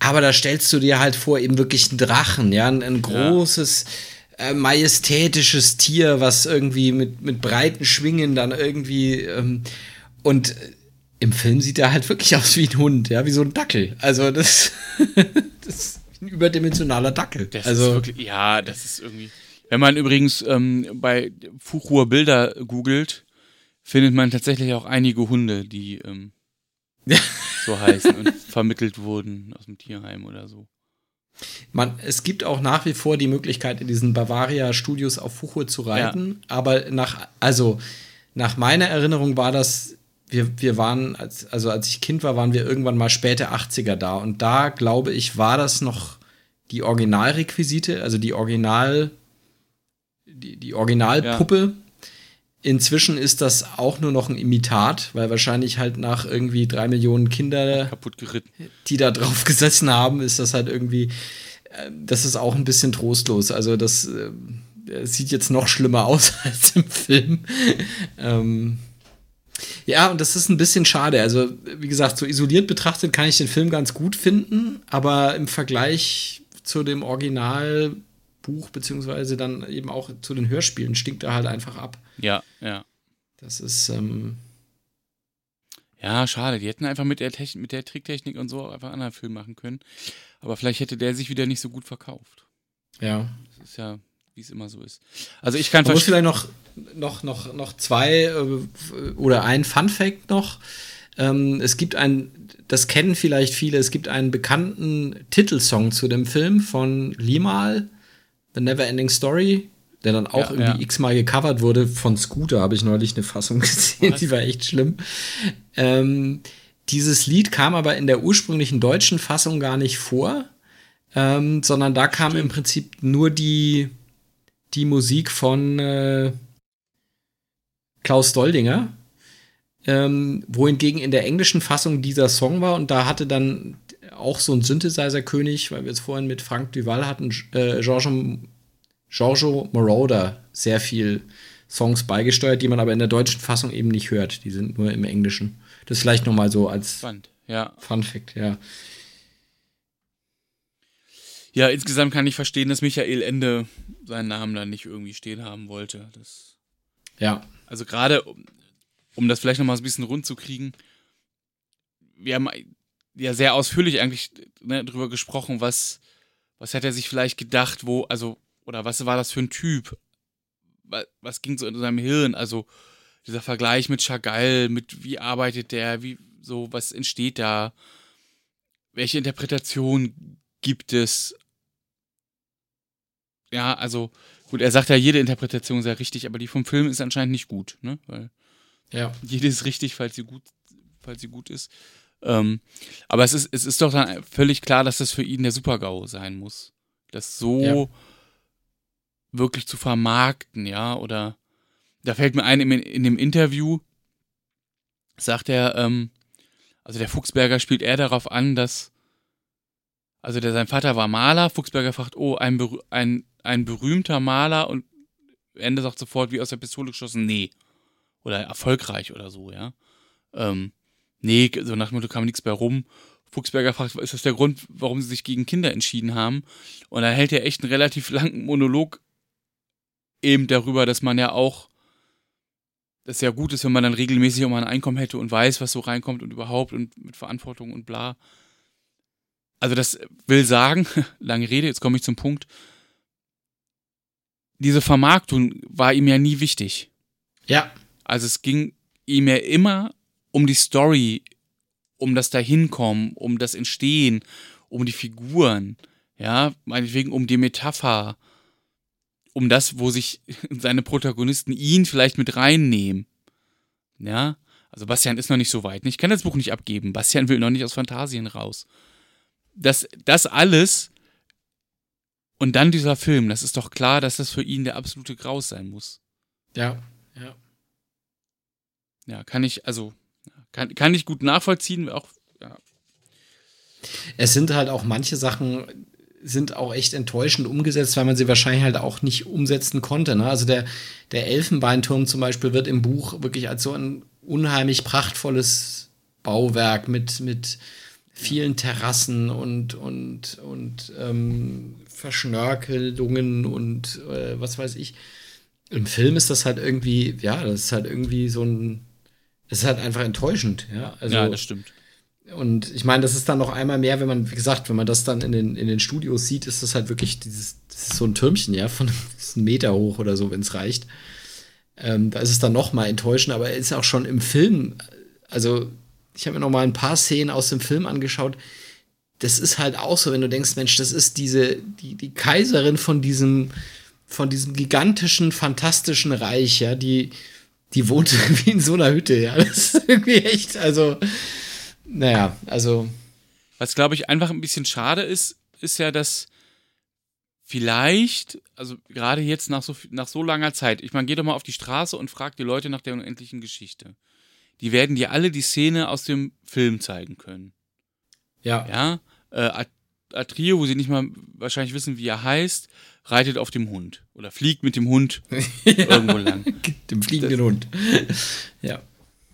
Aber da stellst du dir halt vor, eben wirklich einen Drachen, ja, ein, ein großes. Äh, majestätisches Tier, was irgendwie mit, mit breiten Schwingen dann irgendwie ähm, und im Film sieht er halt wirklich aus wie ein Hund, ja, wie so ein Dackel. Also das, das ist ein überdimensionaler Dackel. Das also wirklich, ja, das ist irgendwie. Wenn man übrigens ähm, bei Fuchur Bilder googelt, findet man tatsächlich auch einige Hunde, die ähm, so heißen und vermittelt wurden aus dem Tierheim oder so. Man, es gibt auch nach wie vor die Möglichkeit, in diesen Bavaria-Studios auf Fuchur zu reiten, ja. aber nach, also nach meiner Erinnerung war das, wir, wir waren, als, also als ich Kind war, waren wir irgendwann mal späte 80er da und da, glaube ich, war das noch die Originalrequisite, also die Original, die, die Originalpuppe. Ja. Inzwischen ist das auch nur noch ein Imitat, weil wahrscheinlich halt nach irgendwie drei Millionen Kinder, die da drauf gesessen haben, ist das halt irgendwie, äh, das ist auch ein bisschen trostlos. Also das äh, sieht jetzt noch schlimmer aus als im Film. ähm, ja, und das ist ein bisschen schade. Also, wie gesagt, so isoliert betrachtet kann ich den Film ganz gut finden, aber im Vergleich zu dem Originalbuch, beziehungsweise dann eben auch zu den Hörspielen, stinkt er halt einfach ab. Ja, ja. Das ist. Ähm ja, schade. Die hätten einfach mit der, Techn mit der Tricktechnik und so einfach einen anderen Film machen können. Aber vielleicht hätte der sich wieder nicht so gut verkauft. Ja. Das ist ja, wie es immer so ist. Also ich kann Man muss vielleicht noch, noch, noch, noch zwei äh, oder ein Fun Fact noch. Ähm, es gibt ein, das kennen vielleicht viele, es gibt einen bekannten Titelsong zu dem Film von Limal, The Never Ending Story der dann auch ja, irgendwie ja. x-mal gecovert wurde. Von Scooter habe ich neulich eine Fassung gesehen, Was? die war echt schlimm. Ähm, dieses Lied kam aber in der ursprünglichen deutschen Fassung gar nicht vor, ähm, sondern da kam Stimmt. im Prinzip nur die, die Musik von äh, Klaus Doldinger, ähm, wohingegen in der englischen Fassung dieser Song war und da hatte dann auch so ein Synthesizer-König, weil wir es vorhin mit Frank Duval hatten, äh, Georges Giorgio Moroder sehr viel Songs beigesteuert, die man aber in der deutschen Fassung eben nicht hört. Die sind nur im Englischen. Das vielleicht noch mal so als Fun, ja. Fun Fact, ja. Ja, insgesamt kann ich verstehen, dass Michael Ende seinen Namen dann nicht irgendwie stehen haben wollte. Das, ja. Also gerade, um, um das vielleicht noch mal ein bisschen rund zu kriegen, wir haben ja sehr ausführlich eigentlich ne, drüber gesprochen, was, was hat er sich vielleicht gedacht, wo, also oder was war das für ein Typ? Was ging so in seinem Hirn? Also dieser Vergleich mit Chagall, mit wie arbeitet der, wie so, was entsteht da? Welche Interpretation gibt es? Ja, also gut, er sagt ja, jede Interpretation sei richtig, aber die vom Film ist anscheinend nicht gut, ne? Weil ja. jede ist richtig, falls sie gut, falls sie gut ist. Ähm, aber es ist, es ist doch dann völlig klar, dass das für ihn der Super-GAU sein muss. Das so ja wirklich zu vermarkten, ja, oder da fällt mir ein, in, in dem Interview sagt er, ähm, also der Fuchsberger spielt eher darauf an, dass, also der, sein Vater war Maler, Fuchsberger fragt, oh, ein, ein, ein berühmter Maler und Ende sagt sofort, wie aus der Pistole geschossen, nee. Oder erfolgreich oder so, ja. Ähm, nee, so nach dem Motto kam nichts mehr rum. Fuchsberger fragt, ist das der Grund, warum sie sich gegen Kinder entschieden haben? Und da hält er echt einen relativ langen Monolog eben darüber, dass man ja auch, das ja gut ist, wenn man dann regelmäßig auch mal ein Einkommen hätte und weiß, was so reinkommt und überhaupt und mit Verantwortung und bla. Also das will sagen, lange Rede, jetzt komme ich zum Punkt. Diese Vermarktung war ihm ja nie wichtig. Ja. Also es ging ihm ja immer um die Story, um das Dahinkommen, um das Entstehen, um die Figuren, ja, meinetwegen um die Metapher, um das, wo sich seine Protagonisten ihn vielleicht mit reinnehmen. Ja, also Bastian ist noch nicht so weit. Ich kann das Buch nicht abgeben. Bastian will noch nicht aus Fantasien raus. Das, das alles und dann dieser Film, das ist doch klar, dass das für ihn der absolute Graus sein muss. Ja, ja. Ja, kann ich, also, kann, kann ich gut nachvollziehen, auch, ja. Es sind halt auch manche Sachen, sind auch echt enttäuschend umgesetzt, weil man sie wahrscheinlich halt auch nicht umsetzen konnte. Ne? Also der, der Elfenbeinturm zum Beispiel wird im Buch wirklich als so ein unheimlich prachtvolles Bauwerk mit, mit vielen Terrassen und, und, und ähm, Verschnörkelungen und äh, was weiß ich. Im Film ist das halt irgendwie, ja, das ist halt irgendwie so ein, das ist halt einfach enttäuschend, ja. Also, ja, das stimmt. Und ich meine, das ist dann noch einmal mehr, wenn man, wie gesagt, wenn man das dann in den, in den Studios sieht, ist das halt wirklich dieses, das ist so ein Türmchen, ja, von einem Meter hoch oder so, wenn es reicht. Ähm, da ist es dann noch mal enttäuschend, aber er ist auch schon im Film, also ich habe mir noch mal ein paar Szenen aus dem Film angeschaut. Das ist halt auch so, wenn du denkst, Mensch, das ist diese, die, die Kaiserin von diesem, von diesem gigantischen, fantastischen Reich, ja, die, die wohnt irgendwie in so einer Hütte, ja. Das ist irgendwie echt, also, naja, also. Was, glaube ich, einfach ein bisschen schade ist, ist ja, dass vielleicht, also gerade jetzt nach so, nach so langer Zeit, ich meine, geh doch mal auf die Straße und frag die Leute nach der unendlichen Geschichte. Die werden dir alle die Szene aus dem Film zeigen können. Ja. Ja. Äh, Atrio, wo sie nicht mal wahrscheinlich wissen, wie er heißt, reitet auf dem Hund oder fliegt mit dem Hund ja. irgendwo lang. Dem fliegenden Hund. ja.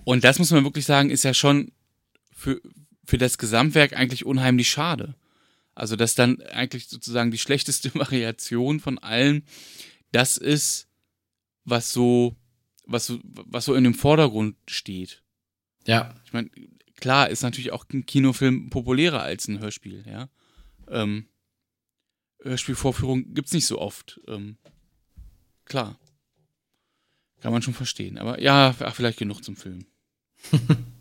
Und das muss man wirklich sagen, ist ja schon für, für das Gesamtwerk eigentlich unheimlich schade. Also, dass dann eigentlich sozusagen die schlechteste Variation von allen das ist, was so, was so, was so in dem Vordergrund steht. Ja. Ich meine, klar ist natürlich auch ein Kinofilm populärer als ein Hörspiel, ja. Ähm, Hörspielvorführung gibt's nicht so oft. Ähm, klar. Kann man schon verstehen. Aber ja, ach, vielleicht genug zum Film.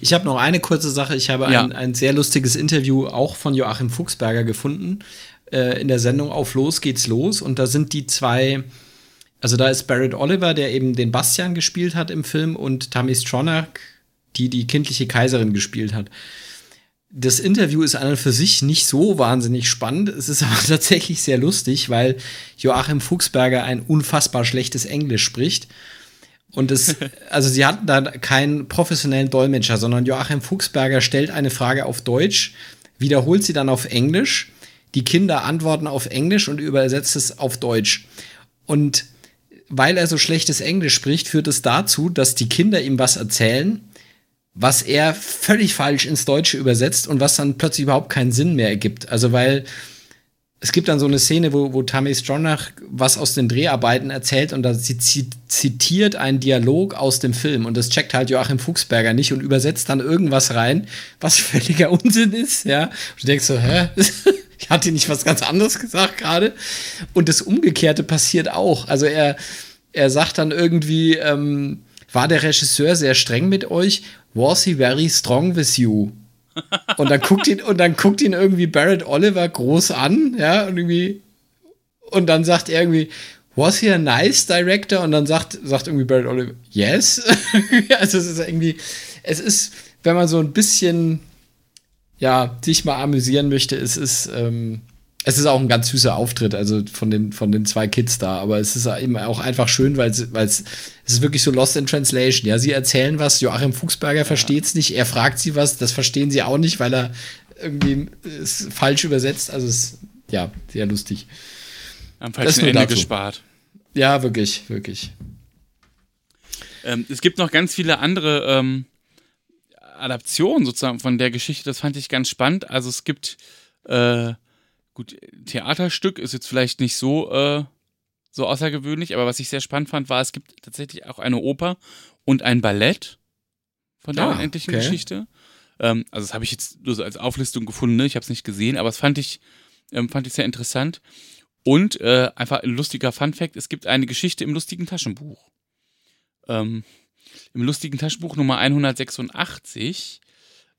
Ich habe noch eine kurze Sache. Ich habe ja. ein, ein, sehr lustiges Interview auch von Joachim Fuchsberger gefunden äh, in der Sendung Auf Los geht's los. Und da sind die zwei, also da ist Barrett Oliver, der eben den Bastian gespielt hat im Film, und Tammy Stronach, die die kindliche Kaiserin gespielt hat. Das Interview ist an und für sich nicht so wahnsinnig spannend. Es ist aber tatsächlich sehr lustig, weil Joachim Fuchsberger ein unfassbar schlechtes Englisch spricht und es, also sie hatten da keinen professionellen Dolmetscher, sondern Joachim Fuchsberger stellt eine Frage auf Deutsch, wiederholt sie dann auf Englisch. Die Kinder antworten auf Englisch und übersetzt es auf Deutsch. Und weil er so schlechtes Englisch spricht, führt es dazu, dass die Kinder ihm was erzählen, was er völlig falsch ins Deutsche übersetzt und was dann plötzlich überhaupt keinen Sinn mehr ergibt. Also weil es gibt dann so eine Szene, wo, wo Tammy Stronach was aus den Dreharbeiten erzählt und da sie zitiert einen Dialog aus dem Film und das checkt halt Joachim Fuchsberger nicht und übersetzt dann irgendwas rein, was völliger Unsinn ist, ja. Und du denkst so, hä? ich hatte nicht was ganz anderes gesagt gerade. Und das Umgekehrte passiert auch. Also er, er sagt dann irgendwie, ähm, war der Regisseur sehr streng mit euch? Was he very strong with you? Und dann guckt ihn, und dann guckt ihn irgendwie Barrett Oliver groß an, ja, und irgendwie, und dann sagt er irgendwie, was he a nice director? Und dann sagt, sagt irgendwie Barrett Oliver, yes. also es ist irgendwie, es ist, wenn man so ein bisschen, ja, sich mal amüsieren möchte, es ist, ähm, es ist auch ein ganz süßer Auftritt, also von den, von den zwei Kids da, aber es ist eben auch einfach schön, weil es, weil es, es ist wirklich so Lost in Translation. Ja, sie erzählen was, Joachim Fuchsberger ja. versteht es nicht, er fragt sie was, das verstehen sie auch nicht, weil er irgendwie es falsch übersetzt. Also es ist, ja, sehr lustig. Am falschen Ende dazu. gespart. Ja, wirklich, wirklich. Ähm, es gibt noch ganz viele andere ähm, Adaptionen sozusagen von der Geschichte, das fand ich ganz spannend. Also es gibt äh, gut, Theaterstück ist jetzt vielleicht nicht so, äh, so außergewöhnlich, aber was ich sehr spannend fand, war, es gibt tatsächlich auch eine Oper und ein Ballett von der ah, unendlichen okay. Geschichte. Ähm, also das habe ich jetzt nur so als Auflistung gefunden, ne? ich habe es nicht gesehen, aber es fand ich, ähm, fand ich sehr interessant. Und äh, einfach ein lustiger Fun-Fact: Es gibt eine Geschichte im lustigen Taschenbuch. Ähm, Im lustigen Taschenbuch Nummer 186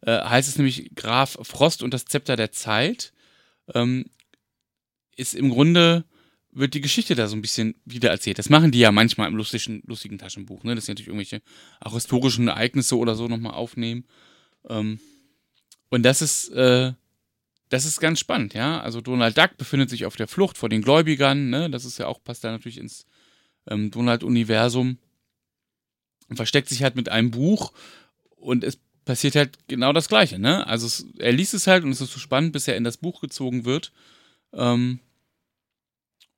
äh, heißt es nämlich Graf Frost und das Zepter der Zeit ähm, ist im Grunde wird die Geschichte da so ein bisschen wieder erzählt. Das machen die ja manchmal im lustigen, lustigen Taschenbuch, ne? Dass sie natürlich irgendwelche auch historischen Ereignisse oder so nochmal aufnehmen. Ähm, und das ist, äh, das ist ganz spannend, ja. Also Donald Duck befindet sich auf der Flucht vor den Gläubigern, ne? Das ist ja auch, passt da natürlich ins ähm, Donald-Universum. Und versteckt sich halt mit einem Buch und es passiert halt genau das Gleiche, ne? Also es, er liest es halt und es ist so spannend, bis er in das Buch gezogen wird. Ähm,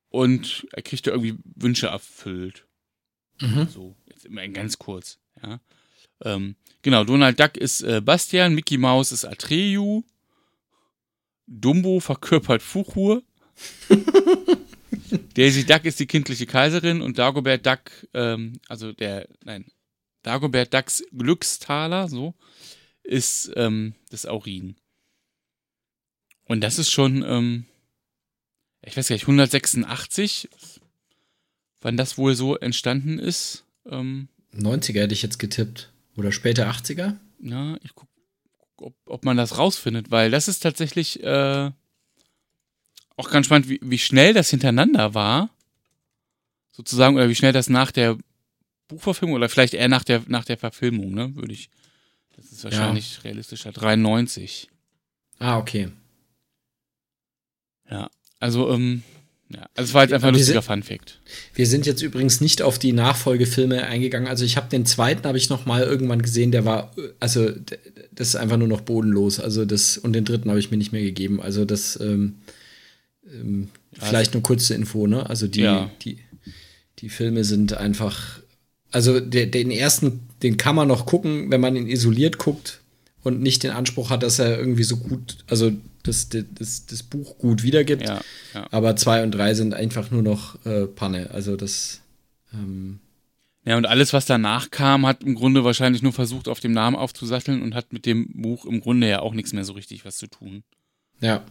und er kriegt ja irgendwie Wünsche erfüllt. Mhm. So, jetzt immer ganz kurz, ja. Ähm, genau, Donald Duck ist äh, Bastian, Mickey Mouse ist Atreyu, Dumbo verkörpert Fuchur, Daisy Duck ist die kindliche Kaiserin und Dagobert Duck, ähm, also der, nein, Dagobert Ducks Glückstaler, so, ist ähm, das Aurin. Und das ist schon, ähm, ich weiß gar nicht, 186, wann das wohl so entstanden ist. Ähm, 90er hätte ich jetzt getippt. Oder später 80er? na, ich guck, ob, ob man das rausfindet, weil das ist tatsächlich äh, auch ganz spannend, wie, wie schnell das hintereinander war. Sozusagen, oder wie schnell das nach der Buchverfilmung oder vielleicht eher nach der, nach der Verfilmung, ne, würde ich. Das ist wahrscheinlich ja. realistischer. 93. Ah, okay. Ja, also, ähm, ja, also es war jetzt einfach ein lustiger Fun Fact. Wir sind jetzt übrigens nicht auf die Nachfolgefilme eingegangen. Also ich habe den zweiten habe ich noch mal irgendwann gesehen, der war also das ist einfach nur noch bodenlos. Also das und den dritten habe ich mir nicht mehr gegeben. Also das ähm, ähm, vielleicht nur kurze Info, ne? Also die ja. die die Filme sind einfach also der, den ersten, den kann man noch gucken, wenn man ihn isoliert guckt und nicht den Anspruch hat, dass er irgendwie so gut, also das, das, das Buch gut wiedergibt. Ja, ja. Aber zwei und drei sind einfach nur noch äh, Panne. Also das. Ähm ja, und alles, was danach kam, hat im Grunde wahrscheinlich nur versucht, auf dem Namen aufzusatteln und hat mit dem Buch im Grunde ja auch nichts mehr so richtig was zu tun. Ja.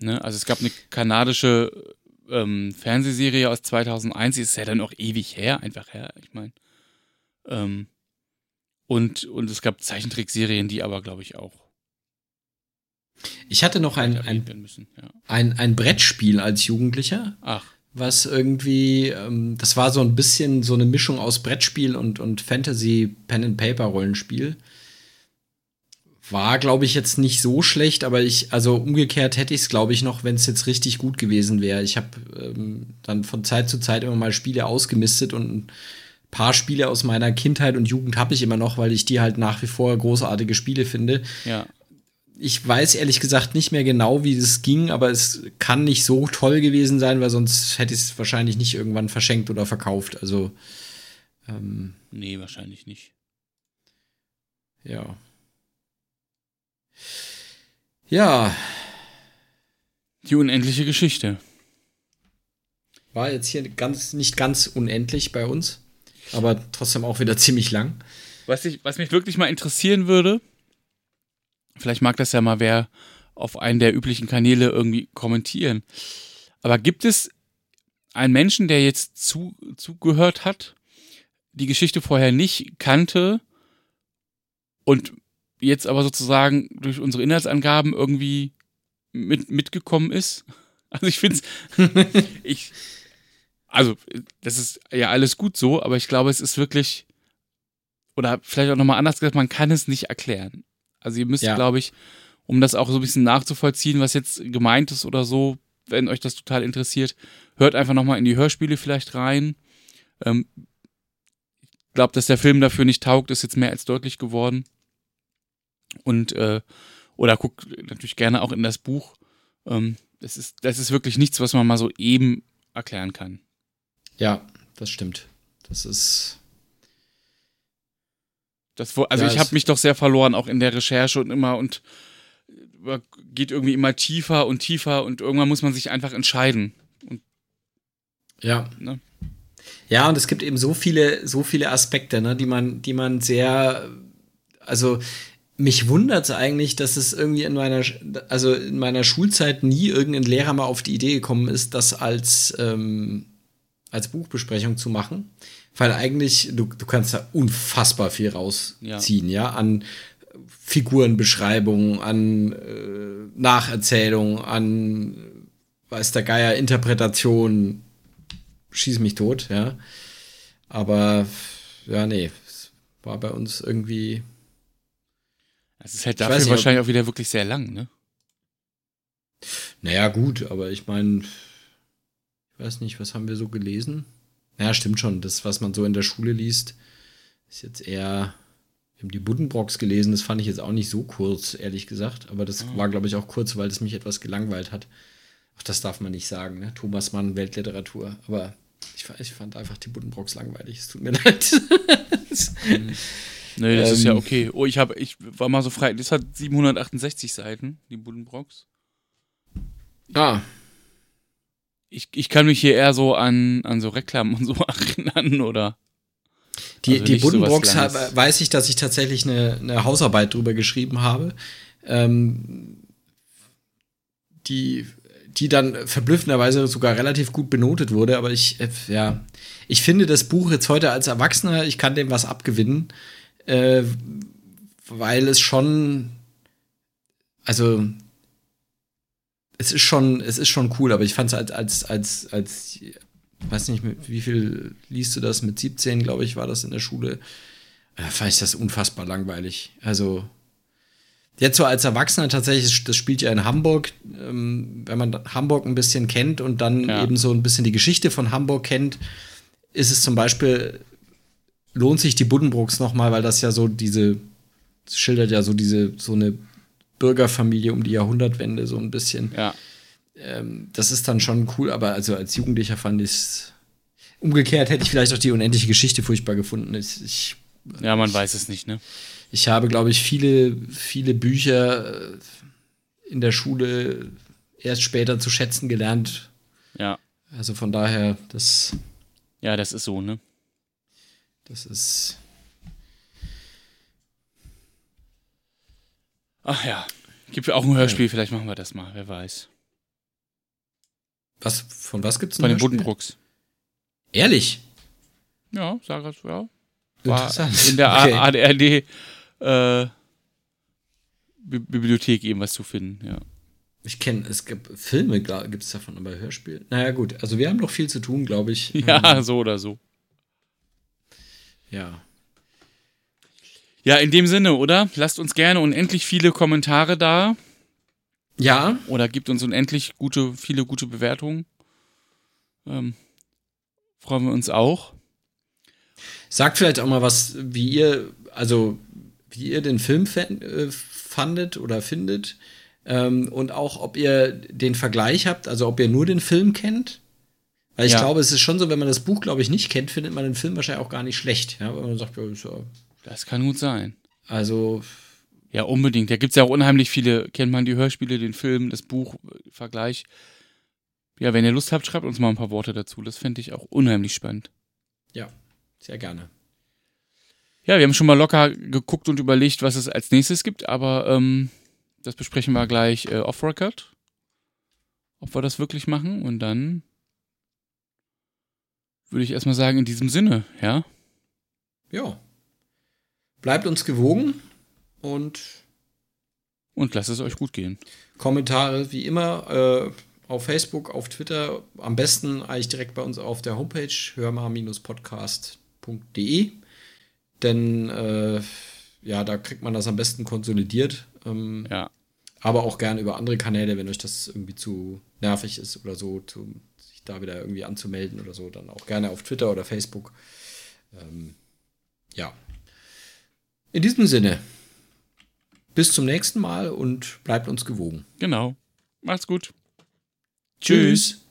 Ne? Also es gab eine kanadische ähm, Fernsehserie aus 2001, die ist ja dann auch ewig her, einfach her, ich meine. Ähm, und, und es gab Zeichentrickserien, die aber, glaube ich, auch. Ich hatte noch ein, ein, ein, ein Brettspiel als Jugendlicher. Ach. Was irgendwie, ähm, das war so ein bisschen so eine Mischung aus Brettspiel und, und Fantasy-Pen-and-Paper-Rollenspiel. War, glaube ich, jetzt nicht so schlecht, aber ich, also umgekehrt hätte ich es, glaube ich, noch, wenn es jetzt richtig gut gewesen wäre. Ich habe ähm, dann von Zeit zu Zeit immer mal Spiele ausgemistet und paar Spiele aus meiner Kindheit und Jugend habe ich immer noch, weil ich die halt nach wie vor großartige Spiele finde. Ja. Ich weiß ehrlich gesagt nicht mehr genau, wie es ging, aber es kann nicht so toll gewesen sein, weil sonst hätte ich es wahrscheinlich nicht irgendwann verschenkt oder verkauft. Also. Ähm, nee, wahrscheinlich nicht. Ja. Ja. Die unendliche Geschichte. War jetzt hier ganz, nicht ganz unendlich bei uns aber trotzdem auch wieder ziemlich lang. Was, ich, was mich wirklich mal interessieren würde, vielleicht mag das ja mal wer auf einen der üblichen Kanäle irgendwie kommentieren. Aber gibt es einen Menschen, der jetzt zu, zugehört hat, die Geschichte vorher nicht kannte und jetzt aber sozusagen durch unsere Inhaltsangaben irgendwie mit, mitgekommen ist? Also ich finde es, ich, also, das ist ja alles gut so, aber ich glaube, es ist wirklich, oder vielleicht auch nochmal anders gesagt, man kann es nicht erklären. Also, ihr müsst, ja. glaube ich, um das auch so ein bisschen nachzuvollziehen, was jetzt gemeint ist oder so, wenn euch das total interessiert, hört einfach nochmal in die Hörspiele vielleicht rein. Ähm, ich glaube, dass der Film dafür nicht taugt, ist jetzt mehr als deutlich geworden. Und, äh, oder guckt natürlich gerne auch in das Buch. Ähm, das, ist, das ist wirklich nichts, was man mal so eben erklären kann. Ja, das stimmt. Das ist. Das, also ja, ich habe mich doch sehr verloren, auch in der Recherche und immer und geht irgendwie immer tiefer und tiefer und irgendwann muss man sich einfach entscheiden. Und, ja. Ne? Ja, und es gibt eben so viele, so viele Aspekte, ne, die man, die man sehr, also mich wundert es eigentlich, dass es irgendwie in meiner, also in meiner Schulzeit nie irgendein Lehrer mal auf die Idee gekommen ist, das als ähm, als Buchbesprechung zu machen, weil eigentlich du, du kannst da unfassbar viel rausziehen, ja, ja an Figurenbeschreibungen, an äh, Nacherzählungen, an weiß der Geier Interpretation, schieß mich tot, ja. Aber ja, nee, es war bei uns irgendwie. Es ist halt dafür nicht, wahrscheinlich auch wieder wirklich sehr lang, ne? Naja, gut, aber ich meine, weiß nicht, was haben wir so gelesen? Ja, stimmt schon. Das, was man so in der Schule liest, ist jetzt eher. Wir haben die Buddenbrocks gelesen, das fand ich jetzt auch nicht so kurz, ehrlich gesagt. Aber das oh. war, glaube ich, auch kurz, weil es mich etwas gelangweilt hat. Ach, das darf man nicht sagen, ne? Thomas Mann, Weltliteratur. Aber ich, ich fand einfach die Buddenbrocks langweilig. Es tut mir leid. Mhm. nee, das ähm, ist ja ähm. okay. Oh, ich, hab, ich war mal so frei. Das hat 768 Seiten, die Buddenbrocks. Ah, ich, ich kann mich hier eher so an, an so Reklamen und so erinnern, oder? Die, also die Buddenbrocks weiß ich, dass ich tatsächlich eine, eine Hausarbeit drüber geschrieben habe. Ähm, die, die dann verblüffenderweise sogar relativ gut benotet wurde, aber ich, äh, ja, ich finde das Buch jetzt heute als Erwachsener, ich kann dem was abgewinnen, äh, weil es schon, also es ist schon, es ist schon cool, aber ich fand es als, als, als, als, weiß nicht, wie viel liest du das? Mit 17, glaube ich, war das in der Schule. Da fand ich das unfassbar langweilig. Also, jetzt so als Erwachsener tatsächlich, das spielt ja in Hamburg, ähm, wenn man Hamburg ein bisschen kennt und dann ja. eben so ein bisschen die Geschichte von Hamburg kennt, ist es zum Beispiel, lohnt sich die Buddenbrooks nochmal, weil das ja so diese, schildert ja so diese, so eine Bürgerfamilie um die Jahrhundertwende so ein bisschen. Ja. Ähm, das ist dann schon cool, aber also als Jugendlicher fand ich es. Umgekehrt hätte ich vielleicht auch die unendliche Geschichte furchtbar gefunden. Ich, ich ja, man weiß es nicht, ne? Ich habe, glaube ich, viele, viele Bücher äh, in der Schule erst später zu schätzen gelernt. Ja. Also von daher, das. Ja, das ist so, ne? Das ist. Ach ja, gibt ja auch ein Hörspiel, ja. vielleicht machen wir das mal, wer weiß. Was, von was gibt's ein Von den Buddenbrooks. Ehrlich? Ja, sag es, ja. War in der okay. ADRD äh, Bibliothek eben was zu finden, ja. Ich kenne, es gibt Filme, gibt es davon, aber Hörspiel. Naja, gut, also wir haben noch viel zu tun, glaube ich. Ja, ähm, so oder so. Ja. Ja, in dem Sinne, oder? Lasst uns gerne unendlich viele Kommentare da. Ja. Oder gibt uns unendlich gute, viele gute Bewertungen. Ähm, freuen wir uns auch. Sagt vielleicht auch mal was, wie ihr, also wie ihr den Film äh, fandet oder findet. Ähm, und auch, ob ihr den Vergleich habt, also ob ihr nur den Film kennt. Weil ich ja. glaube, es ist schon so, wenn man das Buch, glaube ich, nicht kennt, findet man den Film wahrscheinlich auch gar nicht schlecht. Ja, weil man sagt, ja, ist ja das kann gut sein. Also. Ja, unbedingt. Da gibt es ja auch unheimlich viele, kennt man die Hörspiele, den Film, das Buch, Vergleich. Ja, wenn ihr Lust habt, schreibt uns mal ein paar Worte dazu. Das fände ich auch unheimlich spannend. Ja, sehr gerne. Ja, wir haben schon mal locker geguckt und überlegt, was es als nächstes gibt, aber ähm, das besprechen wir gleich äh, off-record. Ob wir das wirklich machen und dann würde ich erstmal sagen, in diesem Sinne, ja? Ja. Bleibt uns gewogen und. Und lasst es euch gut gehen. Kommentare wie immer äh, auf Facebook, auf Twitter. Am besten eigentlich direkt bei uns auf der Homepage hörmar-podcast.de. Denn äh, ja, da kriegt man das am besten konsolidiert. Ähm, ja. Aber auch gerne über andere Kanäle, wenn euch das irgendwie zu nervig ist oder so, zu, sich da wieder irgendwie anzumelden oder so, dann auch gerne auf Twitter oder Facebook. Ähm, ja, in diesem Sinne, bis zum nächsten Mal und bleibt uns gewogen. Genau. Macht's gut. Tschüss. Tschüss.